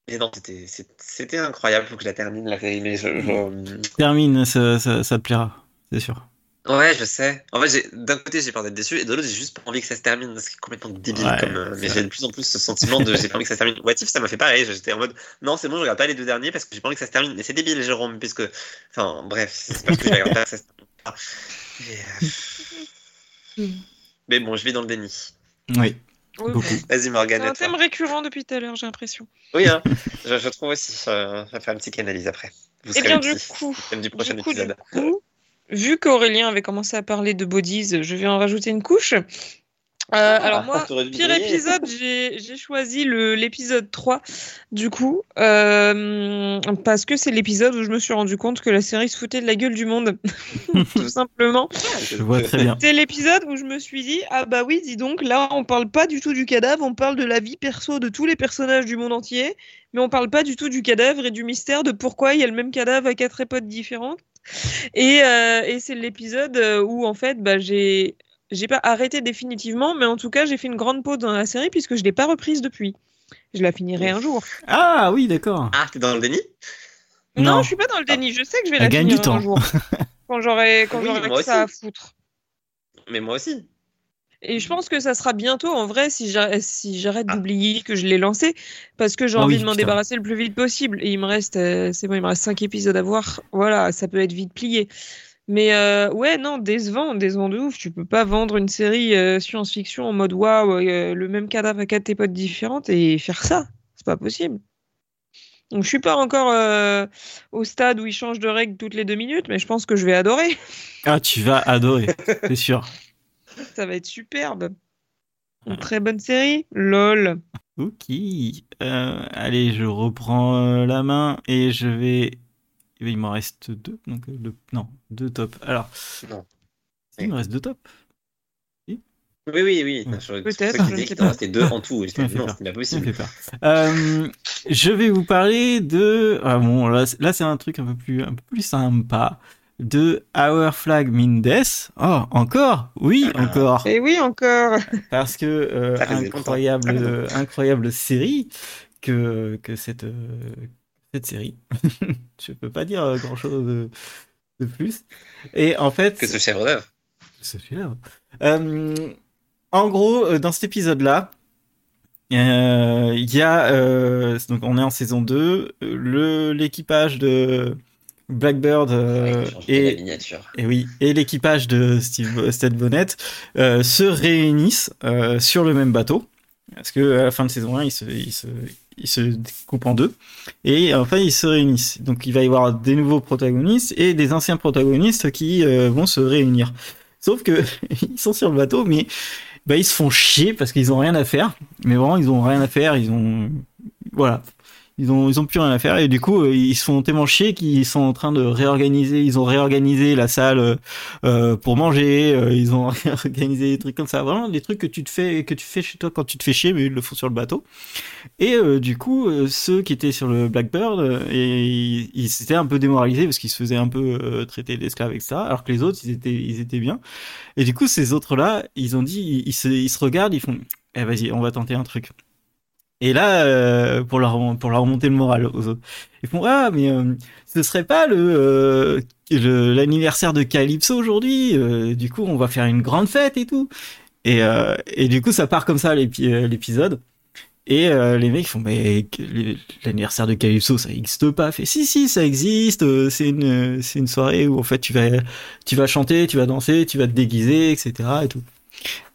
[SPEAKER 3] Et non, c'était- incroyable, faut que je la termine la série, mais je. je-
[SPEAKER 1] Termine ça, ça, ça te plaira c'est sûr.
[SPEAKER 3] Ouais, je sais. En fait, d'un côté, j'ai peur d'être déçu, et de l'autre, j'ai juste pas envie que ça se termine, ce qui est complètement débile.
[SPEAKER 1] Ouais,
[SPEAKER 3] comme, euh, mais
[SPEAKER 1] c'est
[SPEAKER 3] j'ai de plus en plus ce sentiment de j'ai pas envie que ça se termine. What if, ça m'a fait pareil, j'étais en mode non, c'est bon, je regarde pas les deux derniers parce que j'ai pas envie que ça se termine. Mais c'est débile, Jérôme, puisque. Enfin, bref, c'est parce que je regarde pas que ça se termine euh, (laughs) Mais bon, je vis dans le déni.
[SPEAKER 1] Oui
[SPEAKER 2] Oui,
[SPEAKER 1] beaucoup.
[SPEAKER 3] Vas-y,
[SPEAKER 2] C'est
[SPEAKER 3] Morgane.
[SPEAKER 2] un
[SPEAKER 3] à toi.
[SPEAKER 2] thème récurrent depuis tout à l'heure, j'ai l'impression.
[SPEAKER 3] Oui, hein, (laughs) je, je trouve aussi. euh, je vais faire une psychanalyse après. Vous
[SPEAKER 2] Eh
[SPEAKER 3] serez
[SPEAKER 2] bien, du coup,
[SPEAKER 3] thème du prochain
[SPEAKER 2] du coup, du
[SPEAKER 3] épisode.
[SPEAKER 2] coup, vu qu'Aurélien avait commencé à parler de bodies, je vais en rajouter une couche. Euh, alors moi,
[SPEAKER 3] t'aurais dû
[SPEAKER 2] pire épisode, (laughs) j'ai choisi le- l'épisode 3, du coup, euh, parce que c'est l'épisode où je me suis rendu compte que la série se foutait de la gueule du monde, (laughs) tout (laughs) simplement.
[SPEAKER 1] Je vois très bien.
[SPEAKER 2] C'est l'épisode où je me suis dit, ah bah oui, dis donc, là on parle pas du tout du cadavre, on parle de la vie perso de tous les personnages du monde entier, mais on parle pas du tout du cadavre et du mystère de pourquoi il y a le même cadavre à quatre époques différentes. Et, euh, et c'est l'épisode euh, où en fait, bah, j'ai j'ai pas arrêté définitivement, mais en tout cas, j'ai fait une grande pause dans la série puisque je l'ai pas reprise depuis. Je la finirai un jour.
[SPEAKER 1] Ah oui d'accord.
[SPEAKER 3] Ah, t'es dans le déni?
[SPEAKER 2] Non,
[SPEAKER 1] Non.
[SPEAKER 2] je suis pas dans le déni. Je sais que je vais
[SPEAKER 1] Elle
[SPEAKER 2] la
[SPEAKER 1] gagne
[SPEAKER 2] finir
[SPEAKER 1] du temps.
[SPEAKER 2] un jour. (laughs) Quand j'aurai quand
[SPEAKER 3] Oui,
[SPEAKER 2] j'aurai ça à foutre.
[SPEAKER 3] Mais moi aussi.
[SPEAKER 2] Et je pense que ça sera bientôt en vrai si j'arrête si
[SPEAKER 3] Ah.
[SPEAKER 2] d'oublier que je l'ai lancé parce que j'ai
[SPEAKER 1] Ah
[SPEAKER 2] envie
[SPEAKER 1] oui,
[SPEAKER 2] de m'en débarrasser le plus vite possible. Et il me reste, euh, c'est bon, il me reste cinq épisodes à voir. Voilà, ça peut être vite plié. Mais euh, ouais, non, décevant, décevant de ouf. Tu peux pas vendre une série euh, science-fiction en mode waouh, euh, le même cadavre à quatre époques différentes et faire ça. C'est pas possible. Donc je suis pas encore euh, au stade où il change de règle toutes les deux minutes, mais je pense que je vais adorer.
[SPEAKER 1] Ah tu vas adorer c'est sûr. (laughs)
[SPEAKER 2] Ça va être superbe. Une très bonne série. LOL.
[SPEAKER 1] Ok. Euh, allez, je reprends euh, la main et je vais. eh bien, Il m'en reste deux. Donc, euh, deux- Non, deux tops. Alors.
[SPEAKER 3] Non.
[SPEAKER 1] Il me reste deux tops.
[SPEAKER 3] Oui, oui, oui.
[SPEAKER 1] Ouais.
[SPEAKER 3] Je-
[SPEAKER 2] Peut-être,
[SPEAKER 3] t'en
[SPEAKER 2] pas.
[SPEAKER 3] restait deux en tout. J'étais, non, c'est pas possible.
[SPEAKER 1] fait peur. Euh, je vais vous parler de. Ah bon, là, c'est- là c'est un truc un peu plus, un peu plus sympa. De Our Flag Mean Death. Oh, encore? Oui,
[SPEAKER 3] Ah.
[SPEAKER 1] encore.
[SPEAKER 2] Et oui, encore.
[SPEAKER 1] Parce que euh, incroyable, euh, incroyable série que, que cette, euh, cette série. (laughs) je peux pas dire grand chose de, de plus. Et en fait,
[SPEAKER 3] Que ce chef-d'œuvre.
[SPEAKER 1] celui-là. Euh, en gros, euh, dans cet épisode-là, euh, il y a euh, donc on est en saison 2, euh, le l'équipage de Blackbird euh,
[SPEAKER 3] la
[SPEAKER 1] et et oui, et l'équipage de Steve Steve Bonnet euh, se réunissent euh, sur le même bateau. Parce que à la fin de saison 1, ils se, ils se, ils se découpent en deux. Et enfin, ils se réunissent. Donc il va y avoir des nouveaux protagonistes et des anciens protagonistes qui euh, vont se réunir. Sauf que (laughs) ils sont sur le bateau, mais bah, ils se font chier parce qu'ils ont rien à faire. Mais vraiment, ils ont rien à faire. Ils ont, voilà, ils ont, ils ont plus rien à faire et du coup, euh, ils se font tellement chier qu'ils sont en train de réorganiser. Ils ont réorganisé la salle euh, pour manger. euh, ils ont (laughs) réorganisé des trucs comme ça. Vraiment des trucs que tu te fais, que tu fais chez toi quand tu te fais chier, mais ils le font sur le bateau. Et euh, du coup, euh, ceux qui étaient sur le Blackbird, euh, et ils, s'étaient un peu démoralisés parce qu'ils se faisaient un peu euh, traiter d'esclaves, etc. Alors que les autres, ils étaient, ils étaient bien. Et du coup, ces autres-là, ils ont dit, ils se, ils se regardent, ils font, eh vas-y, on va tenter un truc. Et là, euh, pour leur pour leur remonter le moral aux autres, ils font ah mais euh, ce serait pas le euh, l'anniversaire de Calypso aujourd'hui. euh, du coup, on va faire une grande fête et tout. Et euh, et du coup, ça part comme ça euh, l'épisode. Et les mecs font mais l'anniversaire de Calypso ça existe pas. Fait si si ça existe. C'est une c'est une soirée où en fait tu vas tu vas chanter, tu vas danser, tu vas te déguiser, etc. Et tout.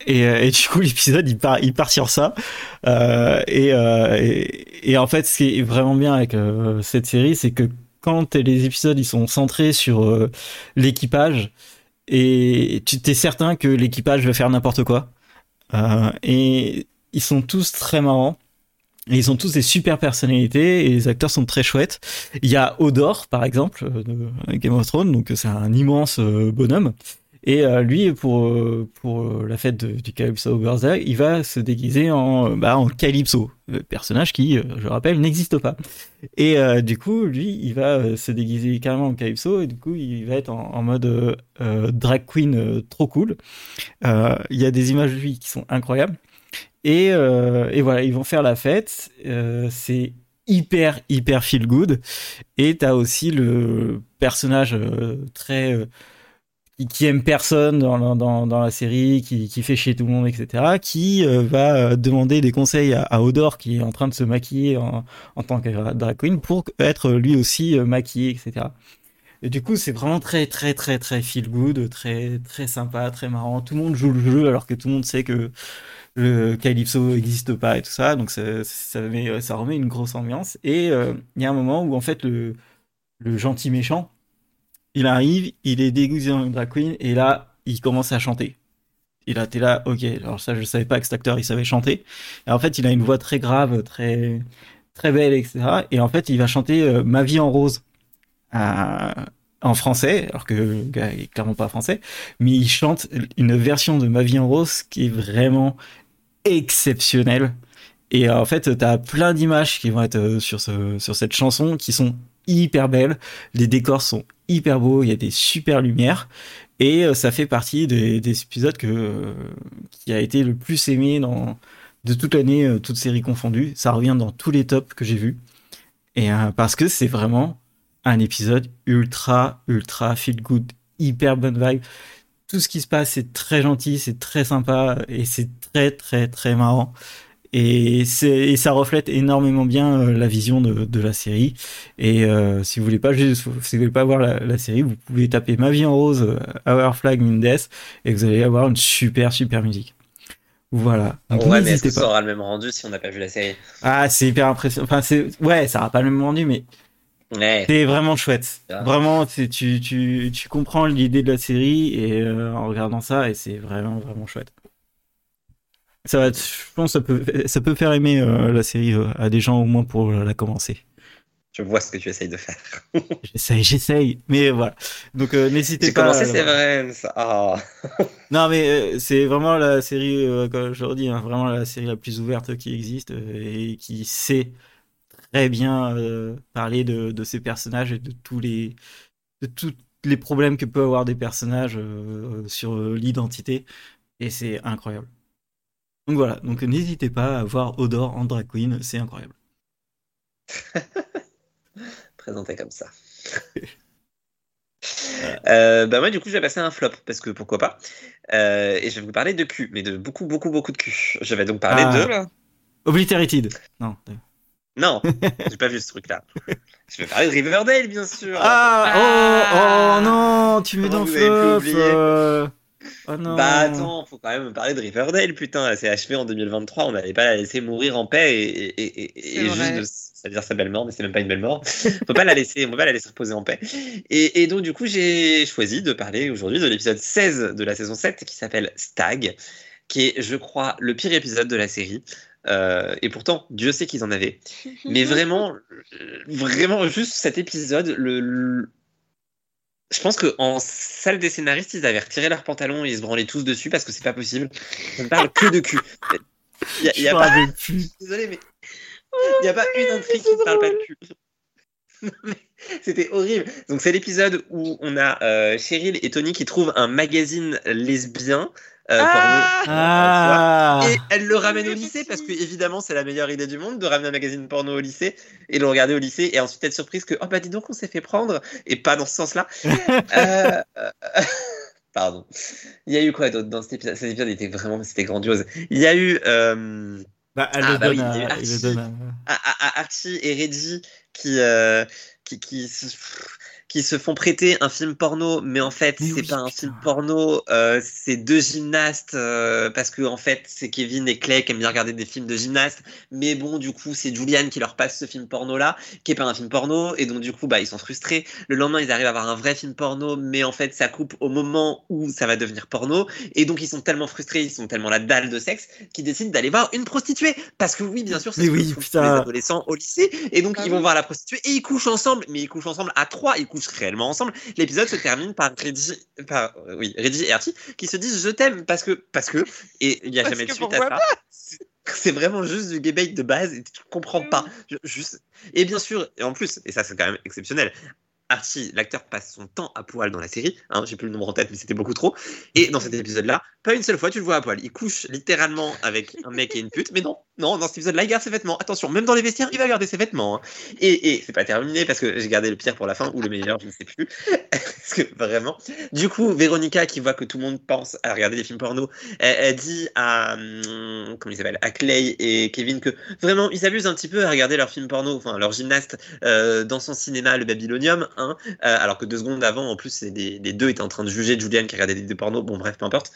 [SPEAKER 1] Et, euh, et du coup (laughs) l'épisode il part il part sur ça. Euh, et, euh, et, et en fait, ce qui est vraiment bien avec cette série, c'est que quand les épisodes ils sont centrés sur l'équipage, et tu t'es certain que l'équipage va faire n'importe quoi. Et ils sont tous très marrants. Ils ont tous des super personnalités et les acteurs sont très chouettes. Il y a Odor, par exemple, de Game of Thrones, donc c'est un immense bonhomme. Et euh, lui, pour euh, pour euh, la fête du Calypso Birthday, il va se déguiser en bah, en Calypso, personnage qui, je rappelle, n'existe pas. Et du coup, lui, il va se déguiser carrément en Calypso et du coup, il va être en, mode drag queen trop cool. Il y a des images de lui qui sont incroyables. Et, et voilà, ils vont faire la fête. C'est hyper hyper feel good. Et t'as aussi le personnage très qui, aime personne dans, la- dans, la série, qui, qui fait chier tout le monde, etc., qui euh, va euh, demander des conseils à, Odor, qui est en train de se maquiller en, en tant que drag queen, pour être lui aussi euh, maquillé, etc. Et du coup, c'est vraiment très, très, très, très feel good, très, très sympa, très marrant. Tout le monde joue le jeu alors que tout le monde sait que le Calypso n'existe pas et tout ça. Donc, ça, met- remet une grosse ambiance. Et il y a un moment où, en fait, le, le gentil méchant, il arrive, il est déguisé en drag queen, et là, il commence à chanter. Et là, t'es là, ok. Alors ça, je savais pas que cet acteur, il savait chanter. Et en fait, il a une voix très grave, très, très belle, etc. Et en fait, il va chanter euh, Ma vie en rose en français, alors que le gars est clairement pas français. Mais il chante une version de Ma vie en rose qui est vraiment exceptionnelle. Et en fait, t'as plein d'images qui vont être euh, sur, ce, sur cette chanson qui sont hyper belles. Les décors sont hyper beaux, il y a des super lumières. Et euh, ça fait partie des, des épisodes que, euh, qui a été le plus aimé dans, de toute l'année, euh, toutes séries confondues. Ça revient dans tous les tops que j'ai vus. Et parce que c'est vraiment un épisode ultra, ultra feel good, hyper bonne vibe. Tout ce qui se passe, c'est très gentil, c'est très sympa et c'est très, très, très marrant. Et, ça reflète énormément bien euh, la vision de, de la série. Et euh, si vous voulez pas juste, si vous voulez pas voir la, la série, vous pouvez taper Ma vie en rose, euh, Our Flag Mendes, et vous allez avoir une super super musique. Voilà. Donc
[SPEAKER 3] ouais, mais est-ce que ça
[SPEAKER 1] pas.
[SPEAKER 3] aura le même rendu si on n'a pas vu la série?
[SPEAKER 1] Ah, c'est hyper impressionnant. Enfin, c'est ouais, ça aura pas le même rendu, mais
[SPEAKER 3] Ouais.
[SPEAKER 1] c'est vraiment chouette.
[SPEAKER 3] Ah.
[SPEAKER 1] Vraiment, tu, tu, tu comprends l'idée de la série et euh, en regardant ça, et c'est vraiment vraiment chouette. Ça va, je pense, que ça peut, ça peut faire aimer euh, la série euh, à des gens au moins pour la commencer.
[SPEAKER 3] Je vois ce que tu essayes de faire. (laughs)
[SPEAKER 1] J'essaye, j'essaye, mais voilà. Donc euh, n'hésitez
[SPEAKER 3] J'ai
[SPEAKER 1] pas.
[SPEAKER 3] commencé, c'est vrai. ça- Ah. (laughs)
[SPEAKER 1] Non, mais euh, c'est vraiment la série, euh, comme je le dis, hein, vraiment la série la plus ouverte qui existe euh, et qui sait très bien euh, parler de, de ces personnages et de tous les, de les problèmes que peuvent avoir des personnages euh, sur euh, l'identité. Et c'est incroyable. Donc voilà, donc n'hésitez pas à voir Odor en drag queen, c'est incroyable. (laughs)
[SPEAKER 3] Présenté comme ça. (laughs) Euh, bah moi du coup je vais passer à un flop parce que pourquoi pas Euh, et je vais vous parler de cul mais de beaucoup beaucoup beaucoup de cul je vais donc parler
[SPEAKER 1] Ah.
[SPEAKER 3] de.
[SPEAKER 1] Obliterated. Non.
[SPEAKER 3] non (laughs) j'ai pas vu ce truc là je vais parler de Riverdale bien sûr
[SPEAKER 1] Ah, oh, oh non, tu mets dans flop. Euh, Oh non.
[SPEAKER 3] bah attends faut quand même parler de Riverdale putain elle s'est achevée en 2023 on n'allait pas la laisser mourir en paix et, et, et, et
[SPEAKER 2] C'est
[SPEAKER 3] juste de à dire sa belle mort, mais c'est même pas une belle mort. on peut pas la laisser, on peut pas la laisser reposer en paix. Et, et donc, du coup, j'ai choisi de parler aujourd'hui de l'épisode 16 de la saison 7 qui s'appelle Stag, qui est, je crois, le pire épisode de la série. Euh, et pourtant, Dieu sait qu'ils en avaient. Mais vraiment, vraiment, juste cet épisode, le, le... je pense qu'en salle des scénaristes, ils avaient retiré leurs pantalons et ils se branlaient tous dessus parce que c'est pas possible. On ne parle que de cul. Il y a, y a pas... Désolé, mais il n'y a pas une intrigue qui ne parle pas de cul. (laughs) C'était horrible. Donc c'est l'épisode où on a euh, Cheryl et Tony qui trouvent un magazine lesbien. Euh,
[SPEAKER 2] Ah
[SPEAKER 3] porno,
[SPEAKER 1] Ah
[SPEAKER 3] et elle le ramène au lycée parce que évidemment c'est la meilleure idée du monde de ramener un magazine porno au lycée et le regarder au lycée et ensuite être surprise que oh bah dis donc on s'est fait prendre et pas dans ce sens-là. (laughs) Euh, euh, Pardon. Il y a eu quoi d'autre dans cet épisode Cet épisode? Était vraiment c'était grandiose. Il y a eu euh,
[SPEAKER 1] Bah, elle
[SPEAKER 3] Ah,
[SPEAKER 1] le
[SPEAKER 3] bah
[SPEAKER 1] donne
[SPEAKER 3] oui,
[SPEAKER 1] à-
[SPEAKER 3] il y a eu
[SPEAKER 1] il le
[SPEAKER 3] Archie.
[SPEAKER 1] donne à-
[SPEAKER 3] à- à- à Archie et Reggie qui, euh, qui, qui, qui se font prêter un film porno, mais en fait,
[SPEAKER 1] Mais
[SPEAKER 3] c'est
[SPEAKER 1] oui,
[SPEAKER 3] pas un film porno, euh, c'est deux gymnastes, euh, parce que en fait, c'est Kevin et Clay qui aiment bien regarder des films de gymnastes, mais bon, du coup, c'est Julian qui leur passe ce film porno-là, qui est pas un film porno, et donc du coup, bah, ils sont frustrés. Le lendemain, ils arrivent à avoir un vrai film porno, mais en fait, ça coupe au moment où ça va devenir porno, et donc ils sont tellement frustrés, ils sont tellement la dalle de sexe, qu'ils décident d'aller voir une prostituée, parce que oui, bien sûr, c'est ce
[SPEAKER 1] oui,
[SPEAKER 3] les adolescents au lycée, et donc
[SPEAKER 2] Ah
[SPEAKER 3] ils vont
[SPEAKER 2] oui.
[SPEAKER 3] voir la prostituée et ils couchent ensemble, mais ils couchent ensemble à trois, ils couchent réellement ensemble. L'épisode se termine par Reggie, par, euh, oui, Reggie et Archie qui se disent je t'aime parce que, parce que, et il n'y a
[SPEAKER 2] Parce
[SPEAKER 3] jamais de suite à ça. C'est- vraiment juste du gay bait de base et tu comprends pas. Je- juste... Et bien sûr, et en plus, et ça c'est quand même exceptionnel, Archie, l'acteur, passe son temps à poil dans la série. Hein, J'ai plus le nombre en tête, mais c'était beaucoup trop. Et dans cet épisode-là, pas une seule fois tu le vois à poil. Il couche littéralement avec un mec et une pute. Mais non, non, dans cet épisode-là, il garde ses vêtements. Attention, même dans les vestiaires, il va garder ses vêtements. hein. Et, c'est pas terminé parce que j'ai gardé le pire pour la fin ou le meilleur, je ne sais plus. (laughs) parce que vraiment. Du coup, Véronica, qui voit que tout le monde pense à regarder des films porno, elle, dit à hum, comment il à Clay et Kevin que vraiment ils abusent un petit peu à regarder leurs films porno, enfin leur gymnaste euh, dans son cinéma, le Babylonium, euh, alors que deux secondes avant, en plus, des- les deux étaient en train de juger Julian qui regardait des, des pornos. Bon, bref, peu importe.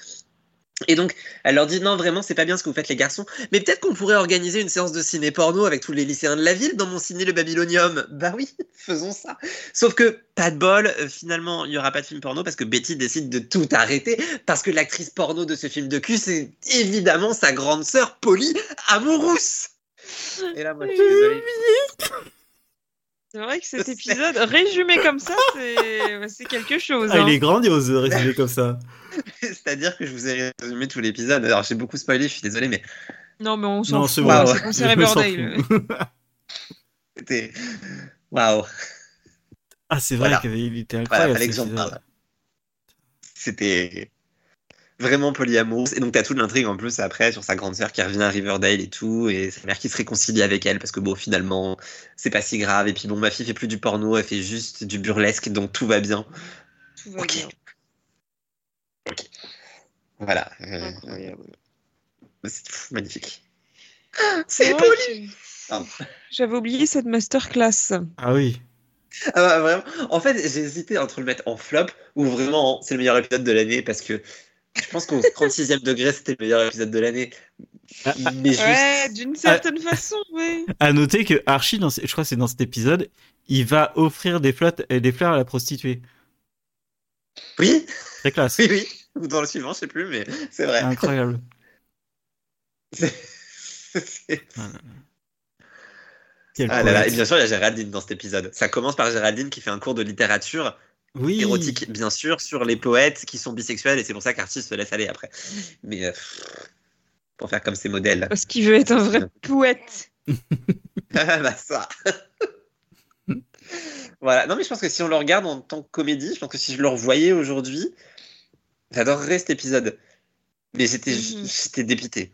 [SPEAKER 3] Et donc, elle leur dit non, vraiment, c'est pas bien ce que vous faites, les garçons. Mais peut-être qu'on pourrait organiser une séance de ciné porno avec tous les lycéens de la ville dans mon ciné, le Babylonium. Bah oui, (laughs) faisons ça. Sauf que, pas de bol, euh, finalement, il y aura pas de film porno parce que Betty décide de tout arrêter parce que l'actrice porno de ce film de cul, c'est évidemment sa grande sœur Polly Amourousse. Et là, moi, je suis.
[SPEAKER 2] C'est vrai que cet épisode, résumé comme ça, c'est quelque chose.
[SPEAKER 1] Ah,
[SPEAKER 2] hein.
[SPEAKER 1] il est grandiose de résumer comme ça. (laughs)
[SPEAKER 3] C'est-à-dire que je vous ai résumé tout l'épisode. Alors, j'ai beaucoup spoilé, je suis désolé, mais
[SPEAKER 2] Non, mais on s'en fout.
[SPEAKER 1] C'est
[SPEAKER 2] Riverdale. (laughs)
[SPEAKER 3] c'était. Waouh!
[SPEAKER 1] Ah, c'est vrai
[SPEAKER 3] Voilà.
[SPEAKER 1] qu'il était
[SPEAKER 3] Voilà,
[SPEAKER 1] incroyable.
[SPEAKER 3] parle. C'était vraiment polyamour. Et donc, t'as toute l'intrigue en plus après sur sa grande sœur qui revient à Riverdale et tout, et sa mère qui se réconcilie avec elle parce que bon, finalement, c'est pas si grave. Et puis bon, ma fille fait plus du porno, elle fait juste du burlesque, donc tout va bien.
[SPEAKER 2] Tout va
[SPEAKER 3] Ok.
[SPEAKER 2] bien.
[SPEAKER 3] Voilà. Euh,
[SPEAKER 2] Incroyable.
[SPEAKER 3] c'est magnifique.
[SPEAKER 2] C'est
[SPEAKER 3] Polly!
[SPEAKER 2] vrai que-
[SPEAKER 3] Pardon.
[SPEAKER 2] J'avais oublié cette masterclass.
[SPEAKER 1] Ah oui.
[SPEAKER 3] Ah bah, vraiment. En fait, j'ai hésité entre le mettre en flop ou vraiment c'est le meilleur épisode de l'année parce que je pense qu'au 36e degré, c'était le meilleur épisode de l'année.
[SPEAKER 1] Ah, ah,
[SPEAKER 3] Mais juste.
[SPEAKER 2] Ouais, d'une certaine façon, ouais.
[SPEAKER 1] À noter que Archie, dans ce- je crois que c'est dans cet épisode, il va offrir des, flottes, et des fleurs à la prostituée.
[SPEAKER 3] Oui,
[SPEAKER 1] Très classe.
[SPEAKER 3] oui, oui. Ou dans le suivant, je sais plus, mais c'est vrai.
[SPEAKER 1] Incroyable. (laughs)
[SPEAKER 3] C'est- ah là là. Et bien sûr, il y a Géraldine dans cet épisode. Ça commence par Géraldine qui fait un cours de littérature
[SPEAKER 1] Oui.
[SPEAKER 3] érotique, bien sûr, sur les poètes qui sont bisexuels et c'est pour ça qu'Archie se laisse aller après. Mais euh, pour faire comme ses modèles.
[SPEAKER 2] Parce qu'il veut être un vrai (laughs) poète.
[SPEAKER 3] Ah bah ça. (laughs) voilà. Non mais je pense que si on le regarde en tant que comédie, je pense que si je le revoyais aujourd'hui, j'adorerais cet épisode. Mais j'étais
[SPEAKER 2] Mhm.
[SPEAKER 3] j'étais dépité.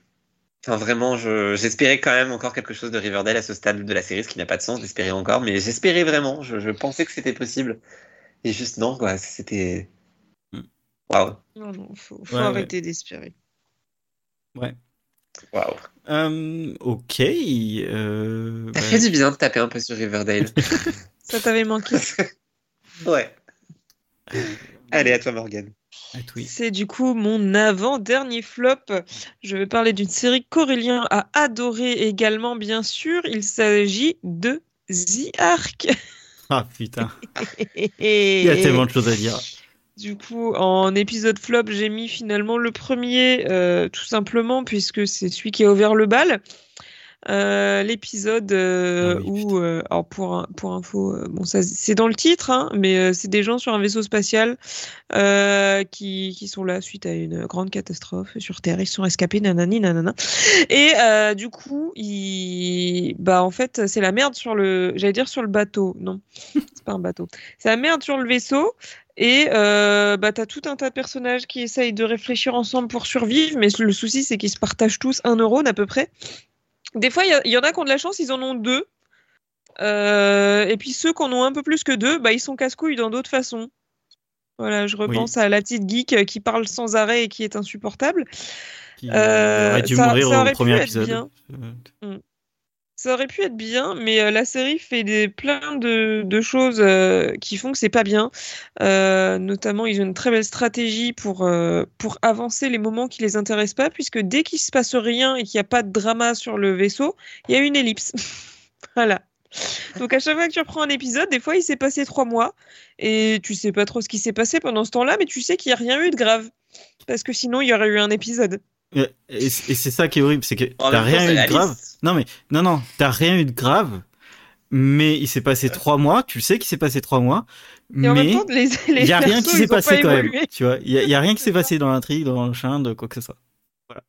[SPEAKER 3] Enfin vraiment, je- j'espérais quand même encore quelque chose de Riverdale à ce stade de la série, ce qui n'a pas de sens d'espérer encore, mais j'espérais vraiment. Je, je pensais que c'était possible. Et juste non, quoi. C'était.
[SPEAKER 1] Mm.
[SPEAKER 3] Waouh.
[SPEAKER 2] Non, non, faut, faut
[SPEAKER 1] Ouais, ouais.
[SPEAKER 2] arrêter d'espérer.
[SPEAKER 3] Waouh.
[SPEAKER 1] Euh, ok. euh,
[SPEAKER 3] Ça (laughs)
[SPEAKER 1] bah,
[SPEAKER 3] fait du bien de taper un peu sur Riverdale. (laughs)
[SPEAKER 2] Ça t'avait manqué. (laughs)
[SPEAKER 3] ouais. Allez, à toi, Morgane.
[SPEAKER 2] C'est du coup mon avant-dernier flop. Je vais parler d'une série qu'Aurélien a adorée également, bien sûr. Il s'agit de The Ark. (laughs)
[SPEAKER 1] Ah putain. (laughs) Il y a tellement de choses à dire.
[SPEAKER 2] Du coup, en épisode flop, j'ai mis finalement le premier, euh, tout simplement, puisque c'est celui qui a ouvert le bal. Euh, l'épisode euh, ah où, euh, alors pour pour info, bon ça c'est dans le titre, hein, mais c'est des gens sur un vaisseau spatial qui, qui sont là suite à une grande catastrophe sur Terre. Ils sont escapés, nanani nanana. Et du coup, ils, bah en fait c'est la merde sur le, j'allais dire sur le bateau, non, (laughs) c'est pas un bateau, c'est la merde sur le vaisseau. Et euh, bah, t'as tout un tas de personnages qui essayent de réfléchir ensemble pour survivre, mais le souci c'est qu'ils se partagent tous un neurone à peu près. Des fois, il y, en a qui ont de la chance, ils en ont deux. Euh, et puis ceux qui en ont un peu plus que deux, bah, ils sont casse-couilles dans d'autres façons. Voilà, je repense à la petite geek qui parle sans arrêt et qui est insupportable.
[SPEAKER 1] Qui euh, aurait dû mourir au premier épisode. Bien.
[SPEAKER 2] Mm. Ça aurait pu être bien, mais euh, la série fait des, plein de, choses euh, qui font que c'est pas bien. Euh, notamment, ils ont une très belle stratégie pour, pour avancer les moments qui les intéressent pas, puisque dès qu'il se passe rien et qu'il n'y a pas de drama sur le vaisseau, il y a une ellipse. (laughs) voilà. Donc à chaque fois que tu reprends un épisode, des fois il s'est passé trois mois et tu sais pas trop ce qui s'est passé pendant ce temps-là, mais tu sais qu'il n'y a rien eu de grave. Parce que sinon il y aurait eu un épisode.
[SPEAKER 1] Et, c'est ça qui est horrible, c'est que t'as rien eu de grave. Non mais non non, t'as rien eu de grave. Mais il s'est passé trois mois. Tu sais qu'il s'est passé trois mois. mais il y a rien qui (laughs) s'est passé quand même. Tu vois, il y, a rien qui s'est passé dans l'intrigue, dans le chien, de quoi que ce soit. Voilà.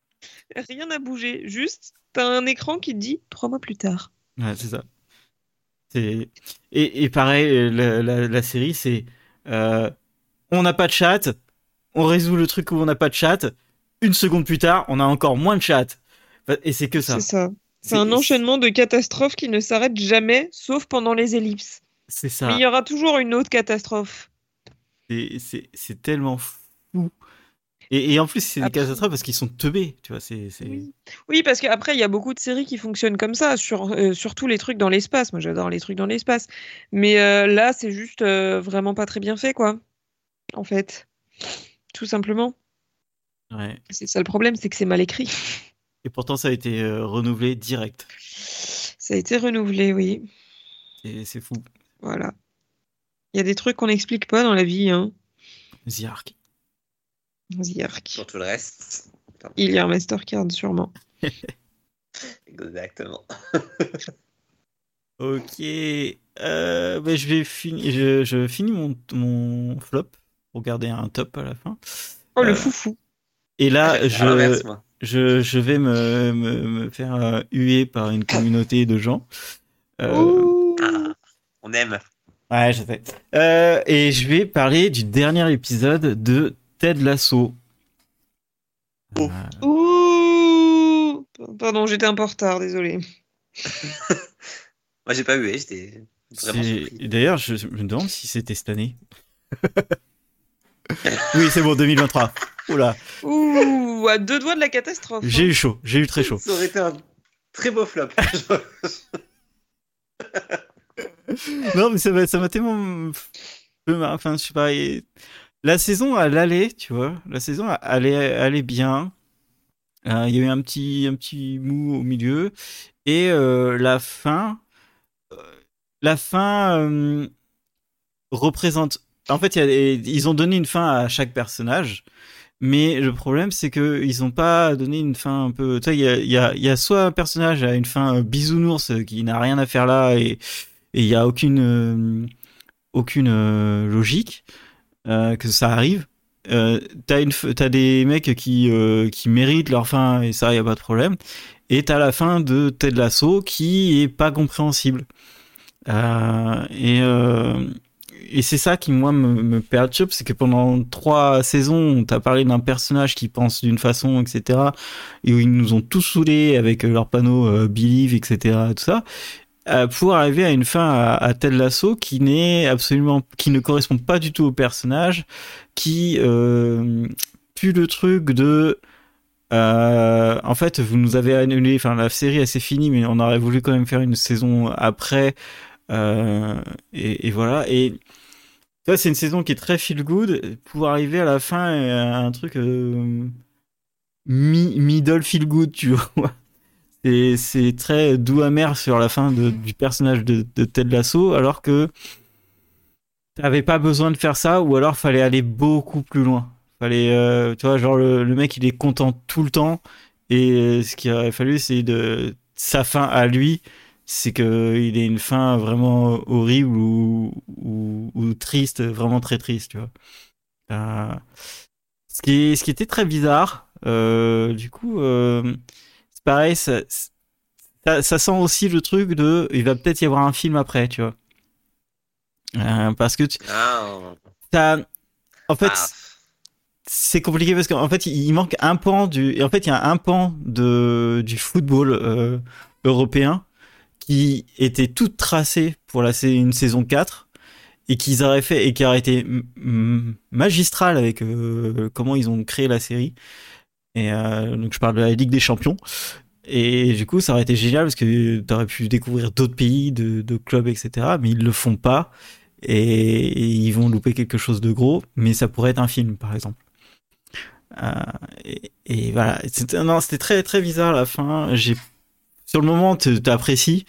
[SPEAKER 2] Rien n'a bougé. Juste, t'as un écran qui te dit trois mois plus tard.
[SPEAKER 1] Ouais, c'est ça. Et, et pareil, la, la, série, c'est euh, on n'a pas de chat, on résout le truc où on n'a pas de chat une seconde plus tard, on a encore moins de chat. Et c'est que ça.
[SPEAKER 2] C'est ça. C'est un enchaînement de catastrophes qui ne s'arrête jamais, sauf pendant les ellipses.
[SPEAKER 1] C'est ça.
[SPEAKER 2] Mais il y aura toujours une autre catastrophe.
[SPEAKER 1] C'est tellement fou. Et, en plus, c'est des catastrophes parce qu'ils sont teubés, tu vois. c'est
[SPEAKER 2] oui. parce qu'après, il y a beaucoup de séries qui fonctionnent comme ça, sur, euh, surtout les trucs dans l'espace. Moi, j'adore les trucs dans l'espace. Mais euh, là, c'est juste euh, vraiment pas très bien fait, quoi. En fait. Tout simplement. C'est ça le problème, c'est que c'est mal écrit.
[SPEAKER 1] Et pourtant, ça a été euh, renouvelé direct.
[SPEAKER 2] Ça a été renouvelé, oui.
[SPEAKER 1] Et c'est fou.
[SPEAKER 2] Voilà. Il y a des trucs qu'on n'explique pas dans la vie. Hein.
[SPEAKER 1] The Ark.
[SPEAKER 2] The Ark.
[SPEAKER 3] Sur tout le reste.
[SPEAKER 2] Il y a un Mastercard, sûrement. (laughs)
[SPEAKER 3] Exactement. (laughs)
[SPEAKER 1] ok. Euh, ben, je vais finir. Je, je, finis mon, mon flop pour garder un top à la fin.
[SPEAKER 2] Oh, le euh, foufou.
[SPEAKER 1] Et là, je, je, je, vais me, me, faire euh, huer par une communauté de gens.
[SPEAKER 3] Euh, ah, on aime.
[SPEAKER 1] Ouais, je sais. Euh, et je vais parler du dernier épisode de Ted Lasso.
[SPEAKER 2] Oh. Ouh Pardon, j'étais un peu en retard, désolé. (laughs)
[SPEAKER 3] Moi, j'ai pas hué, j'étais vraiment
[SPEAKER 1] D'ailleurs, je me demande si c'était cette année. (laughs) oui, c'est bon, 2023. Oula.
[SPEAKER 2] Ouh, à deux doigts de la catastrophe.
[SPEAKER 1] J'ai hein. eu chaud, j'ai eu très chaud.
[SPEAKER 3] Ça aurait été un très beau flop. (laughs)
[SPEAKER 1] non, mais ça m'a, ça m'a tellement. Enfin, je sais pas. La saison, elle allait, tu vois. La saison, elle allait, bien. Euh, il y a eu un petit, un petit mou au milieu. Et euh, la fin. Euh, la fin représente. En fait, ils ont donné une fin à chaque personnage. Mais le problème, c'est que ils ont pas donné une fin un peu. Tu sais, il y a, soit un personnage à une fin bisounours qui n'a rien à faire là et il y a aucune euh, aucune euh, logique euh, que ça arrive. Euh, t'as une t'as des mecs qui qui méritent leur fin et ça y a pas de problème. Et t'as la fin de Ted Lasso qui est pas compréhensible. et et c'est ça qui moi me, perturbe, c'est que pendant trois saisons, on t'a parlé d'un personnage qui pense d'une façon, etc. Et où ils nous ont tous saoulés avec leur panneau euh, Believe, etc. Tout ça, pour arriver à une fin à, tel lasso qui n'est absolument, qui ne correspond pas du tout au personnage, qui euh, pue le truc de euh, en fait, vous nous avez annulé. Enfin, la série, elle s'est finie, mais on aurait voulu quand même faire une saison après. Euh, et, voilà. Ça, c'est une saison qui est très feel good. Pour arriver à la fin, à un truc euh, mi middle feel good, tu vois. C'est très doux amer sur la fin du personnage de, de Ted Lasso, alors que t'avais pas besoin de faire ça, ou alors fallait aller beaucoup plus loin. Fallait, euh, tu vois, genre le, le, mec il est content tout le temps, et euh, ce qu'il aurait fallu c'est de sa fin à lui, c'est que il ait une fin vraiment horrible ou, ou, ou, triste, vraiment très triste, tu vois. Euh, ce qui, ce qui était très bizarre, euh, du coup, euh, c'est pareil, ça, ça, ça, sent aussi le truc de, il va peut-être y avoir un film après, tu vois. Euh, parce que tu,
[SPEAKER 3] ah.
[SPEAKER 1] en fait, ah. c'est compliqué parce qu'en fait, il manque un pan du, en fait, il y a un pan de du football euh, européen qui était tout tracé pour la une saison 4 et qu'ils auraient fait et qui aurait été magistral avec euh, comment ils ont créé la série. Et euh, donc je parle de la Ligue des Champions. Et du coup, ça aurait été génial parce que tu aurais pu découvrir d'autres pays, de, clubs, etc. Mais ils le font pas et, ils vont louper quelque chose de gros. Mais ça pourrait être un film, par exemple. Euh, et, et, voilà, c'était très très bizarre à la fin. J'ai sur le moment, t'apprécies,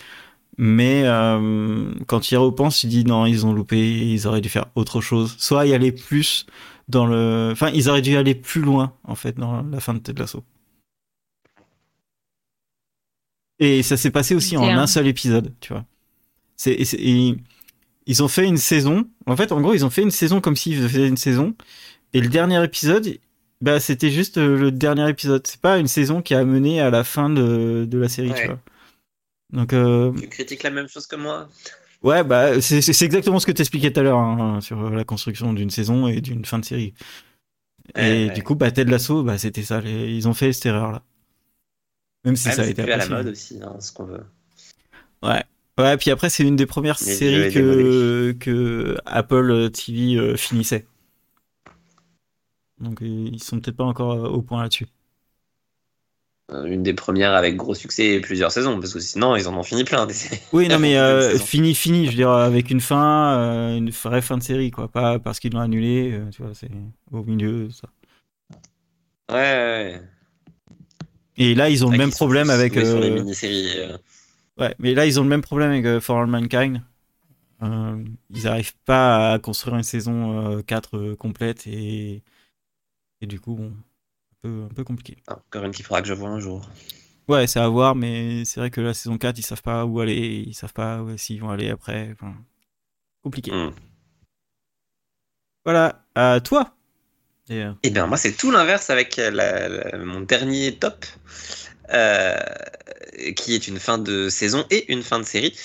[SPEAKER 1] mais euh, quand tu y repenses, tu dis non, ils ont loupé, ils auraient dû faire autre chose. Soit y aller plus dans le, enfin, ils auraient dû aller plus loin en fait dans la fin de Ted Lasso. Et ça s'est passé aussi en un. un seul épisode, tu vois. C'est, ils ont fait une saison. En fait, en gros, ils ont fait une saison comme s'ils faisaient une saison. Et le dernier épisode, bah, c'était juste euh, le dernier épisode. C'est pas une saison qui a mené à la fin de, de la série, ouais. tu vois. Donc, euh...
[SPEAKER 3] Tu critiques la même chose que moi
[SPEAKER 1] Ouais, bah, c'est exactement ce que t'expliquais tout à l'heure hein, sur la construction d'une saison et d'une fin de série. Ouais, et ouais. du coup, bah, Ted Lasso, bah, c'était ça. Les... Ils ont fait cette erreur-là. Même si
[SPEAKER 3] ouais,
[SPEAKER 1] ça a été
[SPEAKER 3] plus à la mode aussi, hein, ce qu'on veut.
[SPEAKER 1] Ouais. Ouais, puis après, c'est une des premières séries que, que Apple TV euh, finissait. Donc ils sont peut-être pas encore euh, au point là-dessus.
[SPEAKER 3] Une des premières avec gros succès et plusieurs saisons, parce que sinon ils en ont fini plein. Des...
[SPEAKER 1] Oui, non mais (laughs) euh, fini, fini, je veux dire avec une fin, euh, une vraie fin de série, quoi, pas parce qu'ils l'ont annulé, euh, tu vois, c'est au milieu, ça.
[SPEAKER 3] Ouais, ouais.
[SPEAKER 1] Et là ils ont le même problème avec.
[SPEAKER 3] Sur les mini-séries.
[SPEAKER 1] Ouais, mais là ils ont le même problème avec For All Mankind. ils n'arrivent pas à construire une saison 4 complète et et du coup, bon, un peu, un peu compliqué.
[SPEAKER 3] Ah, encore une qu'il faudra que je vois un jour.
[SPEAKER 1] Ouais, c'est à voir, mais c'est vrai que la saison 4, ils savent pas où aller, ils savent pas s'ils vont aller après. Enfin, compliqué.
[SPEAKER 3] Mm.
[SPEAKER 1] Voilà, à toi.
[SPEAKER 3] Et, euh... Eh bien, moi, c'est tout l'inverse avec la, la, mon dernier top, euh, qui est une fin de saison et une fin de série.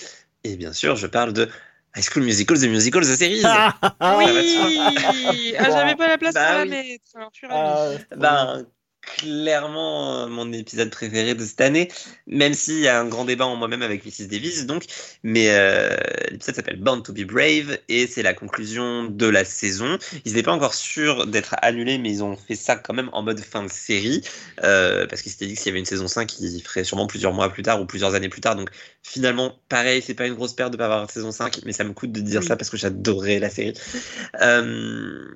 [SPEAKER 3] Et bien sûr, je parle de High School Musical, The Musical, The Series.
[SPEAKER 2] Ah, (laughs) oui ah, J'avais pas la place bah, pour la oui. mettre. Alors, je suis
[SPEAKER 3] ravie. Euh, clairement mon épisode préféré de cette année, même s'il y a un grand débat en moi-même avec Mrs. Davis, donc. Mais euh, l'épisode s'appelle Born to be Brave et c'est la conclusion de la saison. Ils n'étaient pas encore sûrs d'être annulés, mais ils ont fait ça quand même en mode fin de série, euh, parce qu'ils s'étaient dit que s'il y avait une saison 5, ils feraient sûrement plusieurs mois plus tard ou plusieurs années plus tard. Donc finalement, pareil, c'est pas une grosse perte de pas avoir saison 5, mais ça me coûte de dire oui. ça parce que j'adorais la série. Euh,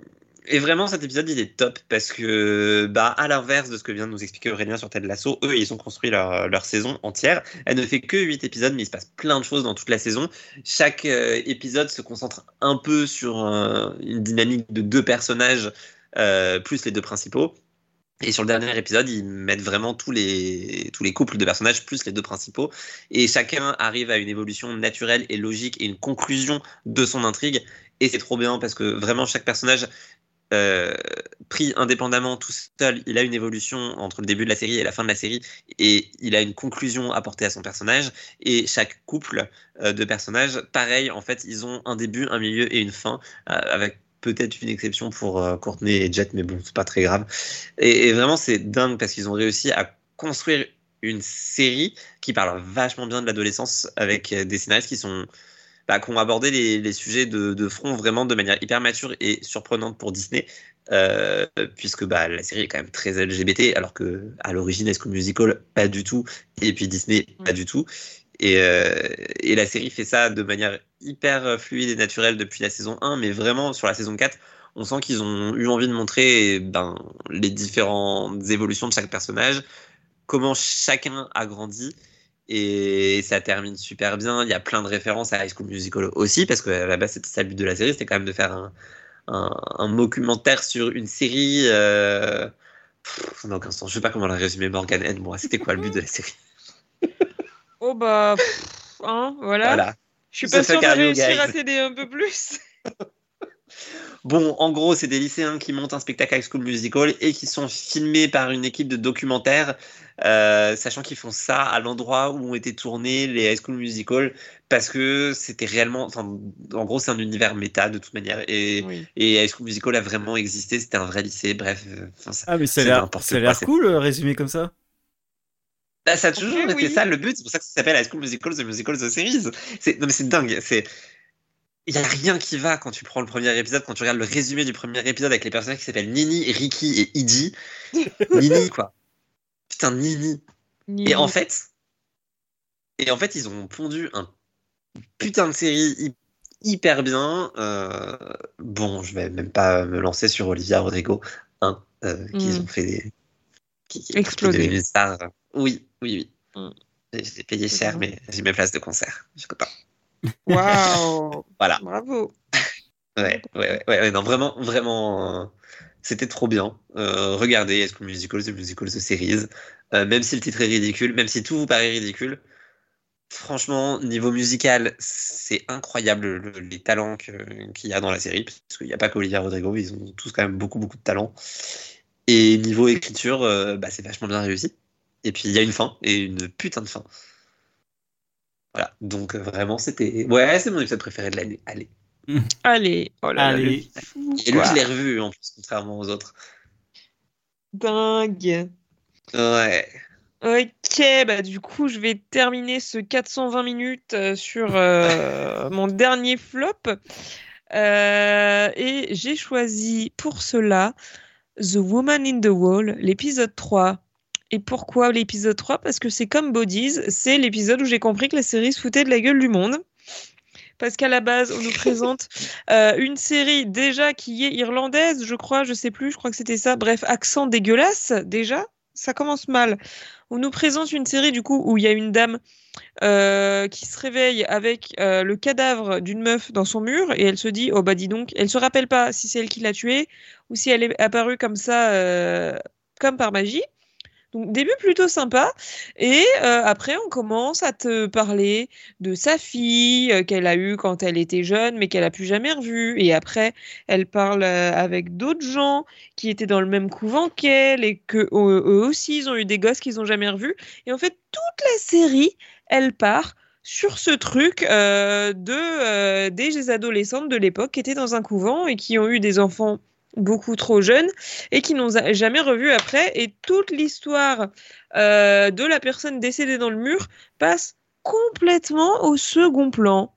[SPEAKER 3] et vraiment, cet épisode, il est top parce que, bah, à l'inverse de ce que vient de nous expliquer Aurélien sur Ted Lasso, eux, ils ont construit leur, leur saison entière. Elle ne fait que 8 épisodes, mais il se passe plein de choses dans toute la saison. Chaque euh, épisode se concentre un peu sur euh, une dynamique de deux personnages, euh, plus les deux principaux. Et sur le dernier épisode, ils mettent vraiment tous les, tous les couples de personnages plus les deux principaux. Et chacun arrive à une évolution naturelle et logique et une conclusion de son intrigue. Et c'est trop bien parce que vraiment chaque personnage euh, pris indépendamment tout seul, il a une évolution entre le début de la série et la fin de la série, et il a une conclusion apportée à son personnage. Et chaque couple euh, de personnages, pareil, en fait, ils ont un début, un milieu et une fin, euh, avec peut-être une exception pour Courtney et Jet, mais bon, c'est pas très grave. Et vraiment, c'est dingue parce qu'ils ont réussi à construire une série qui parle vachement bien de l'adolescence avec des scénaristes qui sont bah, qui ont abordé les, les sujets de, de, front vraiment de manière hyper mature et surprenante pour Disney, euh, puisque bah, la série est quand même très LGBT, alors que à l'origine, High School Musical, pas du tout, et puis Disney, pas du tout. Et, euh, et, la série fait ça de manière hyper fluide et naturelle depuis la saison 1, mais vraiment sur la saison 4, on sent qu'ils ont eu envie de montrer ben, les différentes évolutions de chaque personnage, comment chacun a grandi. Et ça termine super bien. Il y a plein de références à High School Musical aussi, parce que à la base, c'était ça le but de la série, c'était quand même de faire un, un, documentaire sur une série. Euh... aucun sens. Je sais pas comment la résumer, Morgan aide-moi. C'était quoi le but de la série? (laughs)
[SPEAKER 2] Oh bah, hein, voilà. voilà. Je suis pas sûr de réussir à t'aider un peu plus. (laughs)
[SPEAKER 3] Bon, en gros, c'est des lycéens qui montent un spectacle High School Musical et qui sont filmés par une équipe de documentaires, euh, sachant qu'ils font ça à l'endroit où ont été tournés les High School Musical, parce que c'était réellement, enfin, en gros, c'est un univers méta de toute manière, et, et High School Musical a vraiment existé, c'était un vrai lycée, bref. Euh,
[SPEAKER 1] ça, ah, mais ça a l'air cool, euh, résumé comme ça.
[SPEAKER 3] Bah, ça a toujours été ça le but, c'est pour ça que ça s'appelle High School Musical, The Musical, The Series. Non, mais c'est dingue, c'est il n'y a rien qui va quand tu prends le premier épisode, quand tu regardes le résumé du premier épisode avec les personnages qui s'appellent Nini, Ricky et Idi. (laughs) Nini, quoi. Putain, Nini. Et en fait, et en fait, ils ont pondu un putain de série hyper bien. Euh, bon, je vais même pas me lancer sur Olivia Rodrigo, hein, euh, qui mm. ont fait des.
[SPEAKER 2] Qui, Exploser.
[SPEAKER 3] stars. Oui, oui, oui. Mm. J'ai payé cher, mais j'ai mes places de concert. Je suis content.
[SPEAKER 2] Waouh (laughs)
[SPEAKER 3] Voilà.
[SPEAKER 2] Bravo
[SPEAKER 3] ouais, ouais, ouais, non, vraiment, vraiment, euh, c'était trop bien. Euh, regardez Est-ce que Musical, The Musical, The Series, euh, même si le titre est ridicule, même si tout vous paraît ridicule, franchement, niveau musical, c'est incroyable les talents qu'il y a dans la série, parce qu'il n'y a pas qu'Olivia Rodrigo, ils ont tous quand même beaucoup, beaucoup de talent. Et niveau écriture, bah, c'est vachement bien réussi. Et puis il y a une fin, et une putain de fin. Voilà, donc euh, vraiment, c'était. Ouais, c'est mon épisode préféré de l'année. Allez.
[SPEAKER 2] Allez, oh là
[SPEAKER 1] Allez.
[SPEAKER 3] Et lui, je l'ai revu en plus, contrairement aux autres.
[SPEAKER 2] Dingue.
[SPEAKER 3] Ouais.
[SPEAKER 2] Ok, bah du coup, je vais terminer ce 420 minutes euh, sur euh, (laughs) mon dernier flop. et j'ai choisi pour cela The Woman in the Wall, l'épisode 3. Et pourquoi l'épisode 3 Parce que c'est comme Bodies, c'est l'épisode où j'ai compris que la série se foutait de la gueule du monde. Parce qu'à la base, on nous (laughs) présente euh, une série déjà qui est irlandaise, je crois, je sais plus, je crois que c'était ça. Bref, accent dégueulasse déjà, ça commence mal. On nous présente une série du coup où il y a une dame euh, qui se réveille avec euh, le cadavre d'une meuf dans son mur et elle se dit oh bah dis donc, elle se rappelle pas si c'est elle qui l'a tuée ou si elle est apparue comme ça comme par magie. Donc début plutôt sympa. Et euh, après, on commence à te parler de sa fille euh, qu'elle a eue quand elle était jeune, mais qu'elle a plus jamais revue. Et après, elle parle euh, avec d'autres gens qui étaient dans le même couvent qu'elle et que eux aussi, ils ont eu des gosses qu'ils n'ont jamais revus. Et en fait, toute la série, elle part sur ce truc de des adolescentes de l'époque qui étaient dans un couvent et qui ont eu des enfants beaucoup trop jeunes et qui n'ont jamais revu après. Et toute l'histoire euh, de la personne décédée dans le mur passe complètement au second plan.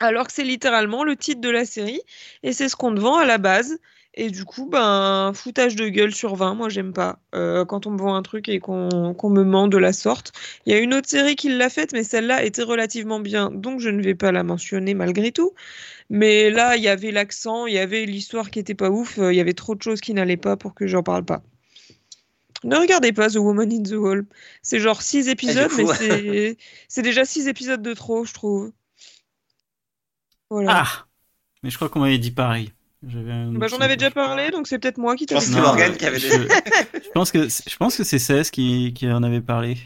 [SPEAKER 2] Alors que c'est littéralement le titre de la série et c'est ce qu'on te vend à la base. Et du coup, ben, foutage de gueule sur 20, moi j'aime pas. Euh, quand on me vend un truc et qu'on me ment de la sorte. Il y a une autre série qui l'a faite, mais celle-là était relativement bien, donc je ne vais pas la mentionner malgré tout. Mais là, il y avait l'accent, il y avait l'histoire qui était pas ouf, euh, il y avait trop de choses qui n'allaient pas pour que j'en parle pas. Ne regardez pas The Woman in the Wall. C'est genre 6 épisodes, mais (laughs) c'est déjà 6 épisodes de trop, je trouve.
[SPEAKER 1] Voilà. Ah Mais je crois qu'on m'avait dit pareil.
[SPEAKER 2] Bah, j'en avais déjà parlé, donc c'est peut-être moi qui
[SPEAKER 3] t'ai dit. qui avait
[SPEAKER 1] je, pense que (laughs) je pense que c'est 16 qui, qui en avait parlé.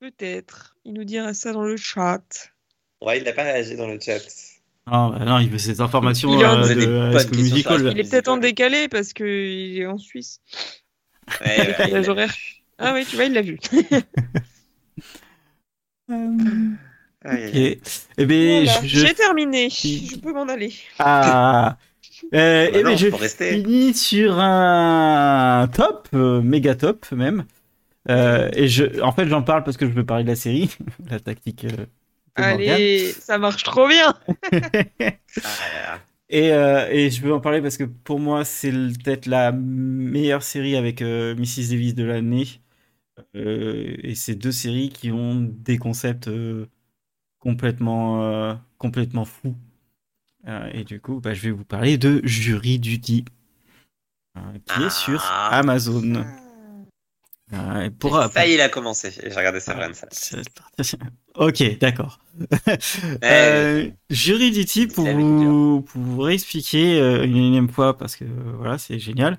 [SPEAKER 2] Peut-être. Il nous dira ça dans le chat.
[SPEAKER 3] Ouais, il n'a pas réagi dans le chat.
[SPEAKER 1] Ah, bah non, il veut cette information il, euh, de, musical.
[SPEAKER 2] il est peut-être en décalé parce qu'il est en Suisse. Ouais, ouais, Ah oui, tu vois, il l'a vu. (laughs)
[SPEAKER 1] Ok. Eh ben,
[SPEAKER 2] j'ai terminé. Je peux m'en aller.
[SPEAKER 1] Ah. (laughs) Euh, bah eh ben, je finis sur un top, euh, méga top même. Euh, et je, en fait, j'en parle parce que je veux parler de la série, (laughs) la tactique. Euh,
[SPEAKER 2] Allez, ça marche trop bien. (laughs)
[SPEAKER 1] et, euh, et, je veux en parler parce que pour moi, c'est peut-être la meilleure série avec Mrs. Davis de l'année. Euh, et c'est deux séries qui ont des concepts euh, complètement, euh, complètement fous. Euh, et du coup, bah, je vais vous parler de Jury Duty, euh, qui est sur
[SPEAKER 3] Ah.
[SPEAKER 1] Amazon. Euh, et pour,
[SPEAKER 3] Ça y est, il a commencé. J'ai regardé Severance. (laughs)
[SPEAKER 1] Ok, d'accord. (laughs)
[SPEAKER 3] Eh,
[SPEAKER 1] Euh, Jury Duty, pour vous, pour vous réexpliquer une énième fois, parce que voilà, c'est génial.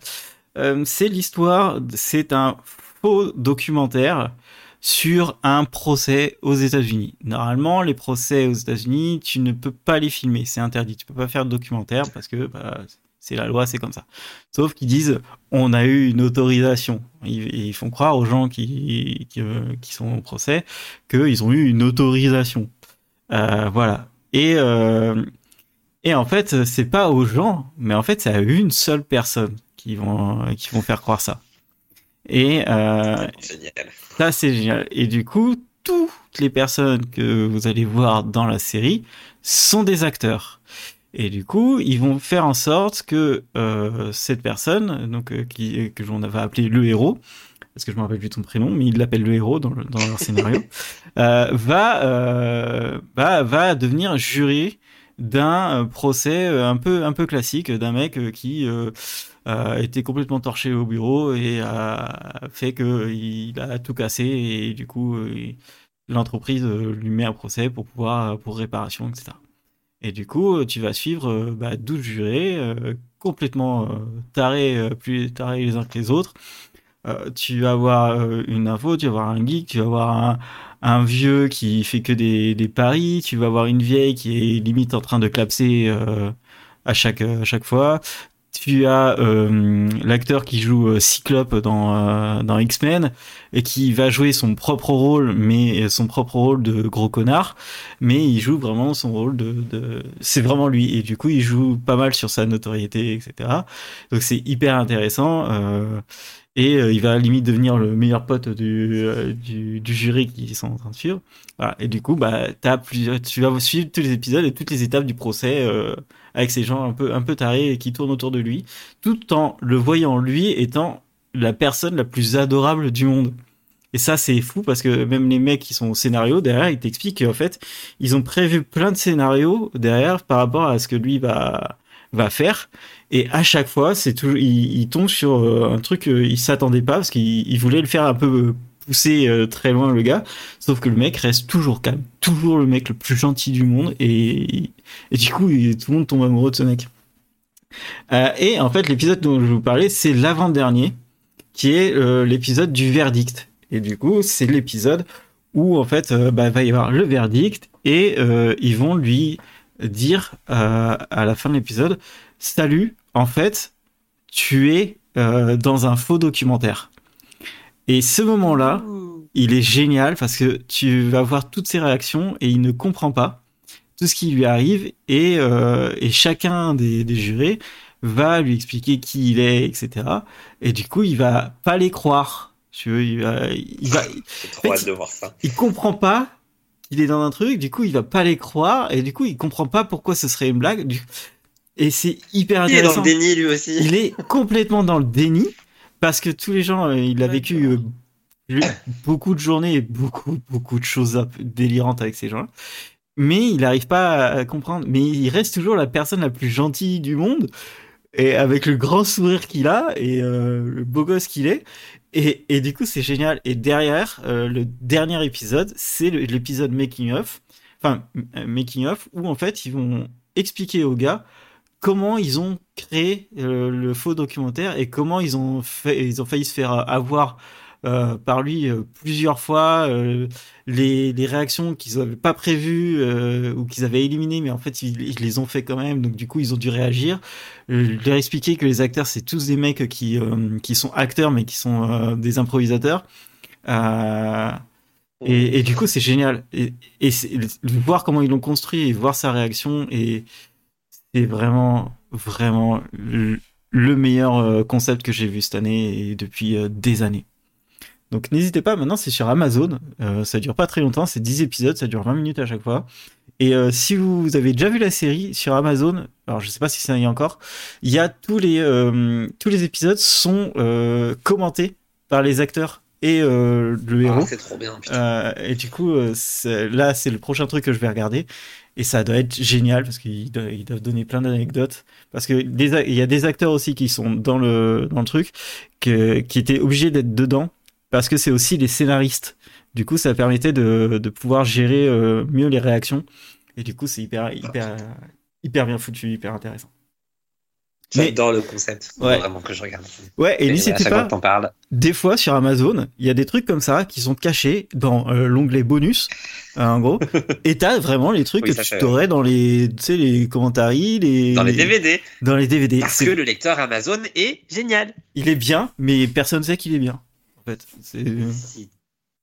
[SPEAKER 1] C'est l'histoire, c'est un faux documentaire sur un procès aux États-Unis. Normalement, les procès aux États-Unis, tu ne peux pas les filmer, c'est interdit. Tu peux pas faire de documentaire parce que bah, c'est la loi, c'est comme ça. Sauf qu'ils disent, on a eu une autorisation. Ils, font croire aux gens qui, qui sont au procès qu'ils ont eu une autorisation. Euh, voilà. Et, euh, et en fait, c'est pas aux gens, mais en fait, c'est à une seule personne qui vont, qui vont faire croire ça. Et euh, ça, c'est génial. Et du coup, toutes les personnes que vous allez voir dans la série sont des acteurs. Et du coup, ils vont faire en sorte que euh, cette personne, donc euh, qui que l'on avait appelé le héros, parce que je me rappelle plus ton prénom, mais il l'appelle le héros dans, le- dans leur scénario, (laughs) euh, va, euh, va va devenir jury d'un euh, procès euh, un peu un peu classique d'un mec euh, qui été complètement torché au bureau et a fait que il a tout cassé et du coup l'entreprise euh, lui met un procès pour pouvoir pour réparation etc. Et du coup tu vas suivre euh, bah, 12 jurés euh, complètement tarés plus tarés les uns que les autres. Tu vas avoir une info, tu vas avoir un geek, tu vas avoir un, vieux qui fait que des, paris, tu vas avoir une vieille qui est limite en train de clapser à chaque à chaque fois. Tu as euh, l'acteur qui joue euh, Cyclope dans euh, dans X-Men et qui va jouer son propre rôle, mais son propre rôle de gros connard, mais il joue vraiment son rôle de, de... c'est vraiment lui et du coup il joue pas mal sur sa notoriété, etc. Donc c'est hyper intéressant. Euh, et euh, il va limite devenir le meilleur pote du, euh, du, du jury qui sont en train de suivre. Voilà. Et du coup, bah, t'as plusieurs, tu vas suivre tous les épisodes et toutes les étapes du procès euh, avec ces gens un peu, un peu tarés qui tournent autour de lui, tout en le voyant lui étant la personne la plus adorable du monde. Et ça, c'est fou parce que même les mecs qui sont au scénario derrière, ils t'expliquent qu'en fait, ils ont prévu plein de scénarios derrière par rapport à ce que lui va, va faire. Et à chaque fois, c'est toujours, il, tombe sur euh, un truc qu'il s'attendait pas parce qu'il il voulait le faire un peu euh, pousser euh, très loin le gars. Sauf que le mec reste toujours calme, toujours le mec le plus gentil du monde et, du coup, tout le monde tombe amoureux de ce mec. Euh, et en fait, l'épisode dont je vous parlais, c'est l'avant-dernier, qui est euh, l'épisode du verdict. Et du coup, c'est l'épisode où en fait, euh, bah, va y avoir le verdict et ils vont lui dire à la fin de l'épisode, salut, en fait, tu es dans un faux documentaire. Et ce moment-là, il est génial parce que tu vas voir toutes ses réactions et il ne comprend pas tout ce qui lui arrive et, euh, et chacun des, des jurés va lui expliquer qui il est, etc. Et du coup, il va pas les croire. Tu veux, il va, il va,
[SPEAKER 3] trop de voir ça.
[SPEAKER 1] il comprend pas qu'il est dans un truc, du coup, il va pas les croire et du coup, il comprend pas pourquoi ce serait une blague. Du- Et c'est hyper
[SPEAKER 3] Il est dans
[SPEAKER 1] intéressant.
[SPEAKER 3] le déni lui aussi.
[SPEAKER 1] Il est complètement dans le déni parce que tous les gens, euh, il a vécu euh, eu (coughs) beaucoup de journées et beaucoup, beaucoup de choses délirantes avec ces gens-là. Mais il n'arrive pas à comprendre. Mais il reste toujours la personne la plus gentille du monde et avec le grand sourire qu'il a et euh, le beau gosse qu'il est. Et, et du coup, c'est génial. Et derrière, euh, le dernier épisode, c'est l'épisode making of, enfin making of, où en fait ils vont expliquer aux gars comment ils ont créé euh, le faux documentaire et comment ils ont failli se faire avoir euh, par lui euh, plusieurs fois, euh, les, réactions qu'ils n'avaient pas prévues euh, ou qu'ils avaient éliminées, mais en fait ils, les ont fait quand même, donc du coup ils ont dû réagir. Euh, leur expliquer que les acteurs c'est tous des mecs qui euh, qui sont acteurs mais qui sont euh, des improvisateurs. Euh, et, du coup, c'est génial. Et, et voir comment ils l'ont construit et voir sa réaction, et c'est vraiment, vraiment le, le meilleur euh, concept que j'ai vu cette année et depuis euh, des années. Donc n'hésitez pas, maintenant c'est sur Amazon, euh, ça dure pas très longtemps, c'est 10 épisodes, ça dure 20 minutes à chaque fois. Et euh, si vous avez déjà vu la série sur Amazon, alors je sais pas si ça y est encore, il y a tous les, euh, tous les épisodes sont commentés par les acteurs et le
[SPEAKER 3] Ah,
[SPEAKER 1] héros.
[SPEAKER 3] c'est trop bien, putain.
[SPEAKER 1] Et du coup, là, c'est le prochain truc que je vais regarder. Et ça doit être génial parce qu'ils doivent, donner plein d'anecdotes. Parce que il y a des acteurs aussi qui sont dans le, dans le truc, qui étaient obligés d'être dedans parce que c'est aussi les scénaristes. Du coup, ça permettait de, de pouvoir gérer euh, mieux les réactions. Et du coup, c'est hyper, hyper, hyper bien foutu, hyper intéressant. Mais-
[SPEAKER 3] J'adore le concept.
[SPEAKER 1] Ouais.
[SPEAKER 3] Vraiment que je regarde.
[SPEAKER 1] Ouais, et
[SPEAKER 3] à
[SPEAKER 1] n'hésitez pas, des fois sur Amazon, il y a des trucs comme ça qui sont cachés dans euh, l'onglet bonus, euh, en gros. (laughs) et t'as vraiment les trucs
[SPEAKER 3] Oui,
[SPEAKER 1] que tu t'aurais dans les, tu sais, les commentaires, les,
[SPEAKER 3] Dans les DVD.
[SPEAKER 1] Dans les DVD.
[SPEAKER 3] Parce que le lecteur Amazon est génial.
[SPEAKER 1] Il est bien, mais personne sait qu'il est bien. En fait, c'est
[SPEAKER 3] Si.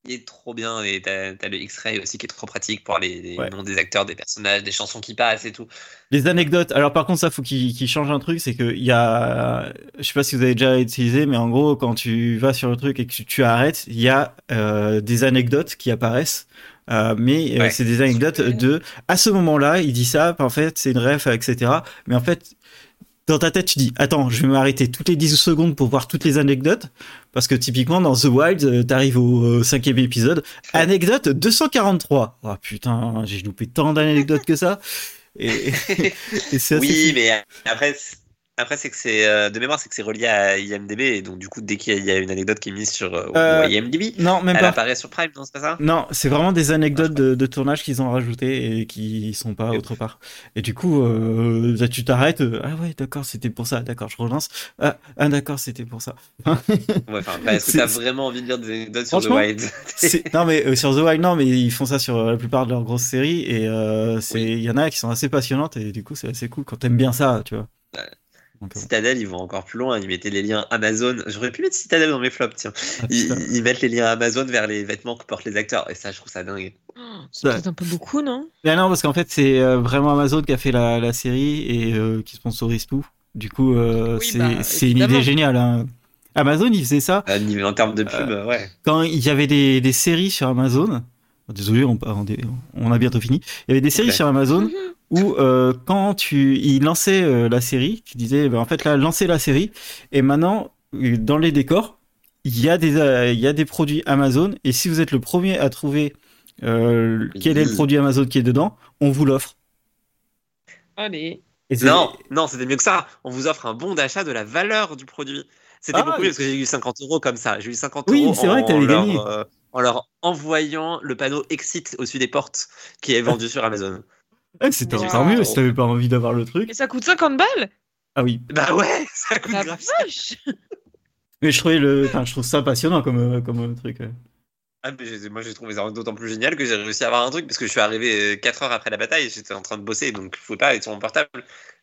[SPEAKER 3] Il est trop bien et t'as as le X-Ray aussi qui est trop pratique pour les, les
[SPEAKER 1] Ouais.
[SPEAKER 3] noms des acteurs, des personnages, des chansons qui passent et tout.
[SPEAKER 1] les anecdotes. Alors par contre, ça faut qu'il change un truc, c'est que il y a, je sais pas si vous avez déjà utilisé, mais en gros, quand tu vas sur le truc et que tu, tu arrêtes, il y a euh, des anecdotes qui apparaissent. Euh, mais euh, c'est des anecdotes de à ce moment-là il dit ça en fait c'est une ref etc mais en fait dans ta tête tu dis attends je vais m'arrêter toutes les 10 secondes pour voir toutes les anecdotes parce que typiquement dans The Wild euh, t'arrives au euh, cinquième épisode anecdote 243 oh putain j'ai loupé tant d'anecdotes que ça. Et, (laughs) et
[SPEAKER 3] Oui, mais après, après c'est que c'est euh, de mémoire, c'est que c'est relié à IMDb et donc du coup, dès qu'il y a une anecdote qui est mise sur euh,
[SPEAKER 1] Euh,
[SPEAKER 3] IMDb,
[SPEAKER 1] non même
[SPEAKER 3] elle
[SPEAKER 1] pas
[SPEAKER 3] apparaît sur Prime, non, c'est pas ça?
[SPEAKER 1] Non, c'est vraiment des anecdotes de, de tournage qu'ils ont rajoutées et qui sont pas
[SPEAKER 3] Et-
[SPEAKER 1] autre part. Et du coup, là, tu t'arrêtes. ah ouais, d'accord, c'était pour ça. D'accord, je relance. Ah, ah, d'accord, c'était pour ça. (laughs)
[SPEAKER 3] Ouais, enfin, bah, Est-ce que t'as vraiment envie de lire des anecdotes sur The Wild (laughs)
[SPEAKER 1] non mais sur The Wild, non, mais ils font ça sur la plupart de leurs grosses séries et c'est, il
[SPEAKER 3] Oui.
[SPEAKER 1] y en a qui sont assez passionnantes et du coup, c'est assez cool quand t'aimes bien ça, tu vois.
[SPEAKER 3] Ouais.
[SPEAKER 1] Donc, euh,
[SPEAKER 3] Citadel, ils vont encore plus loin. Ils mettaient les liens Amazon. J'aurais pu mettre Citadel dans mes flops, tiens.
[SPEAKER 1] ah,
[SPEAKER 3] Ils, ils mettent les liens Amazon vers les vêtements que portent les acteurs. Et ça, je trouve ça dingue.
[SPEAKER 2] Oh, C'est
[SPEAKER 1] Ouais.
[SPEAKER 2] peut-être un peu beaucoup, non?
[SPEAKER 1] Mais non, parce qu'en fait, c'est euh, vraiment Amazon qui a fait la, la série et euh, qui sponsorise tout. Du coup, euh,
[SPEAKER 2] Oui,
[SPEAKER 1] c'est,
[SPEAKER 2] bah,
[SPEAKER 1] c'est une idée géniale. hein. Amazon, il faisait ça
[SPEAKER 3] niveau- En termes de pub, ouais.
[SPEAKER 1] quand il y avait des, des séries sur Amazon, désolé, on, a bientôt fini. Il y avait des séries sur Amazon
[SPEAKER 2] Mhm.
[SPEAKER 1] où euh, quand tu il lançait euh, la série, tu disais ben, en fait là lancer la série et maintenant euh, dans les décors il y a des euh, il y a des produits Amazon et si vous êtes le premier à trouver euh, quel est le
[SPEAKER 3] Oui.
[SPEAKER 1] produit Amazon qui est dedans, on vous l'offre.
[SPEAKER 2] Allez.
[SPEAKER 1] Et
[SPEAKER 3] Non, non, c'était mieux que ça. On vous offre un bon d'achat de la valeur du produit. C'était
[SPEAKER 1] Ah,
[SPEAKER 3] beaucoup
[SPEAKER 1] oui.
[SPEAKER 3] mieux parce que j'ai eu 50 euros comme ça. J'ai eu 50
[SPEAKER 1] Oui,
[SPEAKER 3] euros
[SPEAKER 1] c'est vrai que t'avais
[SPEAKER 3] en leur,
[SPEAKER 1] gagné.
[SPEAKER 3] euh, en leur envoyant le panneau Exit au-dessus des portes qui est vendu sur Amazon.
[SPEAKER 1] Ah, (laughs) c'était
[SPEAKER 2] Wow.
[SPEAKER 1] encore mieux si t'avais pas envie d'avoir le truc.
[SPEAKER 2] Et ça coûte 50 balles
[SPEAKER 1] Ah oui,
[SPEAKER 3] Bah ouais, ça coûte
[SPEAKER 2] La
[SPEAKER 3] grave.
[SPEAKER 2] vache (laughs)
[SPEAKER 1] mais je trouvais le enfin je trouve ça passionnant comme euh, comme euh, truc. euh.
[SPEAKER 3] Ah, mais moi j'ai trouvé ça d'autant plus génial que j'ai réussi à avoir un truc parce que je suis arrivé 4 heures après la bataille, j'étais en train de bosser donc je pouvais pas être sur mon portable.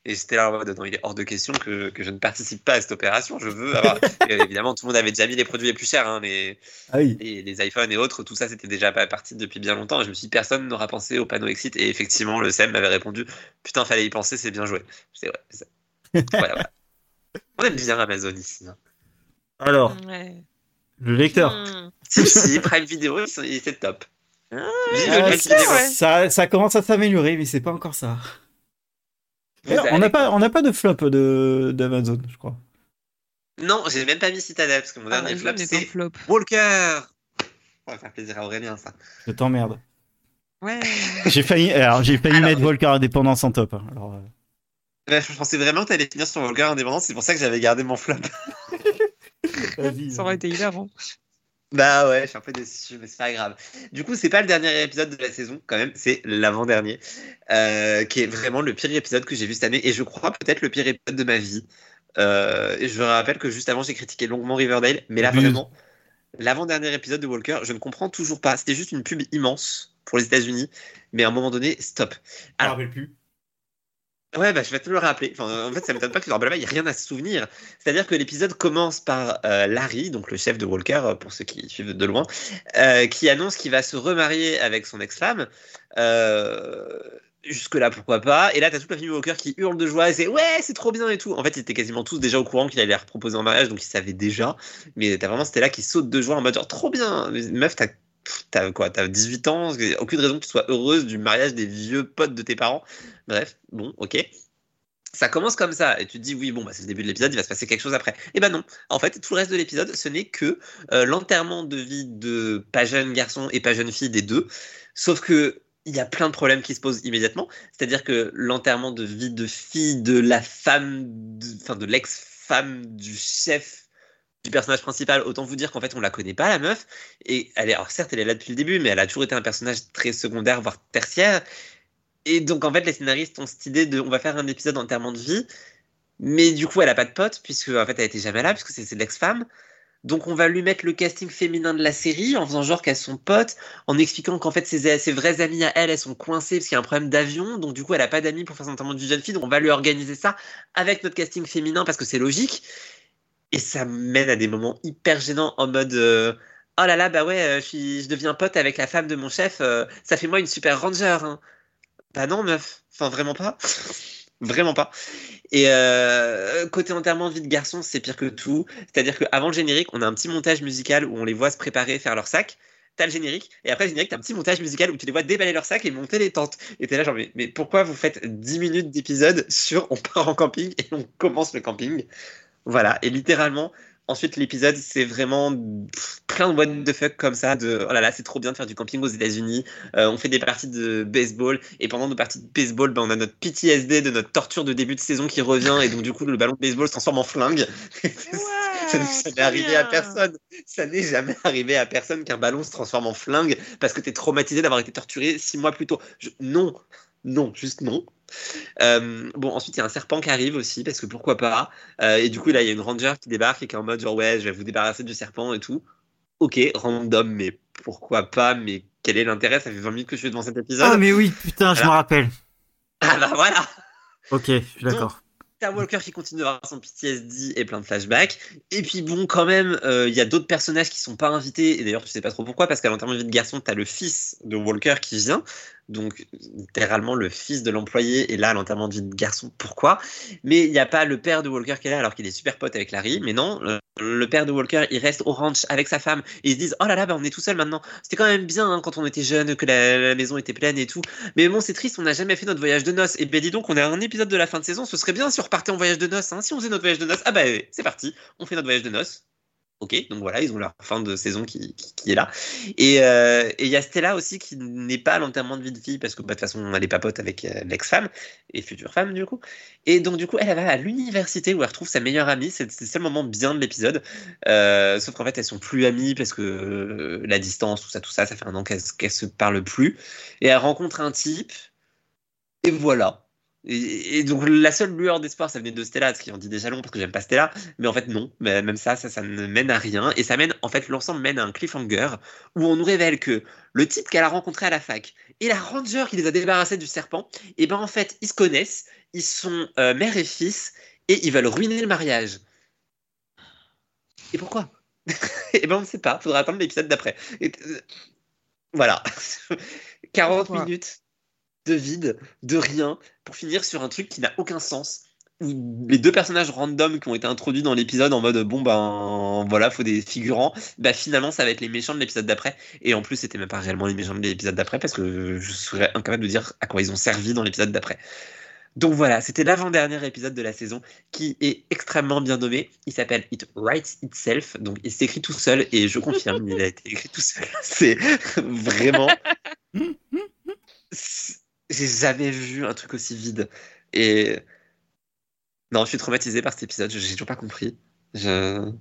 [SPEAKER 3] Et j'étais là en mode non, il est hors de question que, que je ne participe pas à cette opération, je veux avoir. (laughs) Et évidemment, tout le monde avait déjà mis les produits les plus chers, hein, les,
[SPEAKER 1] Ah oui.
[SPEAKER 3] les, les iPhones et autres, tout ça c'était déjà pas parti depuis bien longtemps. Et je me suis dit, personne n'aura pensé au panneau Exit. Et effectivement, le SEM m'avait répondu Putain, fallait y penser, c'est bien joué. C'est vrai, c'est ça. (laughs) Voilà, voilà. On aime bien Amazon ici. hein.
[SPEAKER 1] Alors,
[SPEAKER 2] Ouais.
[SPEAKER 1] le lecteur.
[SPEAKER 2] Hmm.
[SPEAKER 3] Si, si, Prime Video, c'est top. Ah,
[SPEAKER 1] Ah,
[SPEAKER 2] ouais.
[SPEAKER 1] ça, ça commence à s'améliorer, mais c'est pas encore ça. On n'a pas, on n'a pas de flop de d'Amazon, je crois.
[SPEAKER 3] Non, j'ai même pas mis Citadel parce que mon dernier flop c'est
[SPEAKER 2] flop.
[SPEAKER 3] Walker. On va faire plaisir à Aurélien ça.
[SPEAKER 1] Je t'emmerde.
[SPEAKER 2] Ouais. (laughs)
[SPEAKER 1] J'ai failli, alors j'ai failli
[SPEAKER 3] Alors,
[SPEAKER 1] mettre Volker Indépendance en top. hein. Alors, euh,
[SPEAKER 3] je pensais vraiment que t'allais finir sur Walker indépendant, c'est pour ça que j'avais gardé mon flop. (laughs)
[SPEAKER 2] Ça aurait été hilarant.
[SPEAKER 3] Bah ouais, je suis un peu déçu, mais c'est pas grave. Du coup, c'est pas le dernier épisode de la saison, quand même, c'est l'avant-dernier, euh, qui est vraiment le pire épisode que j'ai vu cette année, et je crois peut-être le pire épisode de ma vie. Euh, je rappelle que juste avant, j'ai critiqué longuement Riverdale, mais là,
[SPEAKER 1] Oui.
[SPEAKER 3] vraiment, l'avant-dernier épisode de Walker, je ne comprends toujours pas. C'était juste une pub immense pour les États-Unis, mais à un moment donné, stop.
[SPEAKER 1] Je me
[SPEAKER 3] Alors,
[SPEAKER 1] rappelle plus.
[SPEAKER 3] Ouais, bah, je vais te le rappeler. En fait, ça m'étonne pas que tu te il n'y a rien à se souvenir. C'est-à-dire que l'épisode commence par euh, Larry, donc le chef de Walker, euh, pour ceux qui suivent de loin, euh, qui annonce qu'il va se remarier avec son ex-femme. Jusque-là, pourquoi pas. Et là, t'as toute la famille Walker qui hurle de joie et c'est ouais, c'est trop bien et tout. En fait, ils étaient quasiment tous déjà au courant qu'il allait reproposer en mariage, donc ils savaient déjà. Mais t'as vraiment Stella qui saute de joie en mode genre trop bien. Meuf, t'as. T'as quoi T'as 18 ans, aucune raison que tu sois heureuse du mariage des vieux potes de tes parents. Bref, bon, ok. ça commence comme ça et tu te dis oui bon bah c'est le début de l'épisode il va se passer quelque chose après et ben non en fait tout le reste de l'épisode ce n'est que euh, l'enterrement de vie de pas jeune garçon et pas jeune fille des deux sauf que il y a plein de problèmes qui se posent immédiatement c'est-à-dire que l'enterrement de vie de fille de la femme enfin de, l'ex-femme du chef du personnage principal autant vous dire qu'en fait on la connaît pas la meuf et elle est alors certes elle est là depuis le début mais elle a toujours été un personnage très secondaire voire tertiaire et donc, en fait, les scénaristes ont cette idée de on va faire un épisode d'enterrement de vie, mais du coup, elle a pas de pote, puisque en fait, elle était jamais là, puisque c'est l'ex-femme. Donc, on va lui mettre le casting féminin de la série en faisant genre qu'elles sont potes, en expliquant qu'en fait, ses, ses vraies amies à elle, elles sont coincées parce qu'il y a un problème d'avion. Donc, du coup, elle a pas d'amis pour faire son enterrement de jeune fille. Donc, on va lui organiser ça avec notre casting féminin parce que c'est logique. Et ça mène à des moments hyper gênants en mode. Euh, oh là là, bah ouais, euh, je, deviens pote avec la femme de mon chef, euh, ça fait moi une super ranger. Hein. Bah non, meuf. Enfin, vraiment pas. (laughs) vraiment pas. Et côté enterrement de vie de garçon, c'est pire que tout. C'est-à-dire qu'avant le générique, on a un petit montage musical où on les voit se préparer, faire leur sac. T'as le générique, et après le générique, t'as un petit montage musical où tu les vois déballer leur sac et monter les tentes. Et t'es là, genre, mais, mais pourquoi vous faites 10 minutes d'épisode sur on part en camping et on commence le camping? Voilà, et littéralement, Ensuite, l'épisode, c'est vraiment plein de what de fuck comme ça. De oh là là, c'est trop bien de faire du camping aux États-Unis. Euh, on fait des parties de baseball et pendant nos parties de baseball, ben, on a notre PTSD de notre torture de début de saison qui revient et donc du coup, le ballon de baseball se transforme en flingue. (laughs) ça, n'est arrivé à personne. Ça n'est jamais arrivé à personne qu'un ballon se transforme en flingue parce que tu es traumatisé d'avoir été torturé six mois plus tôt. Non, non, juste non. Euh, bon, ensuite, il y a un serpent qui arrive aussi, parce que pourquoi pas. Euh, et du coup, là, il y a une ranger qui débarque et qui est en mode genre, ouais, je vais vous débarrasser du serpent et tout. Ok, random, mais pourquoi pas Mais quel est l'intérêt? Ça fait 20 minutes que je suis devant cet épisode.
[SPEAKER 1] Ah, mais oui, putain, je me rappelle. (laughs)
[SPEAKER 3] Ah bah voilà
[SPEAKER 1] Ok, je suis d'accord.
[SPEAKER 3] Walker qui continue d'avoir son PTSD et plein de flashbacks. Et puis bon, quand même, euh, il y a d'autres personnages qui sont pas invités. Et d'ailleurs, tu sais pas trop pourquoi, parce qu'à l'enterrement de vie de garçon, t'as le fils de Walker qui vient. Donc, littéralement, le fils de l'employé est là à l'enterrement de vie de garçon. Pourquoi? Mais il n'y a pas le père de Walker qui est là alors qu'il est super pote avec Larry. Mais non, le, père de Walker, il reste au ranch avec sa femme. Et ils se disent Oh là là, bah, on est tout seul maintenant. C'était quand même bien hein, quand on était jeune, que la, maison était pleine et tout. Mais bon, c'est triste, on n'a jamais fait notre voyage de noces. Et ben dis donc, on a un épisode de la fin de saison. Ce serait bien si on repartait en voyage de noces. Hein. Si on faisait notre voyage de noces, ah bah c'est parti, on fait notre voyage de noces. Ok, donc voilà, ils ont leur fin de saison qui, est là. Euh, et il y a Stella aussi qui n'est pas à l'enterrement de vie de fille parce que bah, de toute façon, elle est papote avec euh, l'ex-femme et future femme du coup. Et donc du coup, elle va à l'université où elle retrouve sa meilleure amie. C'est le seul moment bien de l'épisode. Euh, sauf qu'en fait, elles sont plus amies parce que la distance, tout ça, tout ça, ça fait un an qu'elles ne se parlent plus. Et elle rencontre un type. Et voilà. Et, donc la seule lueur d'espoir, ça venait de Stella, ce qui en dit déjà long parce que j'aime pas Stella, mais en fait non, mais même ça, ça, ça ne mène à rien. Et ça mène, en fait, l'ensemble mène à un cliffhanger où on nous révèle que le type qu'elle a rencontré à la fac et la ranger qui les a débarrassés du serpent, et eh ben en fait, ils se connaissent, ils sont euh, mère et fils, et ils veulent ruiner le mariage. Et pourquoi? Et (laughs) eh ben on ne sait pas, faudra attendre l'épisode d'après. Euh, voilà. (laughs) 40 minutes de vide, de rien, pour finir sur un truc qui n'a aucun sens. Les deux personnages random qui ont été introduits dans l'épisode en mode bon ben voilà faut des figurants bah finalement ça va être les méchants de l'épisode d'après et en plus c'était même pas réellement les méchants de l'épisode d'après parce que je serais incapable de dire à quoi ils ont servi dans l'épisode d'après donc voilà, c'était l'avant-dernier épisode de la saison qui est extrêmement bien nommé. Il s'appelle It Writes Itself, donc il s'écrit tout seul et je confirme, il a été écrit tout seul. (laughs) C'est vraiment (laughs) j'ai jamais vu un truc aussi vide. Et non, je suis traumatisé par cet épisode. J'ai toujours pas compris. Je...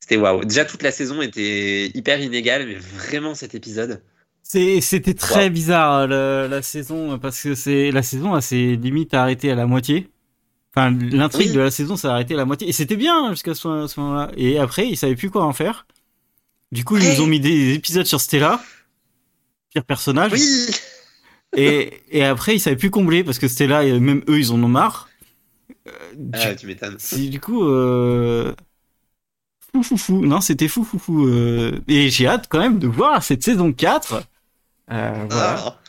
[SPEAKER 3] C'était waouh. Déjà, toute la saison était hyper inégale, mais vraiment cet épisode.
[SPEAKER 1] C'était très bizarre la, saison parce que c'est la saison s'est limite arrêtée à la moitié. Enfin, l'intrigue de la saison s'est arrêtée à la moitié et c'était bien jusqu'à ce, moment-là. Et après, ils savaient plus quoi en faire. Du coup, ils nous ont mis des épisodes sur Stella pire personnage.
[SPEAKER 3] Oui
[SPEAKER 1] et, et après, ils savaient plus combler parce que c'était là, et même eux, ils en ont marre.
[SPEAKER 3] Euh, ah, tu m'étonnes.
[SPEAKER 1] Du coup, euh... fou fou fou. Non, c'était fou fou fou. Euh... Et j'ai hâte quand même de voir cette saison 4. Euh, voilà.
[SPEAKER 3] Ah.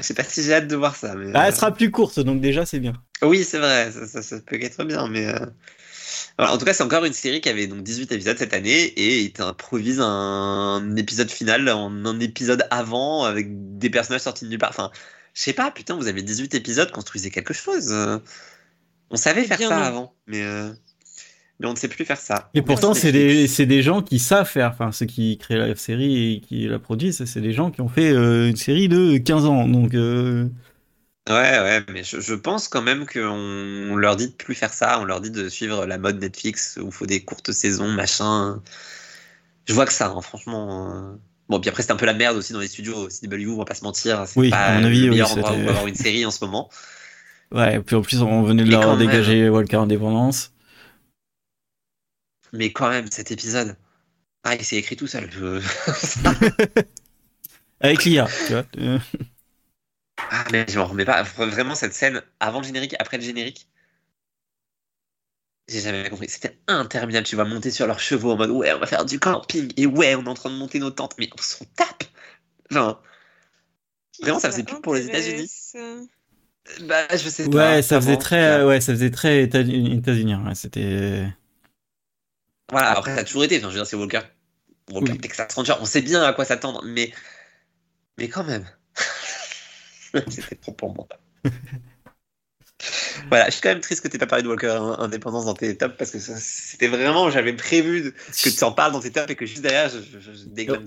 [SPEAKER 3] Je sais pas si j'ai hâte de voir ça. Mais...
[SPEAKER 1] Bah, elle sera plus courte, donc déjà, c'est bien.
[SPEAKER 3] Oui, c'est vrai, ça, ça, ça, peut être bien, mais. En tout cas, c'est encore une série qui avait donc 18 épisodes cette année et il improvise un épisode final en un épisode avant avec des personnages sortis de nulle part. Enfin, Je sais pas, putain, vous avez 18 épisodes, construisez quelque chose. On savait faire
[SPEAKER 2] Bien
[SPEAKER 3] ça
[SPEAKER 2] non.
[SPEAKER 3] avant, mais, euh, mais on ne sait plus faire ça.
[SPEAKER 1] Et pourtant, c'est des, c'est des gens qui savent faire, enfin, ceux qui créent la série et qui la produisent, c'est des gens qui ont fait euh, une série de 15 ans. Donc, euh,
[SPEAKER 3] Ouais, ouais, mais je, je pense quand même qu'on on leur dit de plus faire ça, on leur dit de suivre la mode Netflix où il faut des courtes saisons, machin. Je vois que ça, hein, franchement. euh. Bon, puis après, c'est un peu la merde aussi dans les studios. CW, on va pas se mentir, c'est
[SPEAKER 1] Oui,
[SPEAKER 3] pas
[SPEAKER 1] à mon avis,
[SPEAKER 3] le
[SPEAKER 1] oui,
[SPEAKER 3] meilleur endroit
[SPEAKER 1] c'était-
[SPEAKER 3] où (laughs) avoir une série en ce moment.
[SPEAKER 1] ouais, puis en plus, on venait de
[SPEAKER 3] Mais
[SPEAKER 1] leur
[SPEAKER 3] quand même.
[SPEAKER 1] dégager Walker Indépendance.
[SPEAKER 3] Mais quand même, cet épisode. Ah, il s'est écrit tout seul. je- (laughs) (laughs)
[SPEAKER 1] Avec l'IA, tu vois. Euh,
[SPEAKER 3] ah, mais je m'en remets pas. Vraiment, cette scène avant le générique, après le générique. J'ai jamais compris. C'était interminable. Tu vas monter sur leurs chevaux en mode ouais, on va faire du camping. Et ouais, on est en train de monter nos tentes. Mais on s'en tape. Genre, Vraiment, ça faisait pub pour les États-Unis.
[SPEAKER 2] intéresse
[SPEAKER 3] bah, je sais pas.
[SPEAKER 1] Ouais, ça faisait très, euh, ouais, ça faisait très États- états-unien. ouais, C'était.
[SPEAKER 3] Voilà, après, ça a toujours été. Enfin, je veux dire, c'est Walker. Walker
[SPEAKER 1] Oui.
[SPEAKER 3] Texas Ranger. On sait bien à quoi s'attendre. Mais, mais quand même. (laughs) C'était trop pour moi. (laughs) Voilà, je suis quand même triste que tu pas parlé de Walker Indépendance dans tes tops parce que c'était vraiment, j'avais prévu que tu en parles dans tes tops et que juste derrière, je, je,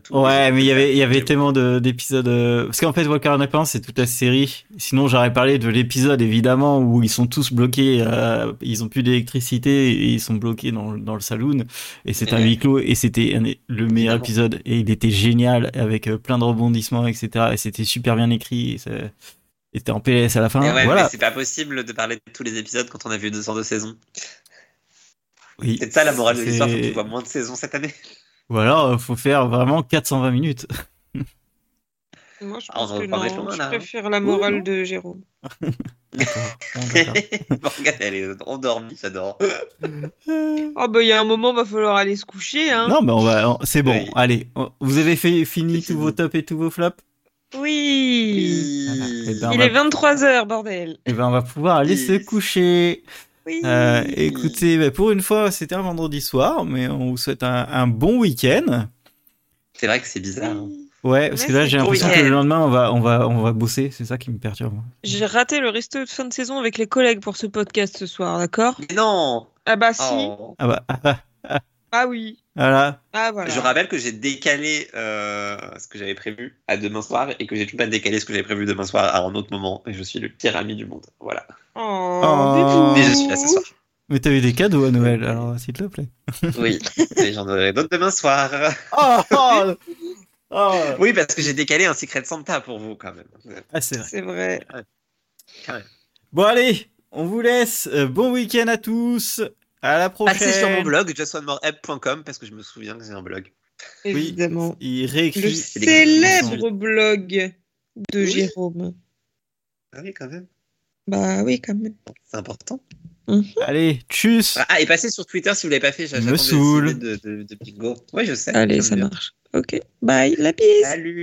[SPEAKER 3] tout.
[SPEAKER 1] Ouais, mais il y avait, il y avait
[SPEAKER 3] Mais
[SPEAKER 1] tellement de- d'épisodes. euh, Parce qu'en fait, Walker Independence, c'est toute la série. Sinon, j'aurais parlé de l'épisode, évidemment, où ils sont tous bloqués. euh, ils ont plus d'électricité et ils sont bloqués dans, le- dans le saloon. Et c'est un huis clos. Et c'était le meilleur
[SPEAKER 3] Évidemment.
[SPEAKER 1] épisode. Et il était génial, avec euh, plein de rebondissements, etc. Et c'était super bien écrit. Et et c'était en PLS à la fin.
[SPEAKER 3] Ouais,
[SPEAKER 1] voilà.
[SPEAKER 3] mais c'est pas possible de parler de tous les épisodes quand on a vu 202 saisons.
[SPEAKER 1] Oui.
[SPEAKER 3] C'est ça la morale de l'histoire, faut que tu vois moins de saisons cette année.
[SPEAKER 1] Ou alors, euh, faut faire vraiment 420 minutes.
[SPEAKER 2] Moi, je
[SPEAKER 3] Ah, on
[SPEAKER 2] pense
[SPEAKER 3] va
[SPEAKER 2] que
[SPEAKER 3] pas
[SPEAKER 2] non.
[SPEAKER 3] mettre loin,
[SPEAKER 2] je
[SPEAKER 3] là, hein.
[SPEAKER 2] préfère la morale de Jérôme. (laughs) (laughs)
[SPEAKER 3] Morgane, elle est endormie, j'adore.
[SPEAKER 2] Oh, bah, il y a un moment, va falloir aller se coucher, hein.
[SPEAKER 1] Non, mais on va, on- c'est bon.
[SPEAKER 3] Oui.
[SPEAKER 1] Allez, on- vous avez fait fini tous vos tops et tous vos flops?
[SPEAKER 2] Oui.
[SPEAKER 1] Voilà. Eh ben,
[SPEAKER 2] Il
[SPEAKER 1] va-
[SPEAKER 2] est 23h, bordel.
[SPEAKER 1] Eh ben, on va pouvoir aller se coucher.
[SPEAKER 2] Oui.
[SPEAKER 1] Euh, écoutez, bah, pour une fois, c'était un vendredi soir, mais on vous souhaite un, un bon week-end.
[SPEAKER 3] C'est vrai que c'est bizarre. hein.
[SPEAKER 1] Ouais, parce que là, j'ai l'impression que le lendemain, on va, on va, on va bosser. C'est ça qui me perturbe.
[SPEAKER 2] J'ai raté le resto de fin de saison avec les collègues pour ce podcast ce soir, d'accord?
[SPEAKER 3] Mais non
[SPEAKER 2] Ah bah si.
[SPEAKER 3] Oh.
[SPEAKER 1] Ah bah, ah, ah,
[SPEAKER 2] Ah oui.
[SPEAKER 1] Voilà.
[SPEAKER 2] Ah voilà.
[SPEAKER 3] Je rappelle que j'ai décalé euh, ce que j'avais prévu à demain soir et que j'ai tout de même décalé ce que j'avais prévu demain soir à un autre moment. Et je suis le pire ami du monde. Voilà.
[SPEAKER 2] Oh,
[SPEAKER 1] Oh.
[SPEAKER 3] Mais je suis là ce soir.
[SPEAKER 1] Mais t'as eu des cadeaux à Noël, alors s'il te plaît.
[SPEAKER 3] Oui. Et j'en aurai d'autres demain soir.
[SPEAKER 1] Oh, oh, oh.
[SPEAKER 3] Oui, parce que j'ai décalé un Secret Santa pour vous quand même.
[SPEAKER 1] Ah, c'est vrai.
[SPEAKER 2] C'est vrai.
[SPEAKER 1] Bon, allez, on vous laisse. Euh, bon week-end à tous. À la prochaine.
[SPEAKER 3] Passez sur mon blog, justonemoreapp.com parce que je me souviens que j'ai un blog.
[SPEAKER 2] Évidemment.
[SPEAKER 1] Il
[SPEAKER 2] Le
[SPEAKER 1] réécrit.
[SPEAKER 3] des
[SPEAKER 2] célèbre blog de
[SPEAKER 3] Oui.
[SPEAKER 2] Jérôme.
[SPEAKER 3] Ah oui, quand même.
[SPEAKER 2] Bah oui, quand même.
[SPEAKER 3] C'est important.
[SPEAKER 1] Allez, tchuss.
[SPEAKER 3] Ah, et passez sur Twitter si vous l'avez pas fait.
[SPEAKER 1] Me saoule.
[SPEAKER 3] de, de, de bingo. Ouais, je sais.
[SPEAKER 2] Allez, ça
[SPEAKER 3] bien.
[SPEAKER 2] marche. Ok. Bye, la bise.
[SPEAKER 3] Salut.